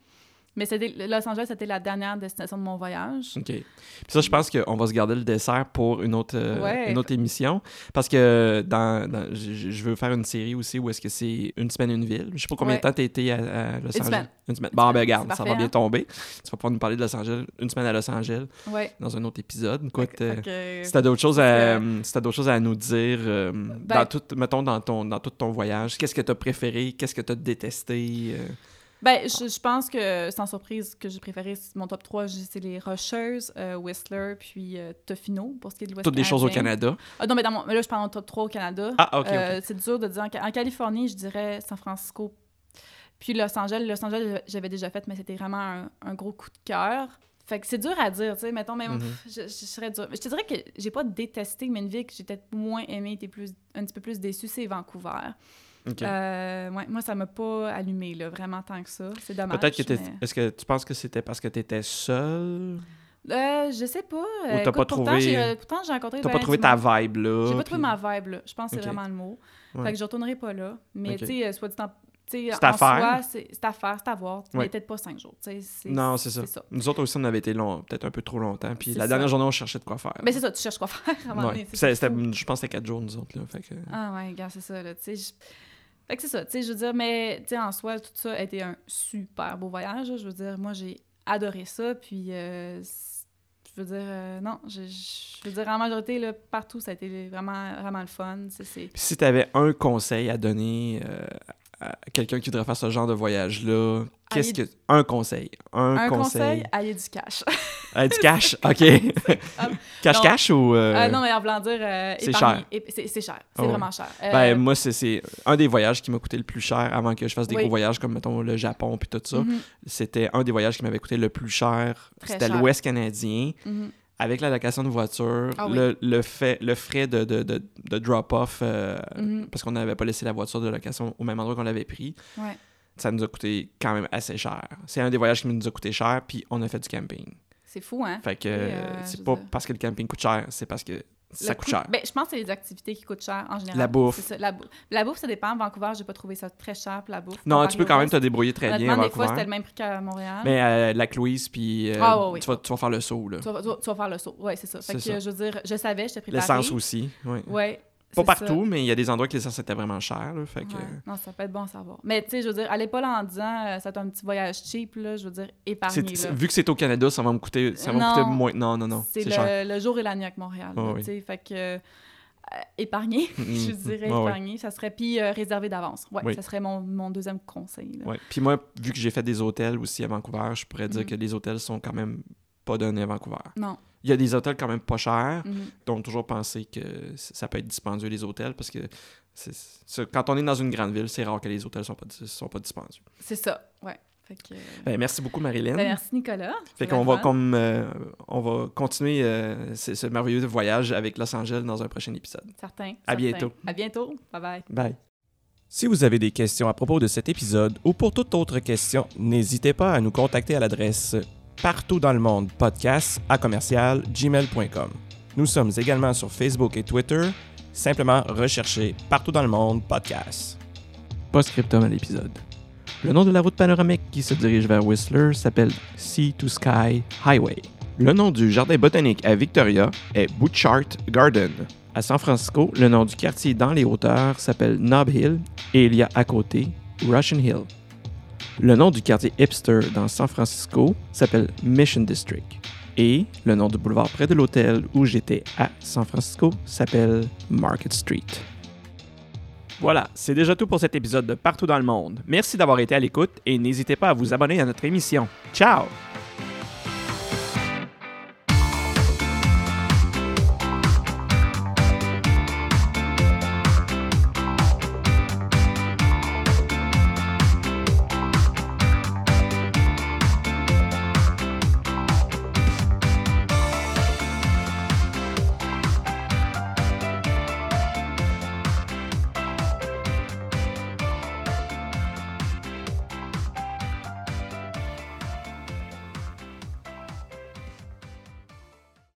Speaker 1: Mais Los Angeles, c'était la dernière destination de mon voyage.
Speaker 2: OK. Puis ça, je pense qu'on va se garder le dessert pour une autre, euh,
Speaker 1: Ouais.
Speaker 2: une autre émission. Parce que dans, dans- je, veux faire une série aussi où est-ce que c'est une semaine, une ville. Je sais pas combien
Speaker 1: Ouais.
Speaker 2: de temps tu été à, à Los
Speaker 1: Une
Speaker 2: Angeles.
Speaker 1: semaine.
Speaker 2: Une semaine.
Speaker 1: Une
Speaker 2: Bon,
Speaker 1: semaine.
Speaker 2: ben, regarde, ça va bien
Speaker 1: hein?
Speaker 2: tomber. Tu vas pouvoir nous parler de Los Angeles, une semaine à Los Angeles,
Speaker 1: Ouais.
Speaker 2: dans un autre épisode.
Speaker 1: Que-
Speaker 2: euh, si t'as d'autres choses, à, si t'as d'autres choses à nous dire, euh,
Speaker 1: Ben-
Speaker 2: dans tout, mettons, dans ton, dans tout ton voyage, qu'est-ce que t'as préféré, qu'est-ce que t'as détesté? euh?
Speaker 1: Ben, je, je pense que, sans surprise, que j'ai préféré mon top 3, j'ai- c'est les Rocheuses, euh, Whistler, puis euh, Tofino, pour ce qui est de l'Ouest
Speaker 2: Toutes des choses au
Speaker 1: canadien.
Speaker 2: Canada.
Speaker 1: Ah, non, mais, dans mon- mais là, je parle en top 3 au Canada.
Speaker 2: Ah, ok.
Speaker 1: Euh, C'est dur de dire. En, Ca- en Californie, je dirais San Francisco. Puis Los Angeles. Los Angeles, j'avais déjà fait, mais c'était vraiment un, un gros coup de cœur. Fait que c'est dur à dire, tu sais, mettons, même,
Speaker 2: Mhm.
Speaker 1: pff, je, je serais dur. Je te dirais que j'ai pas détesté, mais une ville que j'ai peut-être moins aimée, été plus, un petit peu plus déçue, c'est Vancouver. Euh, ouais, moi, ça m'a pas allumé, là, vraiment tant que ça. C'est dommage.
Speaker 2: Peut-être que
Speaker 1: mais-
Speaker 2: Est-ce que tu penses que c'était parce que t'étais seul?
Speaker 1: Euh, je sais pas.
Speaker 2: t'as
Speaker 1: Euh,
Speaker 2: pas trouvé-
Speaker 1: j'ai- euh, Pourtant, j'ai rencontré.
Speaker 2: T'as
Speaker 1: ben
Speaker 2: pas trouvé
Speaker 1: du
Speaker 2: ta vibe là?
Speaker 1: J'ai pas trouvé ma vibe, là. Je pense que c'est vraiment le mot.
Speaker 2: Ouais.
Speaker 1: Fait que je retournerai pas là. Mais, tu sais, soit dit en... tu
Speaker 2: C'est à faire.
Speaker 1: soi, c'est c'est à faire, c'est à voir.
Speaker 2: Ouais.
Speaker 1: Mais peut-être pas cinq jours. tu
Speaker 2: Non, c'est ça. Nous autres aussi, on avait été long, peut-être un peu trop longtemps. Puis la
Speaker 1: ça.
Speaker 2: dernière journée, on cherchait de quoi faire.
Speaker 1: Mais c'est ça, tu cherches quoi faire à
Speaker 2: Ouais.
Speaker 1: donné.
Speaker 2: je pense que c'était quatre jours, nous autres. Là, fait que...
Speaker 1: Ah ouais, gars, c'est ça, là. Tu sais, je- Fait que c'est ça, tu sais, je veux dire, mais, tu sais, en soi, tout ça a été un super beau voyage. Je veux dire, moi, j'ai adoré ça, puis... euh, je veux dire, euh, non, je, veux dire, en majorité, là, partout, ça a été vraiment, vraiment le fun. c'est-
Speaker 2: si tu avais un conseil à donner euh, quelqu'un qui voudrait faire ce genre de voyage-là, qu'est-ce que. Un conseil? Un,
Speaker 1: Un conseil,
Speaker 2: conseil?
Speaker 1: aller du cash. (laughs)
Speaker 2: Ah, du cash, (laughs) ok. Cash-cash (laughs) ou. euh,
Speaker 1: Ah non, mais en voulant dire. euh,
Speaker 2: c'est cher.
Speaker 1: C'est c'est cher. C'est
Speaker 2: Ah ouais.
Speaker 1: vraiment cher. Euh,
Speaker 2: Ben, moi, c'est- c'est un des voyages qui m'a coûté le plus cher avant que je fasse des
Speaker 1: Oui.
Speaker 2: gros voyages comme, mettons, le Japon puis tout ça.
Speaker 1: mhm,
Speaker 2: C'était un des voyages qui m'avait coûté le plus cher. C'était l'Ouest canadien.
Speaker 1: mhm.
Speaker 2: Avec la location de voiture,
Speaker 1: Ah oui.
Speaker 2: le, le, fait, le frais de, de, de, de drop-off, euh,
Speaker 1: Mhm.
Speaker 2: parce qu'on n'avait pas laissé la voiture de location au même endroit qu'on l'avait pris,
Speaker 1: Ouais.
Speaker 2: ça nous a coûté quand même assez cher. C'est un des voyages qui nous a coûté cher, puis on a fait du camping.
Speaker 1: C'est fou, hein?
Speaker 2: Fait que euh, c'est pas
Speaker 1: dire.
Speaker 2: parce que le camping coûte cher, c'est parce que ça coûte
Speaker 1: coût-
Speaker 2: cher.
Speaker 1: Ben, je pense que c'est les activités qui coûtent cher en général.
Speaker 2: La bouffe.
Speaker 1: Ça, la, bou- la bouffe, ça dépend. Vancouver, j'ai pas trouvé ça très cher la bouffe.
Speaker 2: non, tu peux quand même te débrouiller très bien à
Speaker 1: Honnêtement, des fois,
Speaker 2: Vancouver.
Speaker 1: c'était le même prix qu'à Montréal.
Speaker 2: Mais euh, la Louise, puis euh,
Speaker 1: Ah, ouais, ouais.
Speaker 2: tu, vas, tu vas faire le saut. là.
Speaker 1: Tu, vas, tu faire le saut. Oui, c'est ça. Fait que,
Speaker 2: ça.
Speaker 1: je veux dire, je savais, j'étais préparée.
Speaker 2: L'essence aussi. Ouais.
Speaker 1: Ouais.
Speaker 2: Pas partout, mais il y a des endroits que l'essence était vraiment cher. là, fait que...
Speaker 1: Non, ça peut être bon à savoir. Mais tu sais, je veux dire, allez pas là en disant, euh, ça un petit voyage cheap, là, je veux dire, là.
Speaker 2: vu que c'est au Canada, ça va me coûter, ça va me
Speaker 1: Non.
Speaker 2: coûter moins. Non, non, non.
Speaker 1: C'est le, le jour et la nuit avec Montréal. là,
Speaker 2: oui.
Speaker 1: tu sais, Fait que euh, épargner, (laughs) je dirais
Speaker 2: Ah oui.
Speaker 1: épargner, ça serait puis euh, réserver d'avance. Ouais,
Speaker 2: Oui.
Speaker 1: ça serait mon, mon deuxième conseil. là.
Speaker 2: Ouais. Puis moi, vu que j'ai fait des hôtels aussi à Vancouver, je pourrais dire
Speaker 1: Mhm.
Speaker 2: que les hôtels sont quand même pas donnés à Vancouver.
Speaker 1: Non.
Speaker 2: Il y a des hôtels quand même pas chers,
Speaker 1: Mhm.
Speaker 2: donc toujours penser que ça peut être dispendieux les hôtels parce que quand on est dans une grande ville, c'est rare que les hôtels sont pas sont pas dispendieux.
Speaker 1: C'est ça, ouais. Fait que, euh,
Speaker 2: Ben, merci beaucoup Marilyn.
Speaker 1: ben, merci Nicolas.
Speaker 2: Fait qu'on va comme euh, on va continuer euh, ce, ce merveilleux voyage avec Los Angeles dans un prochain épisode.
Speaker 1: Certain.
Speaker 2: À
Speaker 1: certain.
Speaker 2: bientôt.
Speaker 1: À bientôt. Bye bye.
Speaker 2: Bye.
Speaker 3: Si vous avez des questions à propos de cet épisode ou pour toute autre question, n'hésitez pas à nous contacter à l'adresse partout dans le monde podcast à commercial gmail.com. Nous sommes également sur Facebook et Twitter. Simplement recherchez partout dans le monde podcast.
Speaker 2: Post-scriptum à l'épisode. Le nom de la route panoramique qui se dirige vers Whistler s'appelle Sea to Sky Highway. Le nom du jardin botanique à Victoria est Butchart Garden. À San Francisco, le nom du quartier dans les hauteurs s'appelle Nob Hill et il y a à côté Russian Hill. Le nom du quartier hipster dans San Francisco s'appelle Mission District. Et le nom du boulevard près de l'hôtel où j'étais à San Francisco s'appelle Market Street. Voilà, c'est déjà tout pour cet épisode de Partout dans le monde. Merci d'avoir été à l'écoute et n'hésitez pas à vous abonner à notre émission. Ciao!